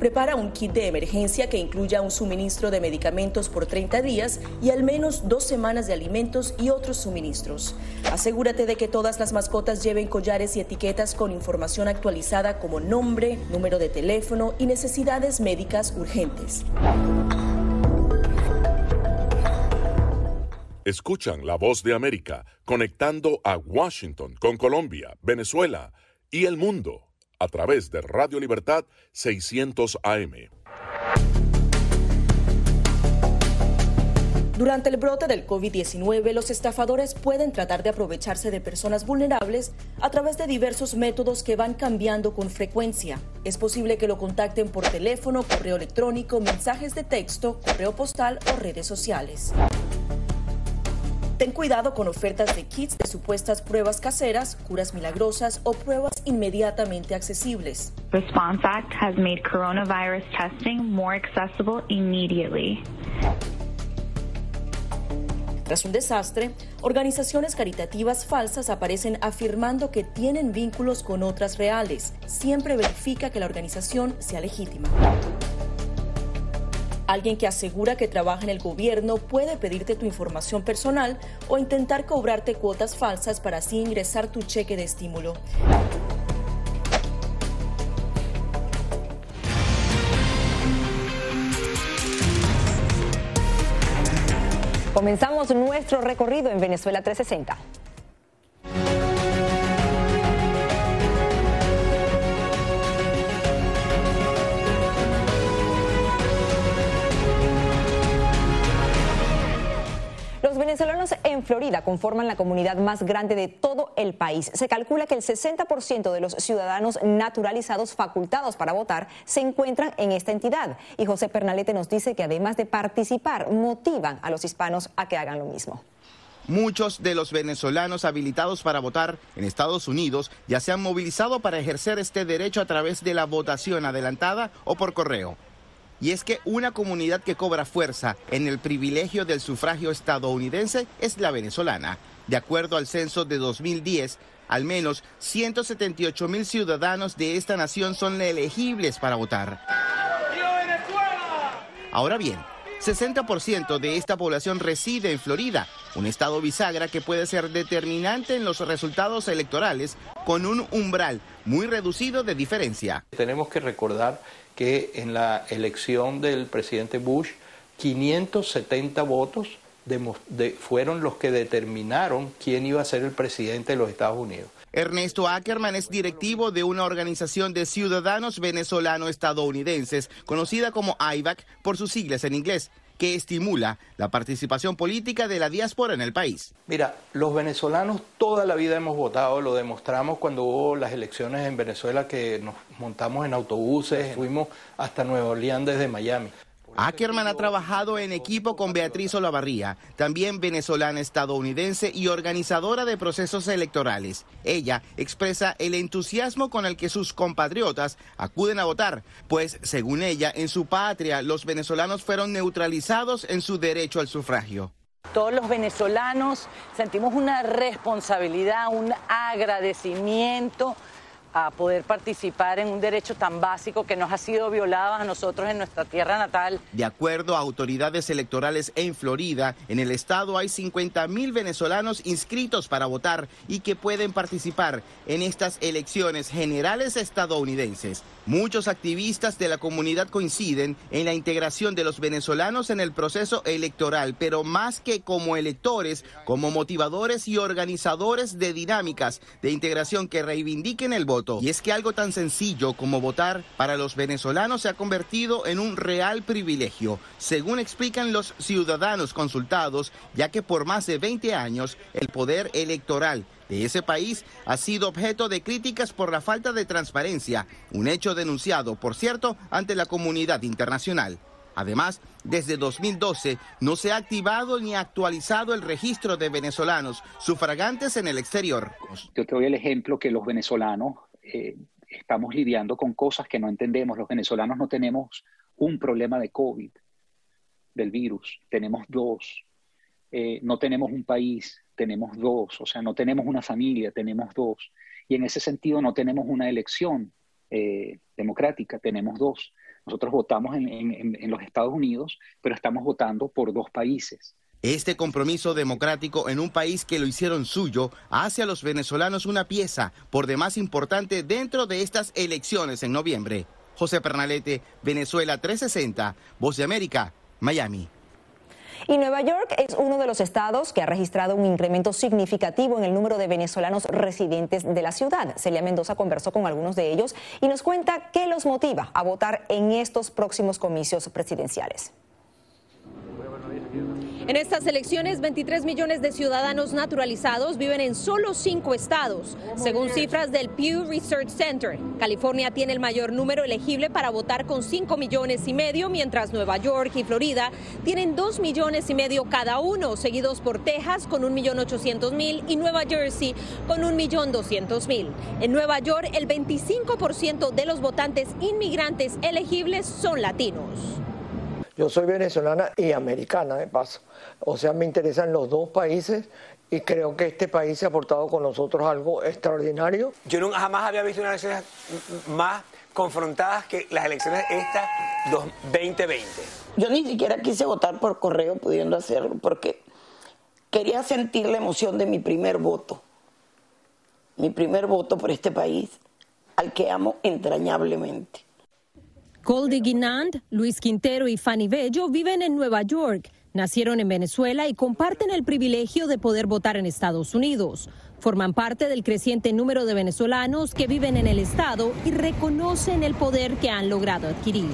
prepara un kit de emergencia que incluya un suministro de medicamentos por 30 días y al menos dos semanas de alimentos y otros suministros. Asegúrate de que todas las mascotas lleven collares y etiquetas con información actualizada como nombre, número de teléfono y necesidades médicas urgentes. Escuchan la voz de América conectando a Washington con Colombia, Venezuela y el mundo a través de Radio Libertad 600 AM. Durante el brote del COVID-19, los estafadores pueden tratar de aprovecharse de personas vulnerables a través de diversos métodos que van cambiando con frecuencia. Es posible que lo contacten por teléfono, correo electrónico, mensajes de texto, correo postal o redes sociales. Ten cuidado con ofertas de kits de supuestas pruebas caseras, curas milagrosas o pruebas inmediatamente accesibles. Response Act has made coronavirus testing more accessible immediately. Tras un desastre, organizaciones caritativas falsas aparecen afirmando que tienen vínculos con otras reales. Siempre verifica que la organización sea legítima. Alguien que asegura que trabaja en el gobierno puede pedirte tu información personal o intentar cobrarte cuotas falsas para así ingresar tu cheque de estímulo. Comenzamos nuestro recorrido en Venezuela 360. Venezolanos en Florida conforman la comunidad más grande de todo el país. Se calcula que el 60% de los ciudadanos naturalizados facultados para votar se encuentran en esta entidad. Y José Pernalete nos dice que además de participar, motivan a los hispanos a que hagan lo mismo. Muchos de los venezolanos habilitados para votar en Estados Unidos ya se han movilizado para ejercer este derecho a través de la votación adelantada o por correo. Y es que una comunidad que cobra fuerza en el privilegio del sufragio estadounidense es la venezolana. De acuerdo al censo de 2010, al menos 178 mil ciudadanos de esta nación son elegibles para votar. Ahora bien, 60% de esta población reside en Florida, un estado bisagra que puede ser determinante en los resultados electorales con un umbral muy reducido de diferencia. Tenemos que recordar que en la elección del presidente Bush, 570 votos fueron los que determinaron quién iba a ser el presidente de los Estados Unidos. Ernesto Ackerman es directivo de una organización de ciudadanos venezolano-estadounidenses, conocida como IVAC por sus siglas en inglés, que estimula la participación política de la diáspora en el país. Mira, los venezolanos toda la vida hemos votado, lo demostramos cuando hubo las elecciones en Venezuela que nos montamos en autobuses, fuimos hasta Nueva Orleans desde Miami. Ackerman ha trabajado en equipo con Beatriz Olavarría, también venezolana estadounidense y organizadora de procesos electorales. Ella expresa el entusiasmo con el que sus compatriotas acuden a votar, pues según ella, en su patria los venezolanos fueron neutralizados en su derecho al sufragio. Todos los venezolanos sentimos una responsabilidad, un agradecimiento a poder participar en un derecho tan básico que nos ha sido violado a nosotros en nuestra tierra natal. De acuerdo a autoridades electorales en Florida, en el estado hay 50 mil venezolanos inscritos para votar y que pueden participar en estas elecciones generales estadounidenses. Muchos activistas de la comunidad coinciden en la integración de los venezolanos en el proceso electoral, pero más que como electores, como motivadores y organizadores de dinámicas de integración que reivindiquen el voto y es que algo tan sencillo como votar para los venezolanos se ha convertido en un real privilegio, según explican los ciudadanos consultados, ya que por más de 20 años el poder electoral de ese país ha sido objeto de críticas por la falta de transparencia, un hecho denunciado, por cierto, ante la comunidad internacional. Además, desde 2012 no se ha activado ni actualizado el registro de venezolanos sufragantes en el exterior. Yo te doy el ejemplo que los venezolanos eh, estamos lidiando con cosas que no entendemos. Los venezolanos no tenemos un problema de COVID, del virus, tenemos dos. Eh, no tenemos un país, tenemos dos. O sea, no tenemos una familia, tenemos dos. Y en ese sentido no tenemos una elección eh, democrática, tenemos dos. Nosotros votamos en los Estados Unidos, pero estamos votando por dos países. Este compromiso democrático en un país que lo hicieron suyo hace a los venezolanos una pieza por demás importante dentro de estas elecciones en noviembre. José Pernalete, Venezuela 360, Voz de América, Miami. Y Nueva York es uno de los estados que ha registrado un incremento significativo en el número de venezolanos residentes de la ciudad. Celia Mendoza conversó con algunos de ellos y nos cuenta qué los motiva a votar en estos próximos comicios presidenciales. En estas elecciones, 23 millones de ciudadanos naturalizados viven en solo cinco estados, según cifras del Pew Research Center. California tiene el mayor número elegible para votar con 5 millones y medio, mientras Nueva York y Florida tienen 2 millones y medio cada uno, seguidos por Texas con 1.800.000 y Nueva Jersey con 1.200.000. En Nueva York, el 25% de los votantes inmigrantes elegibles son latinos. Yo soy venezolana y americana, de paso. O sea, me interesan los dos países y creo que este país se ha aportado con nosotros algo extraordinario. Yo nunca jamás había visto unas elecciones más confrontadas que las elecciones estas 2020. Yo ni siquiera quise votar por correo pudiendo hacerlo porque quería sentir la emoción de mi primer voto. Mi primer voto por este país al que amo entrañablemente. Goldie Guinand, Luis Quintero y Fanny Bello viven en Nueva York. Nacieron en Venezuela y comparten el privilegio de poder votar en Estados Unidos. Forman parte del creciente número de venezolanos que viven en el Estado y reconocen el poder que han logrado adquirir.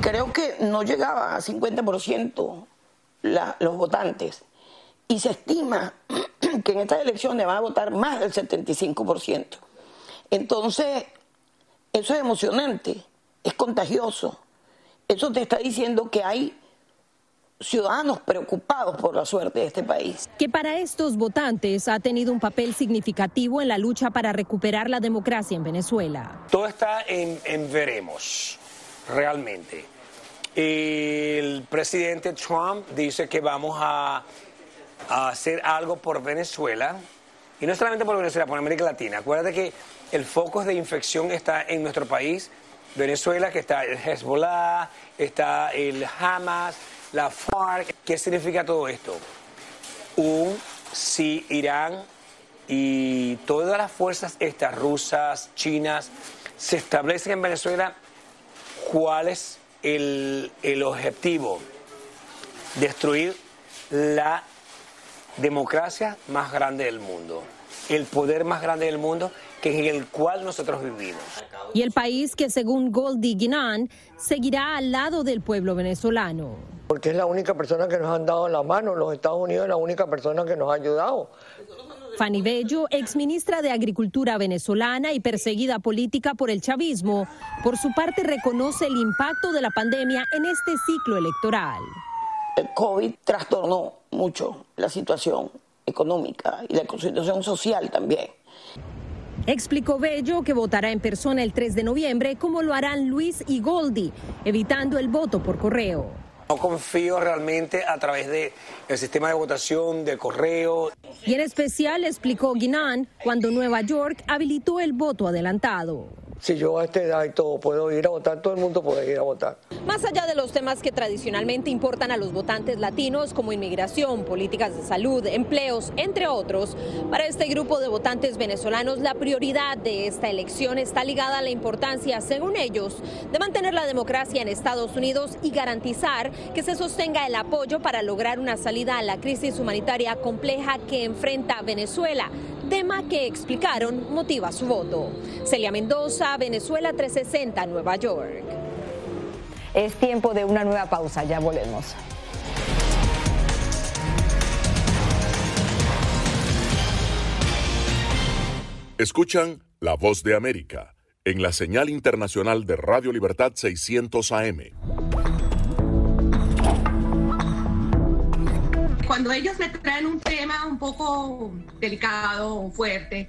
Creo que no llegaba a 50% los votantes y se estima que en estas elecciones van a votar más del 75%. Entonces, eso es emocionante es contagioso. Eso te está diciendo que hay ciudadanos preocupados por la suerte de este país. Que para estos votantes ha tenido un papel significativo en la lucha para recuperar la democracia en Venezuela. Todo está en, veremos, realmente. El presidente Trump dice que vamos a, a hacer algo por Venezuela, y no solamente por Venezuela, por América Latina. Acuérdate que el foco de infección está en nuestro país, Venezuela, que está el Hezbollah, está el Hamas, la FARC. ¿Qué significa todo esto? Un, si Irán y todas las fuerzas estas, rusas, chinas, se establecen en Venezuela, ¿cuál es el, el objetivo? Destruir la democracia más grande del mundo, el poder más grande del mundo que en el cual nosotros vivimos. Y el país que según Goldie Guinan seguirá al lado del pueblo venezolano. Porque es la única persona que nos han dado la mano, los Estados Unidos es la única persona que nos ha ayudado. Fanny Bello, exministra de Agricultura venezolana y perseguida política por el chavismo, por su parte reconoce el impacto de la pandemia en este ciclo electoral. El COVID trastornó mucho la situación económica y la situación social también. Explicó Bello que votará en persona el 3 de noviembre, como lo harán Luis y Goldi, evitando el voto por correo. No confío realmente a través del sistema de votación, de correo. Y en especial explicó Guinan cuando Nueva York habilitó el voto adelantado si yo a esta edad y todo puedo ir a votar, todo el mundo puede ir a votar. Más allá de los temas que tradicionalmente importan a los votantes latinos, como inmigración, políticas de salud, empleos, entre otros, para este grupo de votantes venezolanos la prioridad de esta elección está ligada a la importancia, según ellos, de mantener la democracia en Estados Unidos y garantizar que se sostenga el apoyo para lograr una salida a la crisis humanitaria compleja que enfrenta Venezuela tema que explicaron motiva su voto. Celia Mendoza, Venezuela 360, Nueva York. Es tiempo de una nueva pausa, ya volvemos. Escuchan La Voz de América en la señal internacional de Radio Libertad 600 AM. cuando ellos me traen un tema un poco delicado o fuerte,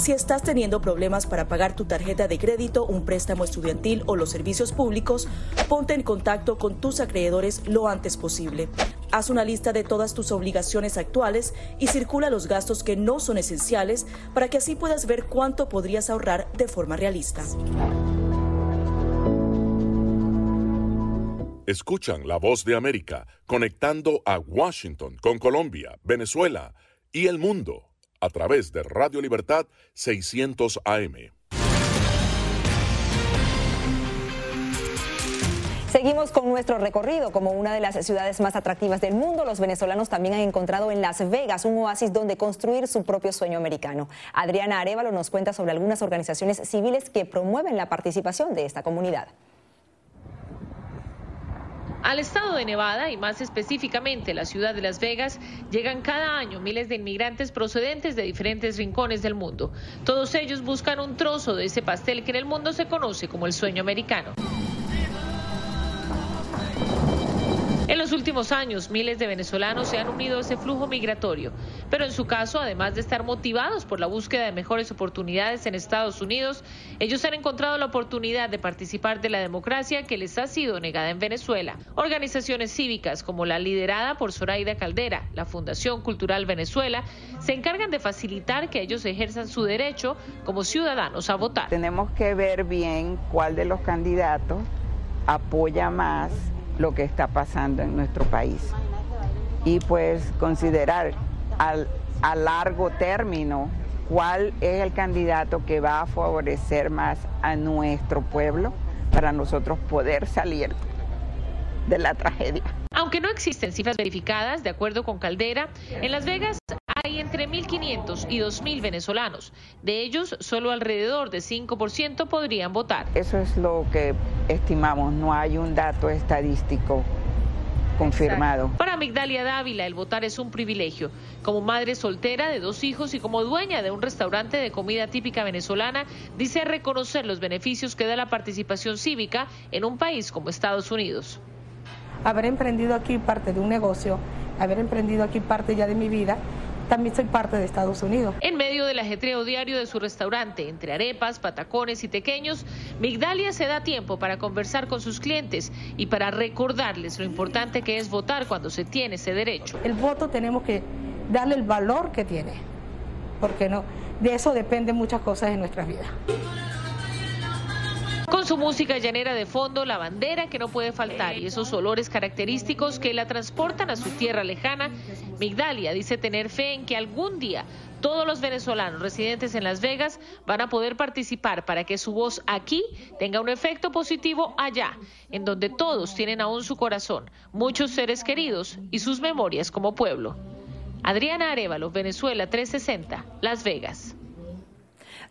si estás teniendo problemas para pagar tu tarjeta de crédito, un préstamo estudiantil o los servicios públicos, ponte en contacto con tus acreedores lo antes posible. Haz una lista de todas tus obligaciones actuales y circula los gastos que no son esenciales para que así puedas ver cuánto podrías ahorrar de forma realista. Escuchan la voz de América conectando a Washington con Colombia, Venezuela y el mundo a través de Radio Libertad 600 AM. Seguimos con nuestro recorrido como una de las ciudades más atractivas del mundo. Los venezolanos también han encontrado en Las Vegas un oasis donde construir su propio sueño americano. Adriana Arevalo nos cuenta sobre algunas organizaciones civiles que promueven la participación de esta comunidad. Al estado de Nevada y más específicamente la ciudad de Las Vegas llegan cada año miles de inmigrantes procedentes de diferentes rincones del mundo. Todos ellos buscan un trozo de ese pastel que en el mundo se conoce como el sueño americano. En los últimos años, miles de venezolanos se han unido a ese flujo migratorio, pero en su caso, además de estar motivados por la búsqueda de mejores oportunidades en Estados Unidos, ellos han encontrado la oportunidad de participar de la democracia que les ha sido negada en Venezuela. Organizaciones cívicas como la liderada por Zoraida Caldera, la Fundación Cultural Venezuela, se encargan de facilitar que ellos ejerzan su derecho como ciudadanos a votar. Tenemos que ver bien cuál de los candidatos apoya más lo que está pasando en nuestro país. Y pues considerar al, a largo término cuál es el candidato que va a favorecer más a nuestro pueblo para nosotros poder salir de la tragedia. Aunque no existen cifras verificadas, de acuerdo con Caldera, en Las Vegas hay entre 1.500 y 2.000 venezolanos. De ellos, solo alrededor de 5% podrían votar. Eso es lo que estimamos, no hay un dato estadístico confirmado. Para Migdalia Dávila, el votar es un privilegio. Como madre soltera de dos hijos y como dueña de un restaurante de comida típica venezolana, dice reconocer los beneficios que da la participación cívica en un país como Estados Unidos. Haber emprendido aquí parte de un negocio, haber emprendido aquí parte ya de mi vida, también soy parte de Estados Unidos. En medio del ajetreo diario de su restaurante, entre arepas, patacones y tequeños, Migdalia se da tiempo para conversar con sus clientes y para recordarles lo importante que es votar cuando se tiene ese derecho. El voto tenemos que darle el valor que tiene, porque no, de eso dependen muchas cosas en nuestras vidas. Con su música llanera de fondo, la bandera que no puede faltar y esos olores característicos que la transportan a su tierra lejana, Migdalia dice tener fe en que algún día todos los venezolanos residentes en Las Vegas van a poder participar para que su voz aquí tenga un efecto positivo allá, en donde todos tienen aún su corazón, muchos seres queridos y sus memorias como pueblo. Adriana Arevalo, Venezuela 360, Las Vegas.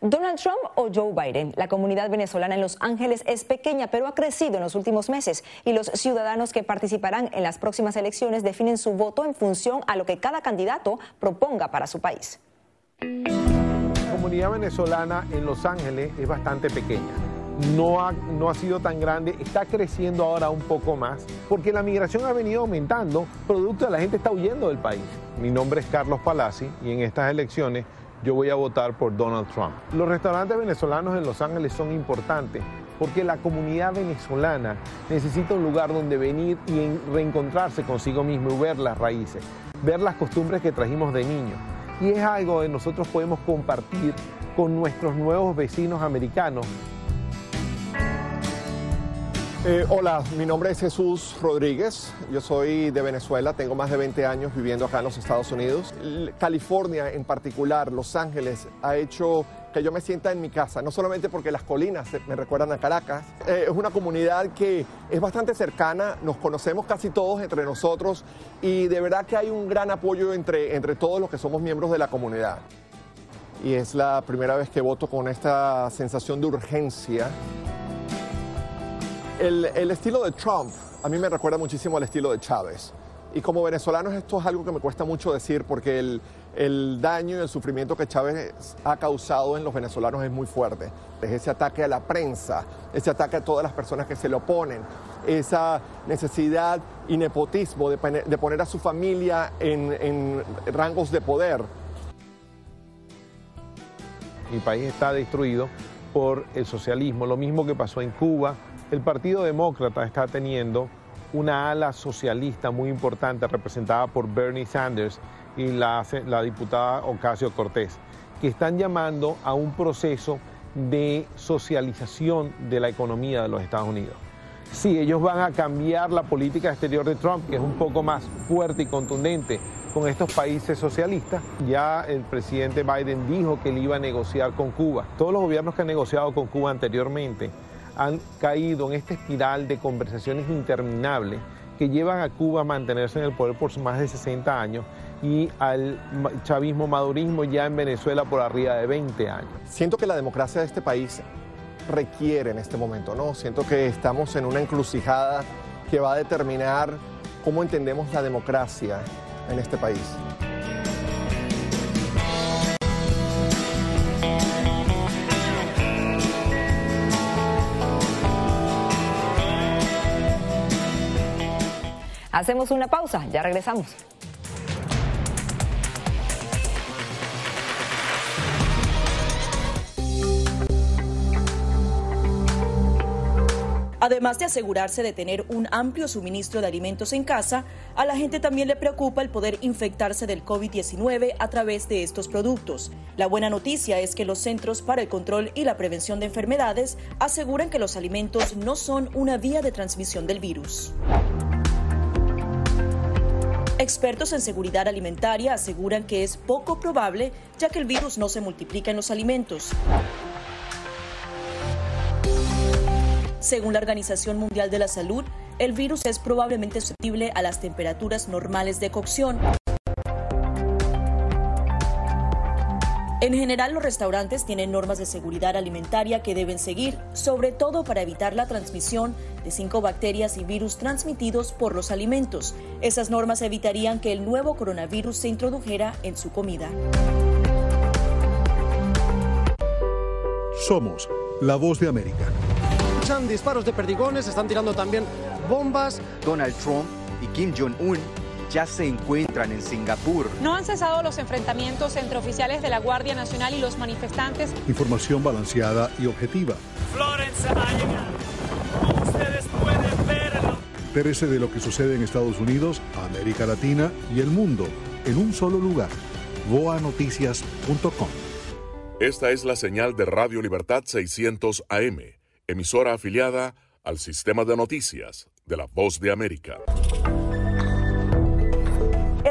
Donald Trump o Joe Biden. La comunidad venezolana en Los Ángeles es pequeña, pero ha crecido en los últimos meses y los ciudadanos que participarán en las próximas elecciones definen su voto en función a lo que cada candidato proponga para su país. La comunidad venezolana en Los Ángeles es bastante pequeña. No ha, no ha sido tan grande, está creciendo ahora un poco más, porque la migración ha venido aumentando, producto de la gente está huyendo del país. Mi nombre es Carlos Palazzi y en estas elecciones yo voy a votar por Donald Trump. Los restaurantes venezolanos en Los Ángeles son importantes porque la comunidad venezolana necesita un lugar donde venir y reencontrarse consigo mismo y ver las raíces, ver las costumbres que trajimos de niños. Y es algo que nosotros podemos compartir con nuestros nuevos vecinos americanos eh, hola, mi nombre es Jesús Rodríguez, yo soy de Venezuela, tengo más de 20 años viviendo acá en los Estados Unidos. California en particular, Los Ángeles, ha hecho que yo me sienta en mi casa, no solamente porque las colinas me recuerdan a Caracas, eh, es una comunidad que es bastante cercana, nos conocemos casi todos entre nosotros y de verdad que hay un gran apoyo entre, entre todos los que somos miembros de la comunidad. Y es la primera vez que voto con esta sensación de urgencia el, estilo de Trump a mí me recuerda muchísimo al estilo de Chávez. Y como venezolanos esto es algo que me cuesta mucho decir porque el, el, daño y el sufrimiento que Chávez ha causado en los venezolanos es muy fuerte. Es ese ataque a la prensa, ese ataque a todas las personas que se le oponen, esa necesidad y nepotismo de, poner a su familia en, en rangos de poder. Mi país está destruido por el socialismo, lo mismo que pasó en Cuba, el Partido Demócrata está teniendo una ala socialista muy importante representada por Bernie Sanders y la, diputada Ocasio Cortés, que están llamando a un proceso de socialización de la economía de los Estados Unidos. Sí, ellos van a cambiar la política exterior de Trump, que es un poco más fuerte y contundente con estos países socialistas. Ya el presidente Biden dijo que él iba a negociar con Cuba. Todos los gobiernos que han negociado con Cuba anteriormente han caído en esta espiral de conversaciones interminables que llevan a Cuba a mantenerse en el poder por más de 60 años y al chavismo madurismo ya en Venezuela por arriba de 20 años. Siento que la democracia de este país requiere en este momento, ¿no? Siento que estamos en una encrucijada que va a determinar cómo entendemos la democracia en este país. Hacemos una pausa, ya regresamos. Además de asegurarse de tener un amplio suministro de alimentos en casa, a la gente también le preocupa el poder infectarse del COVID-19 a través de estos productos. La buena noticia es que los Centros para el Control y la Prevención de Enfermedades aseguran que los alimentos no son una vía de transmisión del virus. Expertos en seguridad alimentaria aseguran que es poco probable ya que el virus no se multiplica en los alimentos. Según la Organización Mundial de la Salud, el virus es probablemente susceptible a las temperaturas normales de cocción. En general, los restaurantes tienen normas de seguridad alimentaria que deben seguir, sobre todo para evitar la transmisión de cinco bacterias y virus transmitidos por los alimentos. Esas normas evitarían que el nuevo coronavirus se introdujera en su comida. Somos la voz de América disparos de perdigones, están tirando también bombas. Donald Trump y Kim Jong-un ya se encuentran en Singapur. No han cesado los enfrentamientos entre oficiales de la Guardia Nacional y los manifestantes. Información balanceada y objetiva. Florence ha ustedes pueden verlo. Interese de lo que sucede en Estados Unidos, América Latina y el mundo en un solo lugar. boanoticias.com. Esta es la señal de Radio Libertad 600 AM emisora afiliada al sistema de noticias de la Voz de América.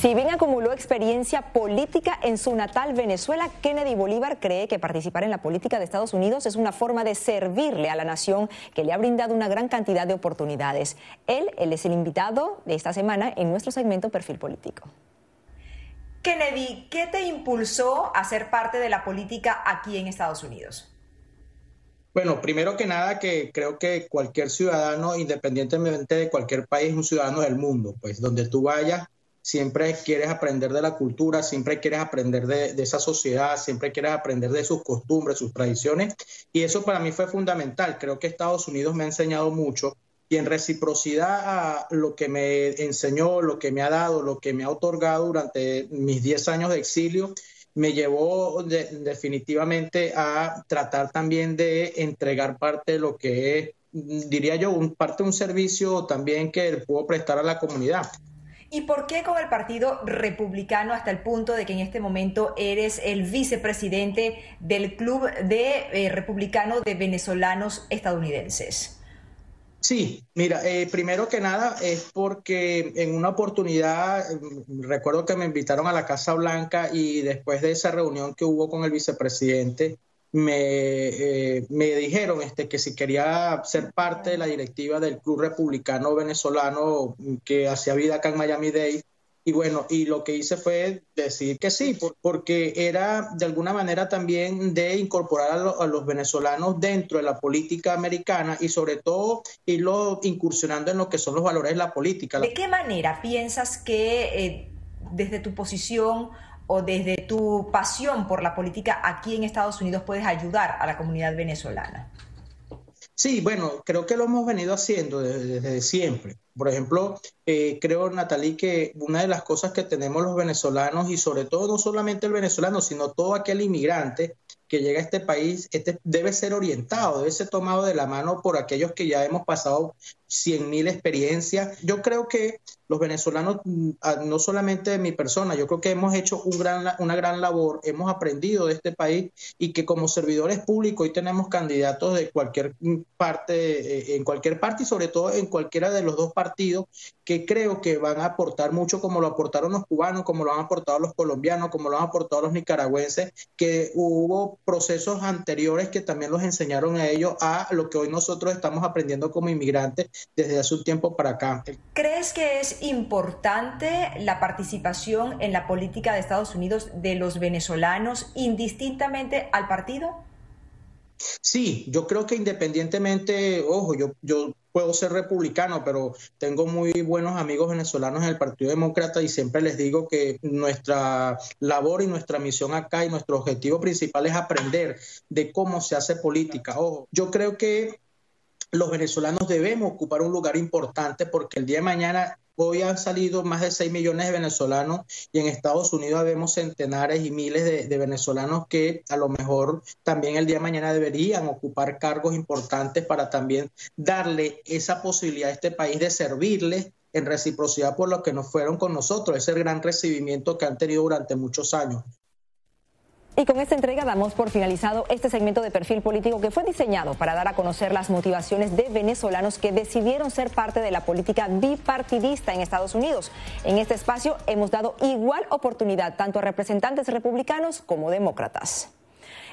Si bien acumuló experiencia política en su natal Venezuela, Kennedy Bolívar cree que participar en la política de Estados Unidos es una forma de servirle a la nación que le ha brindado una gran cantidad de oportunidades. Él, él es el invitado de esta semana en nuestro segmento Perfil Político. Kennedy, ¿qué te impulsó a ser parte de la política aquí en Estados Unidos? Bueno, primero que nada que creo que cualquier ciudadano, independientemente de cualquier país, es un ciudadano del mundo. Pues donde tú vayas, siempre quieres aprender de la cultura, siempre quieres aprender de, esa sociedad, siempre quieres aprender de sus costumbres, sus tradiciones. Y eso para mí fue fundamental. Creo que Estados Unidos me ha enseñado mucho y en reciprocidad a lo que me enseñó, lo que me ha dado, lo que me ha otorgado durante mis 10 años de exilio, me llevó definitivamente a tratar también de entregar parte de lo que es, diría yo, parte de un servicio también que puedo prestar a la comunidad. ¿Y por qué con el Partido Republicano hasta el punto de que en este momento eres el vicepresidente del Club de eh, Republicano de Venezolanos Estadounidenses? Sí, mira, eh, primero que nada es porque en una oportunidad, mm, recuerdo que me invitaron a la Casa Blanca y después de esa reunión que hubo con el vicepresidente, me, eh, me dijeron este, que si quería ser parte de la directiva del Club Republicano Venezolano que hacía vida acá en Miami Dade. Y bueno, y lo que hice fue decir que sí, porque era de alguna manera también de incorporar a, los venezolanos dentro de la política americana y sobre todo irlo incursionando en lo que son los valores de la política. ¿De qué manera piensas que eh, desde tu posición o desde tu pasión por la política aquí en Estados Unidos puedes ayudar a la comunidad venezolana? Sí, bueno, creo que lo hemos venido haciendo desde, siempre. Por ejemplo, eh, creo, Natalie, que una de las cosas que tenemos los venezolanos y sobre todo no solamente el venezolano, sino todo aquel inmigrante que llega a este país este, debe ser orientado, debe ser tomado de la mano por aquellos que ya hemos pasado 100.000 experiencias. Yo creo que los venezolanos, mm, no solamente mi persona, yo creo que hemos hecho un gran, una gran labor, hemos aprendido de este país y que como servidores públicos hoy tenemos candidatos de cualquier parte, eh, en cualquier parte y sobre todo en cualquiera de los dos partidos que creo que van a aportar mucho como lo aportaron los cubanos, como lo han aportado los colombianos, como lo han aportado los nicaragüenses, que hubo procesos anteriores que también los enseñaron a ellos a lo que hoy nosotros estamos aprendiendo como inmigrantes desde hace un tiempo para acá. ¿Crees que es importante la participación en la política de Estados Unidos de los venezolanos indistintamente al partido? Sí, yo creo que independientemente, ojo, yo, yo puedo ser republicano, pero tengo muy buenos amigos venezolanos en el Partido Demócrata y siempre les digo que nuestra labor y nuestra misión acá y nuestro objetivo principal es aprender de cómo se hace política. Ojo, yo creo que los venezolanos debemos ocupar un lugar importante porque el día de mañana Hoy han salido más de 6 millones de venezolanos y en Estados Unidos vemos centenares y miles de, venezolanos que a lo mejor también el día de mañana deberían ocupar cargos importantes para también darle esa posibilidad a este país de servirle en reciprocidad por lo que nos fueron con nosotros, ese gran recibimiento que han tenido durante muchos años. Y con esta entrega damos por finalizado este segmento de perfil político que fue diseñado para dar a conocer las motivaciones de venezolanos que decidieron ser parte de la política bipartidista en Estados Unidos. En este espacio hemos dado igual oportunidad tanto a representantes republicanos como demócratas.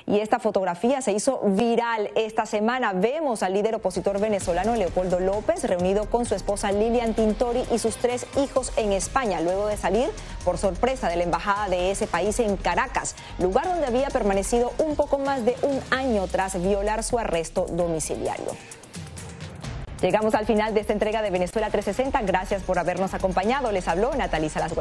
Y esta fotografía se hizo viral esta semana. Vemos al líder opositor venezolano Leopoldo López reunido con su esposa Lilian Tintori y sus tres hijos en España, luego de salir por sorpresa de la embajada de ese país en Caracas, lugar donde había permanecido un poco más de un año tras violar su arresto domiciliario. Llegamos al final de esta entrega de Venezuela 360. Gracias por habernos acompañado. Les habló Natalisa Las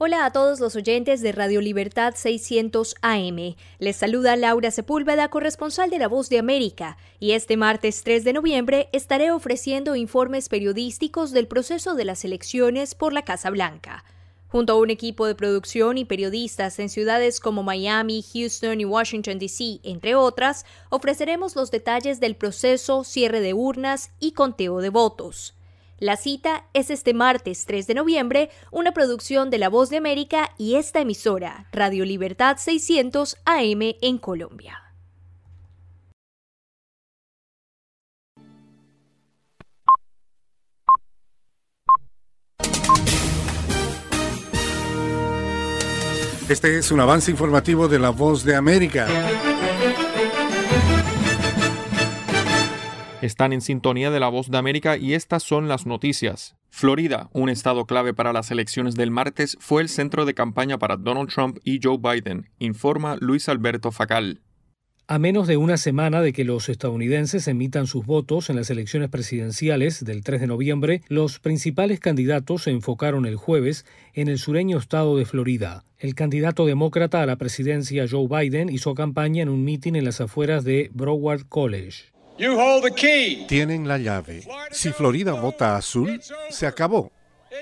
Hola a todos los oyentes de Radio Libertad 600 AM. Les saluda Laura Sepúlveda, corresponsal de La Voz de América, y este martes 3 de noviembre estaré ofreciendo informes periodísticos del proceso de las elecciones por la Casa Blanca. Junto a un equipo de producción y periodistas en ciudades como Miami, Houston y Washington, D.C., entre otras, ofreceremos los detalles del proceso, cierre de urnas y conteo de votos. La cita es este martes 3 de noviembre, una producción de La Voz de América y esta emisora, Radio Libertad 600 AM en Colombia. Este es un avance informativo de La Voz de América. Están en sintonía de la voz de América y estas son las noticias. Florida, un estado clave para las elecciones del martes, fue el centro de campaña para Donald Trump y Joe Biden, informa Luis Alberto Facal. A menos de una semana de que los estadounidenses emitan sus votos en las elecciones presidenciales del 3 de noviembre, los principales candidatos se enfocaron el jueves en el sureño estado de Florida. El candidato demócrata a la presidencia Joe Biden hizo campaña en un mitin en las afueras de Broward College. Tienen la llave. Si Florida vota azul, se acabó.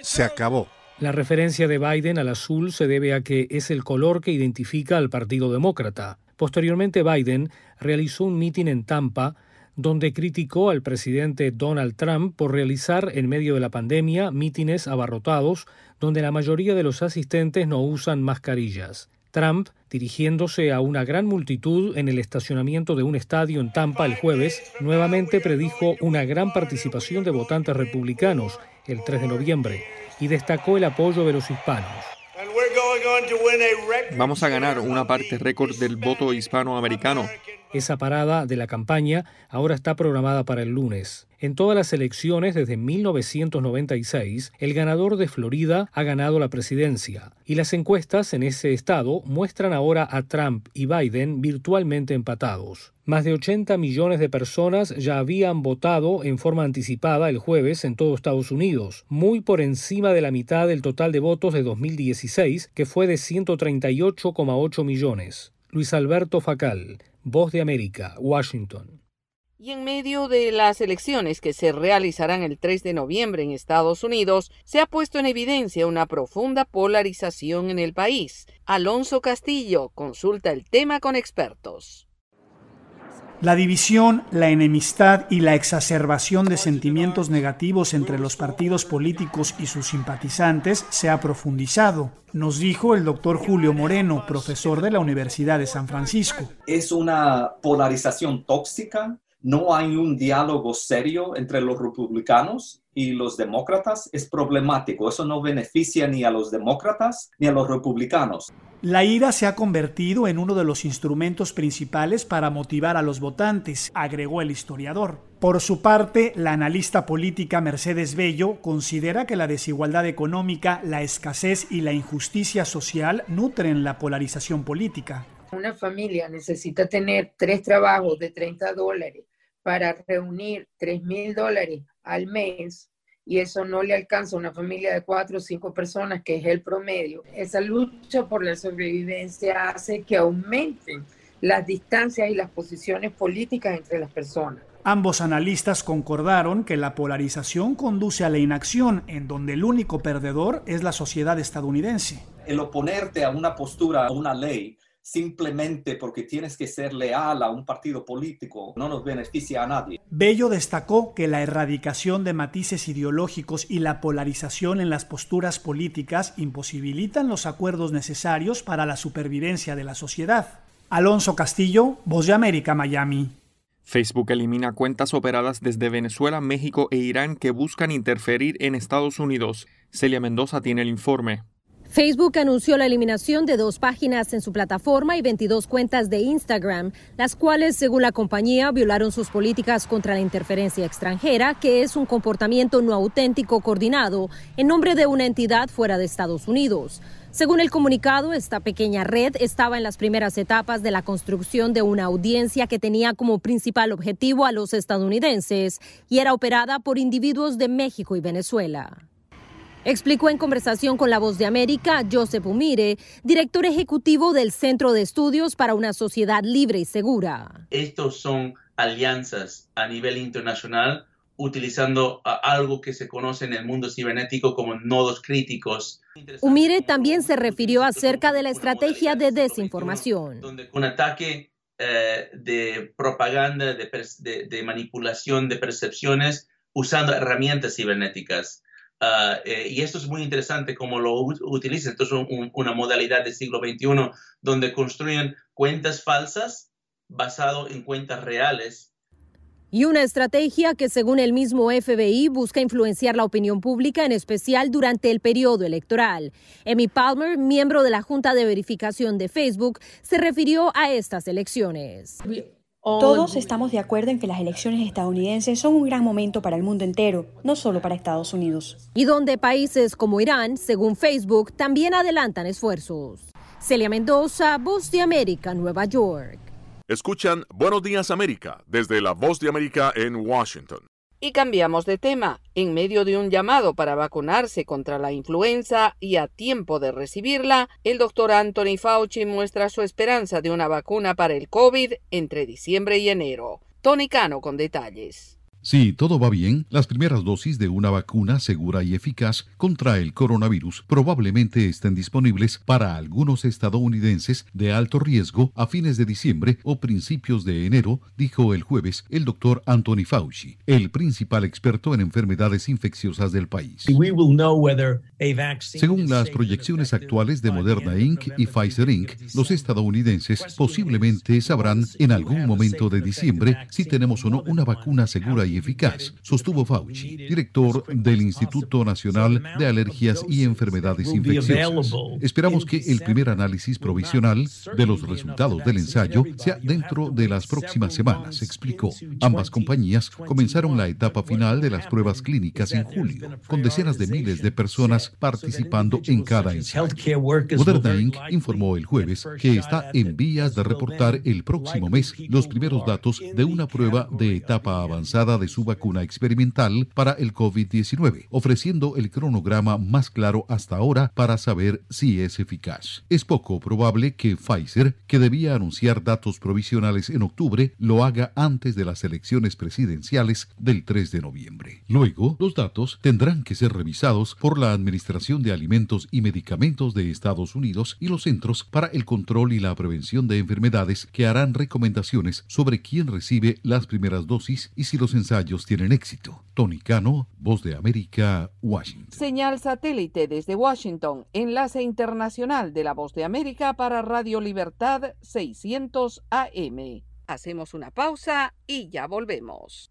Se acabó. La referencia de Biden al azul se debe a que es el color que identifica al Partido Demócrata. Posteriormente, Biden realizó un mitin en Tampa donde criticó al presidente Donald Trump por realizar en medio de la pandemia mítines abarrotados donde la mayoría de los asistentes no usan mascarillas. Trump, dirigiéndose a una gran multitud en el estacionamiento de un estadio en Tampa el jueves, nuevamente predijo una gran participación de votantes republicanos el 3 de noviembre y destacó el apoyo de los hispanos. Vamos a ganar una parte récord del voto hispanoamericano. Esa parada de la campaña ahora está programada para el lunes. En todas las elecciones desde 1996, el ganador de Florida ha ganado la presidencia, y las encuestas en ese estado muestran ahora a Trump y Biden virtualmente empatados. Más de 80 millones de personas ya habían votado en forma anticipada el jueves en todo Estados Unidos, muy por encima de la mitad del total de votos de 2016, que fue de 138,8 millones. Luis Alberto Facal, Voz de América, Washington. Y en medio de las elecciones que se realizarán el 3 de noviembre en Estados Unidos, se ha puesto en evidencia una profunda polarización en el país. Alonso Castillo consulta el tema con expertos. La división, la enemistad y la exacerbación de sentimientos negativos entre los partidos políticos y sus simpatizantes se ha profundizado, nos dijo el doctor Julio Moreno, profesor de la Universidad de San Francisco. Es una polarización tóxica, no hay un diálogo serio entre los republicanos y los demócratas, es problemático. Eso no beneficia ni a los demócratas ni a los republicanos. La ira se ha convertido en uno de los instrumentos principales para motivar a los votantes, agregó el historiador. Por su parte, la analista política Mercedes Bello considera que la desigualdad económica, la escasez y la injusticia social nutren la polarización política. Una familia necesita tener tres trabajos de 30 dólares para reunir 3 mil dólares al mes y eso no le alcanza a una familia de cuatro o cinco personas, que es el promedio. Esa lucha por la sobrevivencia hace que aumenten las distancias y las posiciones políticas entre las personas. Ambos analistas concordaron que la polarización conduce a la inacción, en donde el único perdedor es la sociedad estadounidense. El oponerte a una postura, a una ley, simplemente porque tienes que ser leal a un partido político no nos beneficia a nadie. Bello destacó que la erradicación de matices ideológicos y la polarización en las posturas políticas imposibilitan los acuerdos necesarios para la supervivencia de la sociedad. Alonso Castillo, Voz de América, Miami. Facebook elimina cuentas operadas desde Venezuela, México e Irán que buscan interferir en Estados Unidos. Celia Mendoza tiene el informe. Facebook anunció la eliminación de dos páginas en su plataforma y 22 cuentas de Instagram, las cuales, según la compañía, violaron sus políticas contra la interferencia extranjera, que es un comportamiento no auténtico coordinado en nombre de una entidad fuera de Estados Unidos. Según el comunicado, esta pequeña red estaba en las primeras etapas de la construcción de una audiencia que tenía como principal objetivo a los estadounidenses y era operada por individuos de México y Venezuela. Explicó en conversación con La Voz de América Joseph Umire, director ejecutivo del Centro de Estudios para una Sociedad Libre y Segura. Estos son alianzas a nivel internacional utilizando algo que se conoce en el mundo cibernético como nodos críticos. Umire también se refirió acerca de la estrategia de desinformación. Un ataque eh, de propaganda, de manipulación de percepciones usando herramientas cibernéticas. Ah, eh, y esto es muy interesante cómo lo utilizan. Esto es una modalidad del siglo XXI donde construyen cuentas falsas basado en cuentas reales. Y una estrategia que, según el mismo FBI, busca influenciar la opinión pública, en especial durante el periodo electoral. Emmy Palmer, miembro de la Junta de Verificación de Facebook, se refirió a estas elecciones. Todos estamos de acuerdo en que las elecciones estadounidenses son un gran momento para el mundo entero, no solo para Estados Unidos. Y donde países como Irán, según Facebook, también adelantan esfuerzos. Celia Mendoza, Voz de América, Nueva York. Escuchan Buenos Días América desde la Voz de América en Washington. Y cambiamos de tema. En medio de un llamado para vacunarse contra la influenza y a tiempo de recibirla, el doctor Anthony Fauci muestra su esperanza de una vacuna para el COVID entre diciembre y enero. Tony Cano con detalles. Si todo va bien, las primeras dosis de una vacuna segura y eficaz contra el coronavirus probablemente estén disponibles para algunos estadounidenses de alto riesgo a fines de diciembre o principios de enero, dijo el jueves el doctor Anthony Fauci, el principal experto en enfermedades infecciosas del país. Según las proyecciones actuales de Moderna Inc. y Pfizer Inc., los estadounidenses posiblemente sabrán en algún momento de diciembre si tenemos o no una vacuna segura y eficaz, sostuvo Fauci, director del Instituto Nacional de Alergias y Enfermedades Infecciosas. Esperamos que el primer análisis provisional de los resultados del ensayo sea dentro de las próximas semanas, explicó. Ambas compañías comenzaron la etapa final de las pruebas clínicas en julio, con decenas de miles de personas participando en cada ensayo. Moderna Inc. informó el jueves que está en vías de reportar el próximo mes los primeros datos de una prueba de etapa avanzada de de su vacuna experimental para el COVID-19, ofreciendo el cronograma más claro hasta ahora para saber si es eficaz. Es poco probable que Pfizer, que debía anunciar datos provisionales en octubre, lo haga antes de las elecciones presidenciales del 3 de noviembre. Luego, los datos tendrán que ser revisados por la Administración de Alimentos y Medicamentos de Estados Unidos y los Centros para el Control y la Prevención de Enfermedades que harán recomendaciones sobre quién recibe las primeras dosis y si los ensayos tienen éxito. Tony Cano, Voz de América, Washington. Señal satélite desde Washington, enlace internacional de la Voz de América para Radio Libertad 600 AM. Hacemos una pausa y ya volvemos.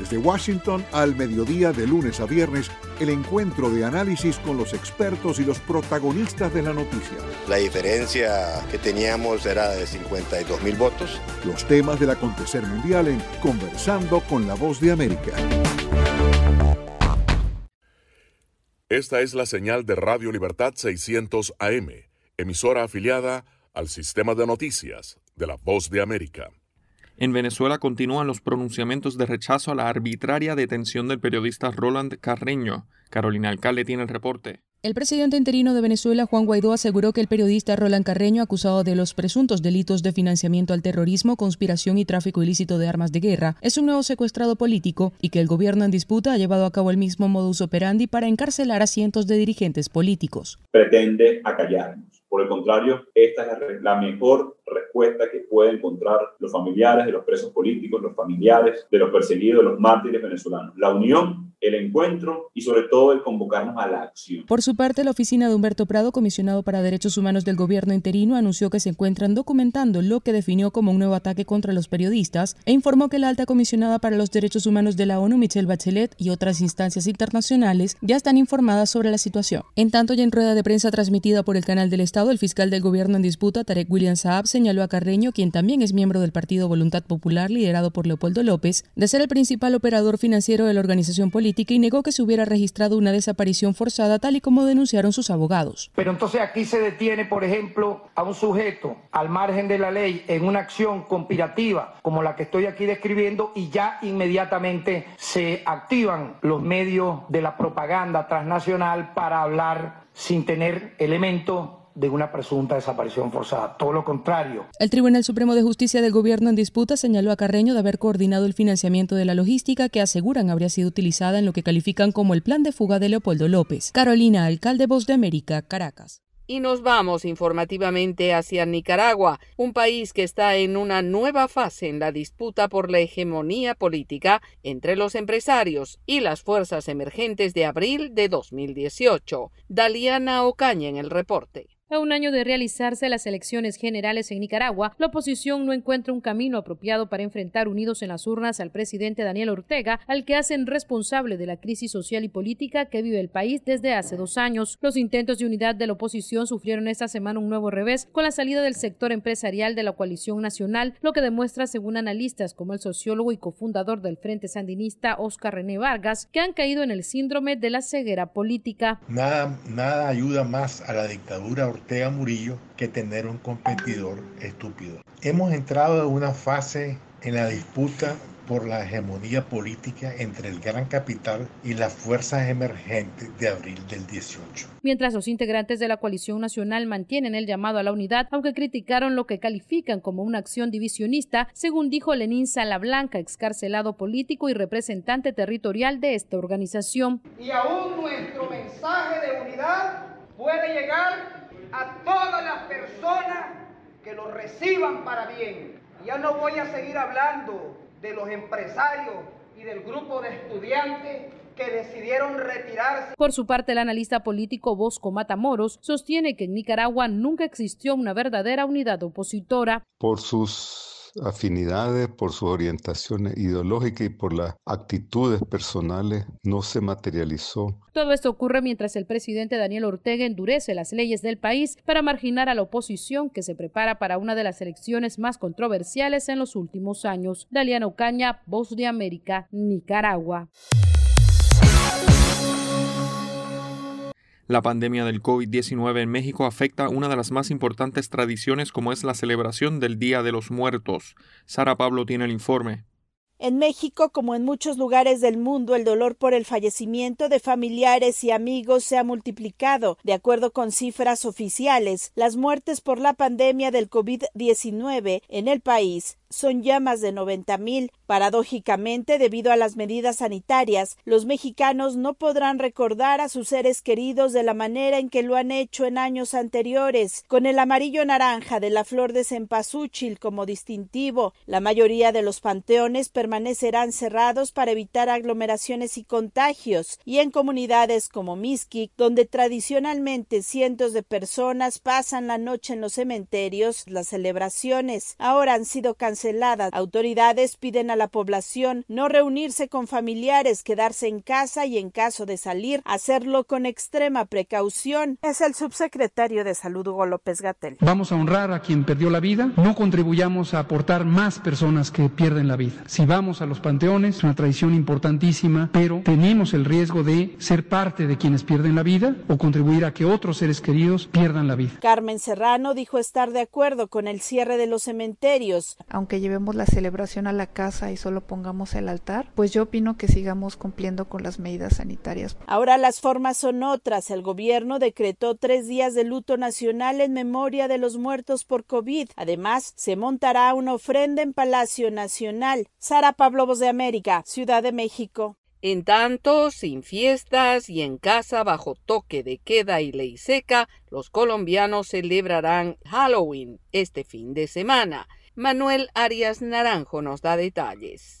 desde Washington al mediodía de lunes a viernes, el encuentro de análisis con los expertos y los protagonistas de la noticia. La diferencia que teníamos era de 52 mil votos. Los temas del acontecer mundial en Conversando con la Voz de América. Esta es la señal de Radio Libertad 600 AM, emisora afiliada al sistema de noticias de la Voz de América. En Venezuela continúan los pronunciamientos de rechazo a la arbitraria detención del periodista Roland Carreño. Carolina Alcalde tiene el reporte. El presidente interino de Venezuela, Juan Guaidó, aseguró que el periodista Roland Carreño, acusado de los presuntos delitos de financiamiento al terrorismo, conspiración y tráfico ilícito de armas de guerra, es un nuevo secuestrado político y que el gobierno en disputa ha llevado a cabo el mismo modus operandi para encarcelar a cientos de dirigentes políticos. Pretende acallarnos. Por el contrario, esta es la mejor respuesta que pueden encontrar los familiares de los presos políticos, los familiares de los perseguidos, los mártires venezolanos. La unión, el encuentro y sobre todo el convocarnos a la acción. Por su parte, la oficina de Humberto Prado, comisionado para Derechos Humanos del gobierno interino, anunció que se encuentran documentando lo que definió como un nuevo ataque contra los periodistas e informó que la alta comisionada para los derechos humanos de la ONU, Michelle Bachelet, y otras instancias internacionales ya están informadas sobre la situación. En tanto, ya en rueda de prensa transmitida por el canal del Estado, el fiscal del gobierno en disputa, Tarek William Saab, señaló a Carreño, quien también es miembro del partido Voluntad Popular liderado por Leopoldo López, de ser el principal operador financiero de la organización política y negó que se hubiera registrado una desaparición forzada tal y como denunciaron sus abogados. Pero entonces aquí se detiene, por ejemplo, a un sujeto al margen de la ley en una acción conspirativa como la que estoy aquí describiendo y ya inmediatamente se activan los medios de la propaganda transnacional para hablar sin tener elementos de una presunta desaparición forzada, todo lo contrario. El Tribunal Supremo de Justicia del Gobierno en disputa señaló a Carreño de haber coordinado el financiamiento de la logística que aseguran habría sido utilizada en lo que califican como el plan de fuga de Leopoldo López. Carolina, alcalde Voz de América, Caracas. Y nos vamos informativamente hacia Nicaragua, un país que está en una nueva fase en la disputa por la hegemonía política entre los empresarios y las fuerzas emergentes de abril de 2018. Daliana Ocaña en el reporte. A un año de realizarse las elecciones generales en Nicaragua, la oposición no encuentra un camino apropiado para enfrentar unidos en las urnas al presidente Daniel Ortega, al que hacen responsable de la crisis social y política que vive el país desde hace dos años. Los intentos de unidad de la oposición sufrieron esta semana un nuevo revés con la salida del sector empresarial de la coalición nacional, lo que demuestra, según analistas como el sociólogo y cofundador del Frente Sandinista Oscar René Vargas, que han caído en el síndrome de la ceguera política. Nada, nada ayuda más a la dictadura Ortega Murillo que tener un competidor estúpido. Hemos entrado en una fase en la disputa por la hegemonía política entre el gran capital y las fuerzas emergentes de abril del 18. Mientras los integrantes de la coalición nacional mantienen el llamado a la unidad, aunque criticaron lo que califican como una acción divisionista, según dijo Lenín Salablanca, excarcelado político y representante territorial de esta organización. Y aún nuestro mensaje de unidad puede llegar a todas las personas que lo reciban para bien. Ya no voy a seguir hablando de los empresarios y del grupo de estudiantes que decidieron retirarse. Por su parte, el analista político Bosco Matamoros sostiene que en Nicaragua nunca existió una verdadera unidad opositora. Por sus afinidades, por su orientación ideológica y por las actitudes personales, no se materializó. Todo esto ocurre mientras el presidente Daniel Ortega endurece las leyes del país para marginar a la oposición que se prepara para una de las elecciones más controversiales en los últimos años. Daliano Caña, Voz de América, Nicaragua. La pandemia del COVID-19 en México afecta una de las más importantes tradiciones como es la celebración del Día de los Muertos. Sara Pablo tiene el informe. En México, como en muchos lugares del mundo, el dolor por el fallecimiento de familiares y amigos se ha multiplicado. De acuerdo con cifras oficiales, las muertes por la pandemia del COVID-19 en el país son ya más de 90 mil. Paradójicamente, debido a las medidas sanitarias, los mexicanos no podrán recordar a sus seres queridos de la manera en que lo han hecho en años anteriores, con el amarillo naranja de la flor de cempasúchil como distintivo. La mayoría de los panteones permanecerán cerrados para evitar aglomeraciones y contagios, y en comunidades como Mixquic, donde tradicionalmente cientos de personas pasan la noche en los cementerios, las celebraciones ahora han sido canceladas Autoridades piden a la población no reunirse con familiares, quedarse en casa y en caso de salir, hacerlo con extrema precaución. Es el subsecretario de Salud Hugo López Gatel. Vamos a honrar a quien perdió la vida, no contribuyamos a aportar más personas que pierden la vida. Si vamos a los panteones, es una tradición importantísima, pero tenemos el riesgo de ser parte de quienes pierden la vida o contribuir a que otros seres queridos pierdan la vida. Carmen Serrano dijo estar de acuerdo con el cierre de los cementerios, aunque que llevemos la celebración a la casa y solo pongamos el altar, pues yo opino que sigamos cumpliendo con las medidas sanitarias. Ahora las formas son otras. El gobierno decretó tres días de luto nacional en memoria de los muertos por COVID. Además, se montará una ofrenda en Palacio Nacional. Sara Pablo Voz de América, Ciudad de México. En tanto, sin fiestas y en casa bajo toque de queda y ley seca, los colombianos celebrarán Halloween este fin de semana. Manuel Arias Naranjo nos da detalles.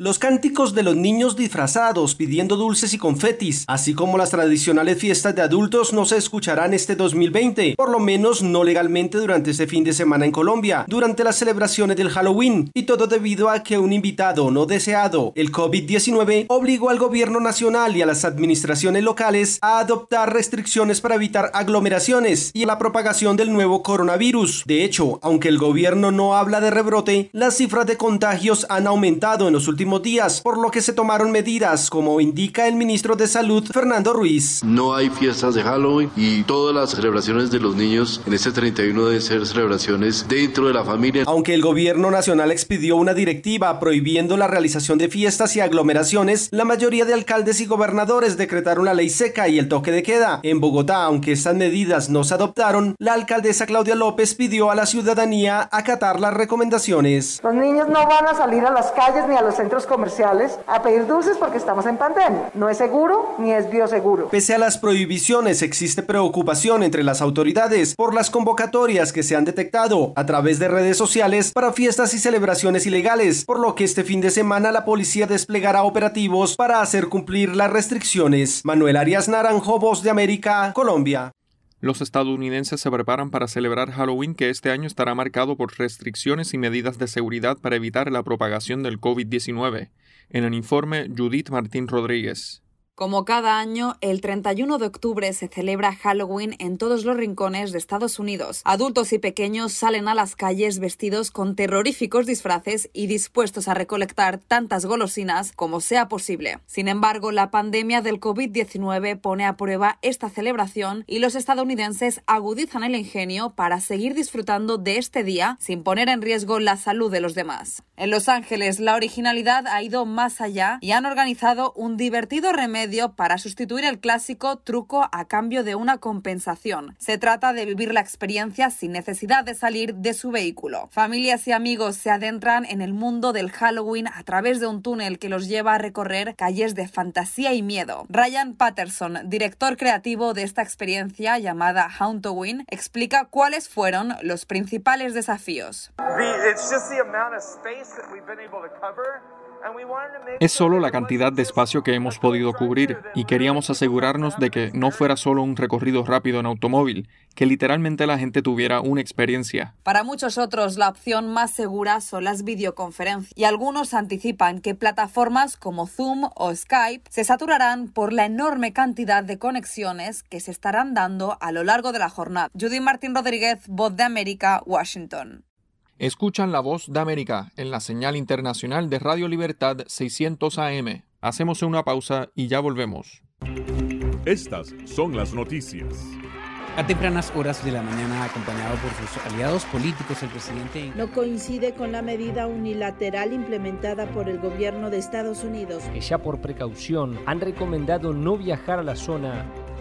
Los cánticos de los niños disfrazados pidiendo dulces y confetis, así como las tradicionales fiestas de adultos no se escucharán este 2020, por lo menos no legalmente durante este fin de semana en Colombia, durante las celebraciones del Halloween, y todo debido a que un invitado no deseado, el COVID-19, obligó al gobierno nacional y a las administraciones locales a adoptar restricciones para evitar aglomeraciones y la propagación del nuevo coronavirus. De hecho, aunque el gobierno no habla de rebrote, las cifras de contagios han aumentado en los últimos días, por lo que se tomaron medidas, como indica el ministro de Salud, Fernando Ruiz. No hay fiestas de Halloween y todas las celebraciones de los niños en este 31 deben ser celebraciones dentro de la familia. Aunque el gobierno nacional expidió una directiva prohibiendo la realización de fiestas y aglomeraciones, la mayoría de alcaldes y gobernadores decretaron la ley seca y el toque de queda. En Bogotá, aunque estas medidas no se adoptaron, la alcaldesa Claudia López pidió a la ciudadanía acatar las recomendaciones. Los niños no van a salir a las calles ni a los centros comerciales a pedir dulces porque estamos en pandemia. No es seguro ni es bioseguro. Pese a las prohibiciones, existe preocupación entre las autoridades por las convocatorias que se han detectado a través de redes sociales para fiestas y celebraciones ilegales, por lo que este fin de semana la policía desplegará operativos para hacer cumplir las restricciones. Manuel Arias Naranjo, Voz de América, Colombia. Los estadounidenses se preparan para celebrar Halloween que este año estará marcado por restricciones y medidas de seguridad para evitar la propagación del COVID-19. En el informe, Judith Martín Rodríguez. Como cada año, el 31 de octubre se celebra Halloween en todos los rincones de Estados Unidos. Adultos y pequeños salen a las calles vestidos con terroríficos disfraces y dispuestos a recolectar tantas golosinas como sea posible. Sin embargo, la pandemia del COVID-19 pone a prueba esta celebración y los estadounidenses agudizan el ingenio para seguir disfrutando de este día sin poner en riesgo la salud de los demás. En Los Ángeles, la originalidad ha ido más allá y han organizado un divertido remedio para sustituir el clásico truco a cambio de una compensación. Se trata de vivir la experiencia sin necesidad de salir de su vehículo. Familias y amigos se adentran en el mundo del Halloween a través de un túnel que los lleva a recorrer calles de fantasía y miedo. Ryan Patterson, director creativo de esta experiencia llamada Hauntoween, explica cuáles fueron los principales desafíos. Es solo la cantidad de espacio que hemos podido cubrir y queríamos asegurarnos de que no fuera solo un recorrido rápido en automóvil, que literalmente la gente tuviera una experiencia. Para muchos otros, la opción más segura son las videoconferencias y algunos anticipan que plataformas como Zoom o Skype se saturarán por la enorme cantidad de conexiones que se estarán dando a lo largo de la jornada. Judy Martín Rodríguez, Voz de América, Washington. Escuchan la voz de América en la señal internacional de Radio Libertad 600 AM. Hacemos una pausa y ya volvemos. Estas son las noticias. A tempranas horas de la mañana, acompañado por sus aliados políticos, el presidente... No coincide con la medida unilateral implementada por el gobierno de Estados Unidos. Que ya por precaución han recomendado no viajar a la zona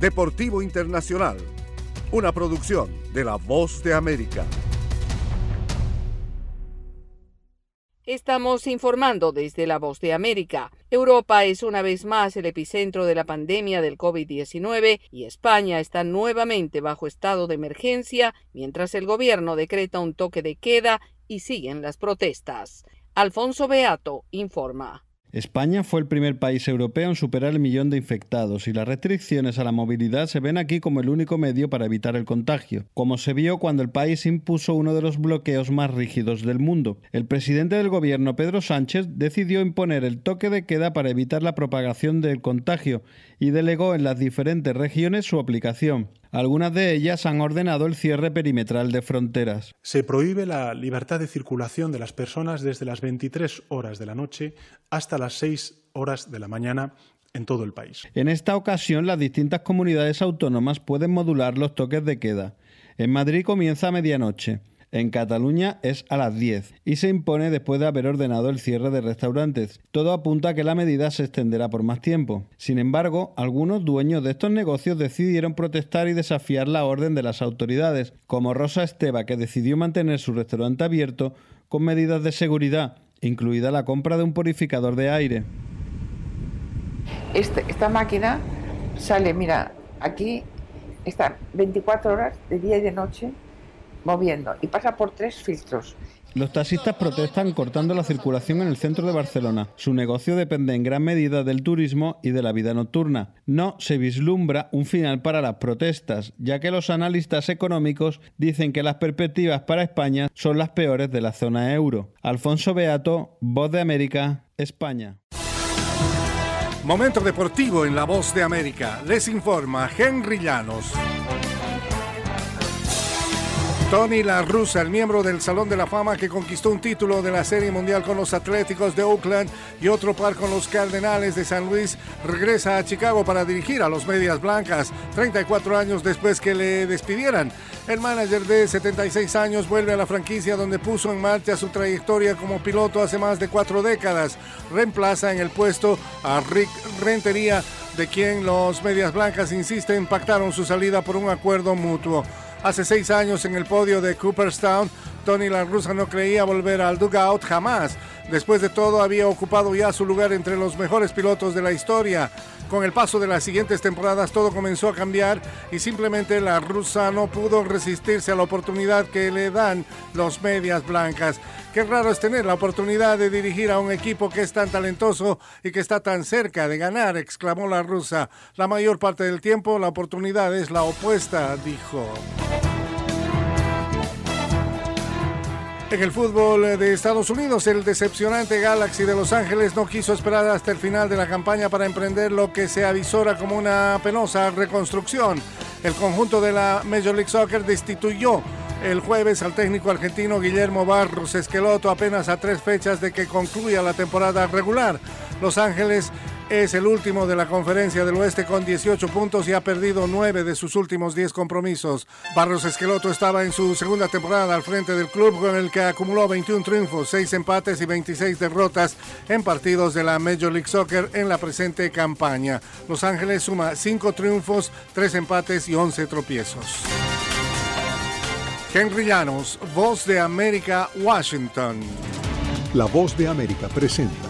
Deportivo Internacional, una producción de La Voz de América. Estamos informando desde La Voz de América. Europa es una vez más el epicentro de la pandemia del COVID-19 y España está nuevamente bajo estado de emergencia mientras el gobierno decreta un toque de queda y siguen las protestas. Alfonso Beato informa. España fue el primer país europeo en superar el millón de infectados y las restricciones a la movilidad se ven aquí como el único medio para evitar el contagio, como se vio cuando el país impuso uno de los bloqueos más rígidos del mundo. El presidente del gobierno, Pedro Sánchez, decidió imponer el toque de queda para evitar la propagación del contagio y delegó en las diferentes regiones su aplicación. Algunas de ellas han ordenado el cierre perimetral de fronteras. Se prohíbe la libertad de circulación de las personas desde las 23 horas de la noche hasta las 6 horas de la mañana en todo el país. En esta ocasión, las distintas comunidades autónomas pueden modular los toques de queda. En Madrid comienza a medianoche. En Cataluña es a las 10 y se impone después de haber ordenado el cierre de restaurantes. Todo apunta a que la medida se extenderá por más tiempo. Sin embargo, algunos dueños de estos negocios decidieron protestar y desafiar la orden de las autoridades, como Rosa Esteba, que decidió mantener su restaurante abierto con medidas de seguridad, incluida la compra de un purificador de aire. Este, esta máquina sale, mira, aquí están 24 horas de día y de noche moviendo y pasa por tres filtros. Los taxistas protestan cortando la circulación en el centro de Barcelona. Su negocio depende en gran medida del turismo y de la vida nocturna. No se vislumbra un final para las protestas, ya que los analistas económicos dicen que las perspectivas para España son las peores de la zona euro. Alfonso Beato, Voz de América, España. Momento deportivo en La Voz de América. Les informa Henry Llanos. Tony La Russa, el miembro del Salón de la Fama que conquistó un título de la Serie Mundial con los Atléticos de Oakland y otro par con los Cardenales de San Luis, regresa a Chicago para dirigir a los Medias Blancas, 34 años después que le despidieran. El manager de 76 años vuelve a la franquicia donde puso en marcha su trayectoria como piloto hace más de cuatro décadas. Reemplaza en el puesto a Rick Rentería, de quien los Medias Blancas insisten pactaron su salida por un acuerdo mutuo. Hace seis años en el podio de Cooperstown, Tony La no creía volver al dugout jamás. Después de todo, había ocupado ya su lugar entre los mejores pilotos de la historia. Con el paso de las siguientes temporadas todo comenzó a cambiar y simplemente la rusa no pudo resistirse a la oportunidad que le dan los medias blancas. Qué raro es tener la oportunidad de dirigir a un equipo que es tan talentoso y que está tan cerca de ganar, exclamó la rusa. La mayor parte del tiempo la oportunidad es la opuesta, dijo. En el fútbol de Estados Unidos, el decepcionante Galaxy de Los Ángeles no quiso esperar hasta el final de la campaña para emprender lo que se avisora como una penosa reconstrucción. El conjunto de la Major League Soccer destituyó el jueves al técnico argentino Guillermo Barros Esqueloto apenas a tres fechas de que concluya la temporada regular. Los Ángeles es el último de la conferencia del oeste con 18 puntos y ha perdido 9 de sus últimos 10 compromisos. Barros Esqueloto estaba en su segunda temporada al frente del club con el que acumuló 21 triunfos, 6 empates y 26 derrotas en partidos de la Major League Soccer en la presente campaña. Los Ángeles suma 5 triunfos, 3 empates y 11 tropiezos. Henry Llanos, Voz de América, Washington. La Voz de América presenta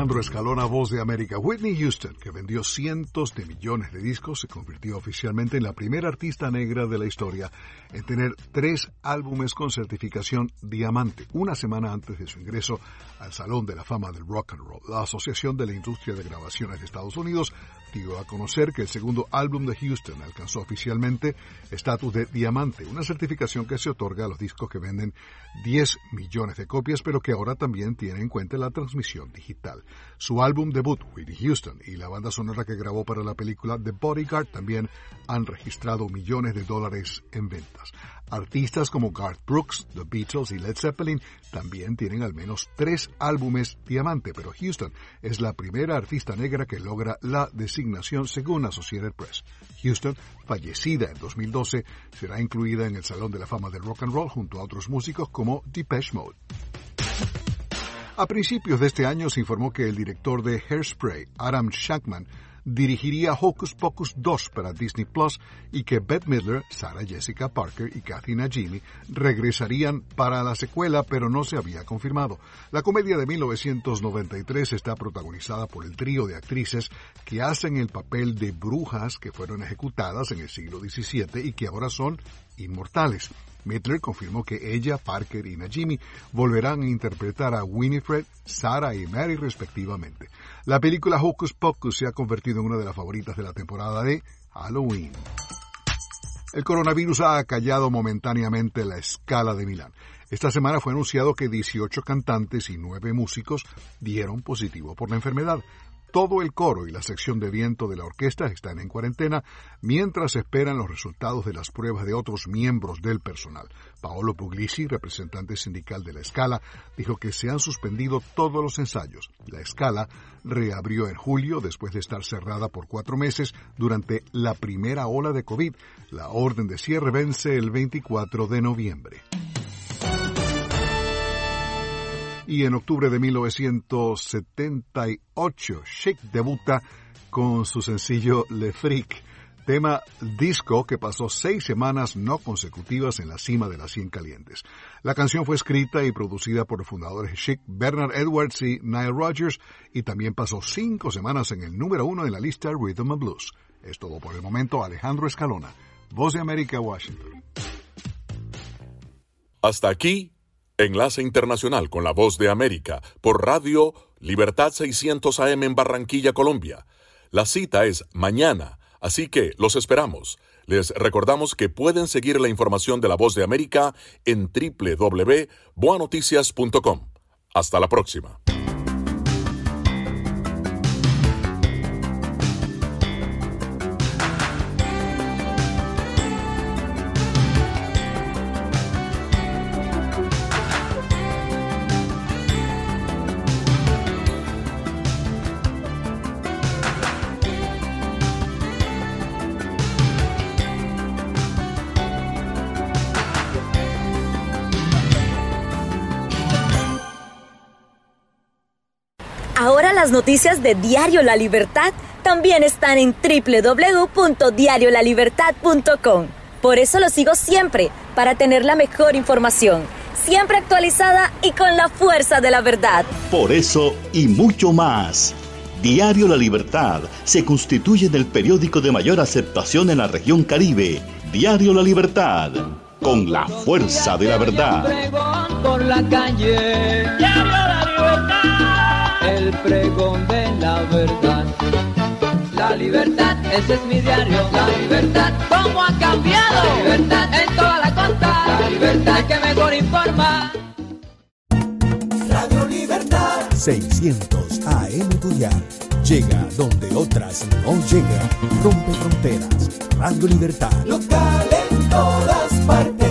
Alejandro Escalona, voz de América. Whitney Houston, que vendió cientos de millones de discos, se convirtió oficialmente en la primera artista negra de la historia en tener tres álbumes con certificación diamante, una semana antes de su ingreso al Salón de la Fama del Rock and Roll. La Asociación de la Industria de Grabaciones de Estados Unidos dio a conocer que el segundo álbum de Houston alcanzó oficialmente estatus de diamante, una certificación que se otorga a los discos que venden 10 millones de copias, pero que ahora también tiene en cuenta la transmisión digital. Su álbum debut, Whitney Houston, y la banda sonora que grabó para la película The Bodyguard también han registrado millones de dólares en ventas. Artistas como Garth Brooks, The Beatles y Led Zeppelin también tienen al menos tres álbumes diamante, pero Houston es la primera artista negra que logra la designación según Associated Press. Houston, fallecida en 2012, será incluida en el Salón de la Fama del Rock and Roll junto a otros músicos como Depeche Mode. A principios de este año se informó que el director de Hairspray, Adam Shankman, dirigiría Hocus Pocus 2 para Disney Plus y que Bette Midler, Sarah Jessica Parker y Kathy Najimy regresarían para la secuela, pero no se había confirmado. La comedia de 1993 está protagonizada por el trío de actrices que hacen el papel de brujas que fueron ejecutadas en el siglo XVII y que ahora son inmortales. Midler confirmó que ella, Parker y Najimy volverán a interpretar a Winifred, Sarah y Mary respectivamente. La película Hocus Pocus se ha convertido en una de las favoritas de la temporada de Halloween. El coronavirus ha acallado momentáneamente la escala de Milán. Esta semana fue anunciado que 18 cantantes y 9 músicos dieron positivo por la enfermedad. Todo el coro y la sección de viento de la orquesta están en cuarentena mientras esperan los resultados de las pruebas de otros miembros del personal. Paolo Puglisi, representante sindical de la escala, dijo que se han suspendido todos los ensayos. La escala reabrió en julio después de estar cerrada por cuatro meses durante la primera ola de COVID. La orden de cierre vence el 24 de noviembre y en octubre de 1978 Chic debuta con su sencillo Le Freak, tema disco que pasó seis semanas no consecutivas en la cima de las 100 calientes. La canción fue escrita y producida por los fundadores Chic, Bernard Edwards y Nile Rodgers y también pasó cinco semanas en el número uno de la lista Rhythm and Blues. Es todo por el momento, Alejandro Escalona, Voz de América, Washington. Hasta aquí Enlace Internacional con la Voz de América por Radio Libertad 600 AM en Barranquilla, Colombia. La cita es mañana, así que los esperamos. Les recordamos que pueden seguir la información de la Voz de América en www.boanoticias.com. Hasta la próxima. Noticias de Diario La Libertad también están en www.diariolalibertad.com. Por eso lo sigo siempre, para tener la mejor información, siempre actualizada y con la fuerza de la verdad. Por eso y mucho más. Diario La Libertad se constituye en el periódico de mayor aceptación en la región Caribe. Diario La Libertad, con la fuerza de la verdad. Por la calle. Diario La Libertad el pregón de la verdad. La libertad, ese es mi diario. La libertad, ¿cómo ha cambiado? La libertad en toda la costa. La libertad que mejor informa. Radio Libertad 600 AM Tuyar. Llega donde otras no llegan. Rompe fronteras. Radio Libertad. Local en todas partes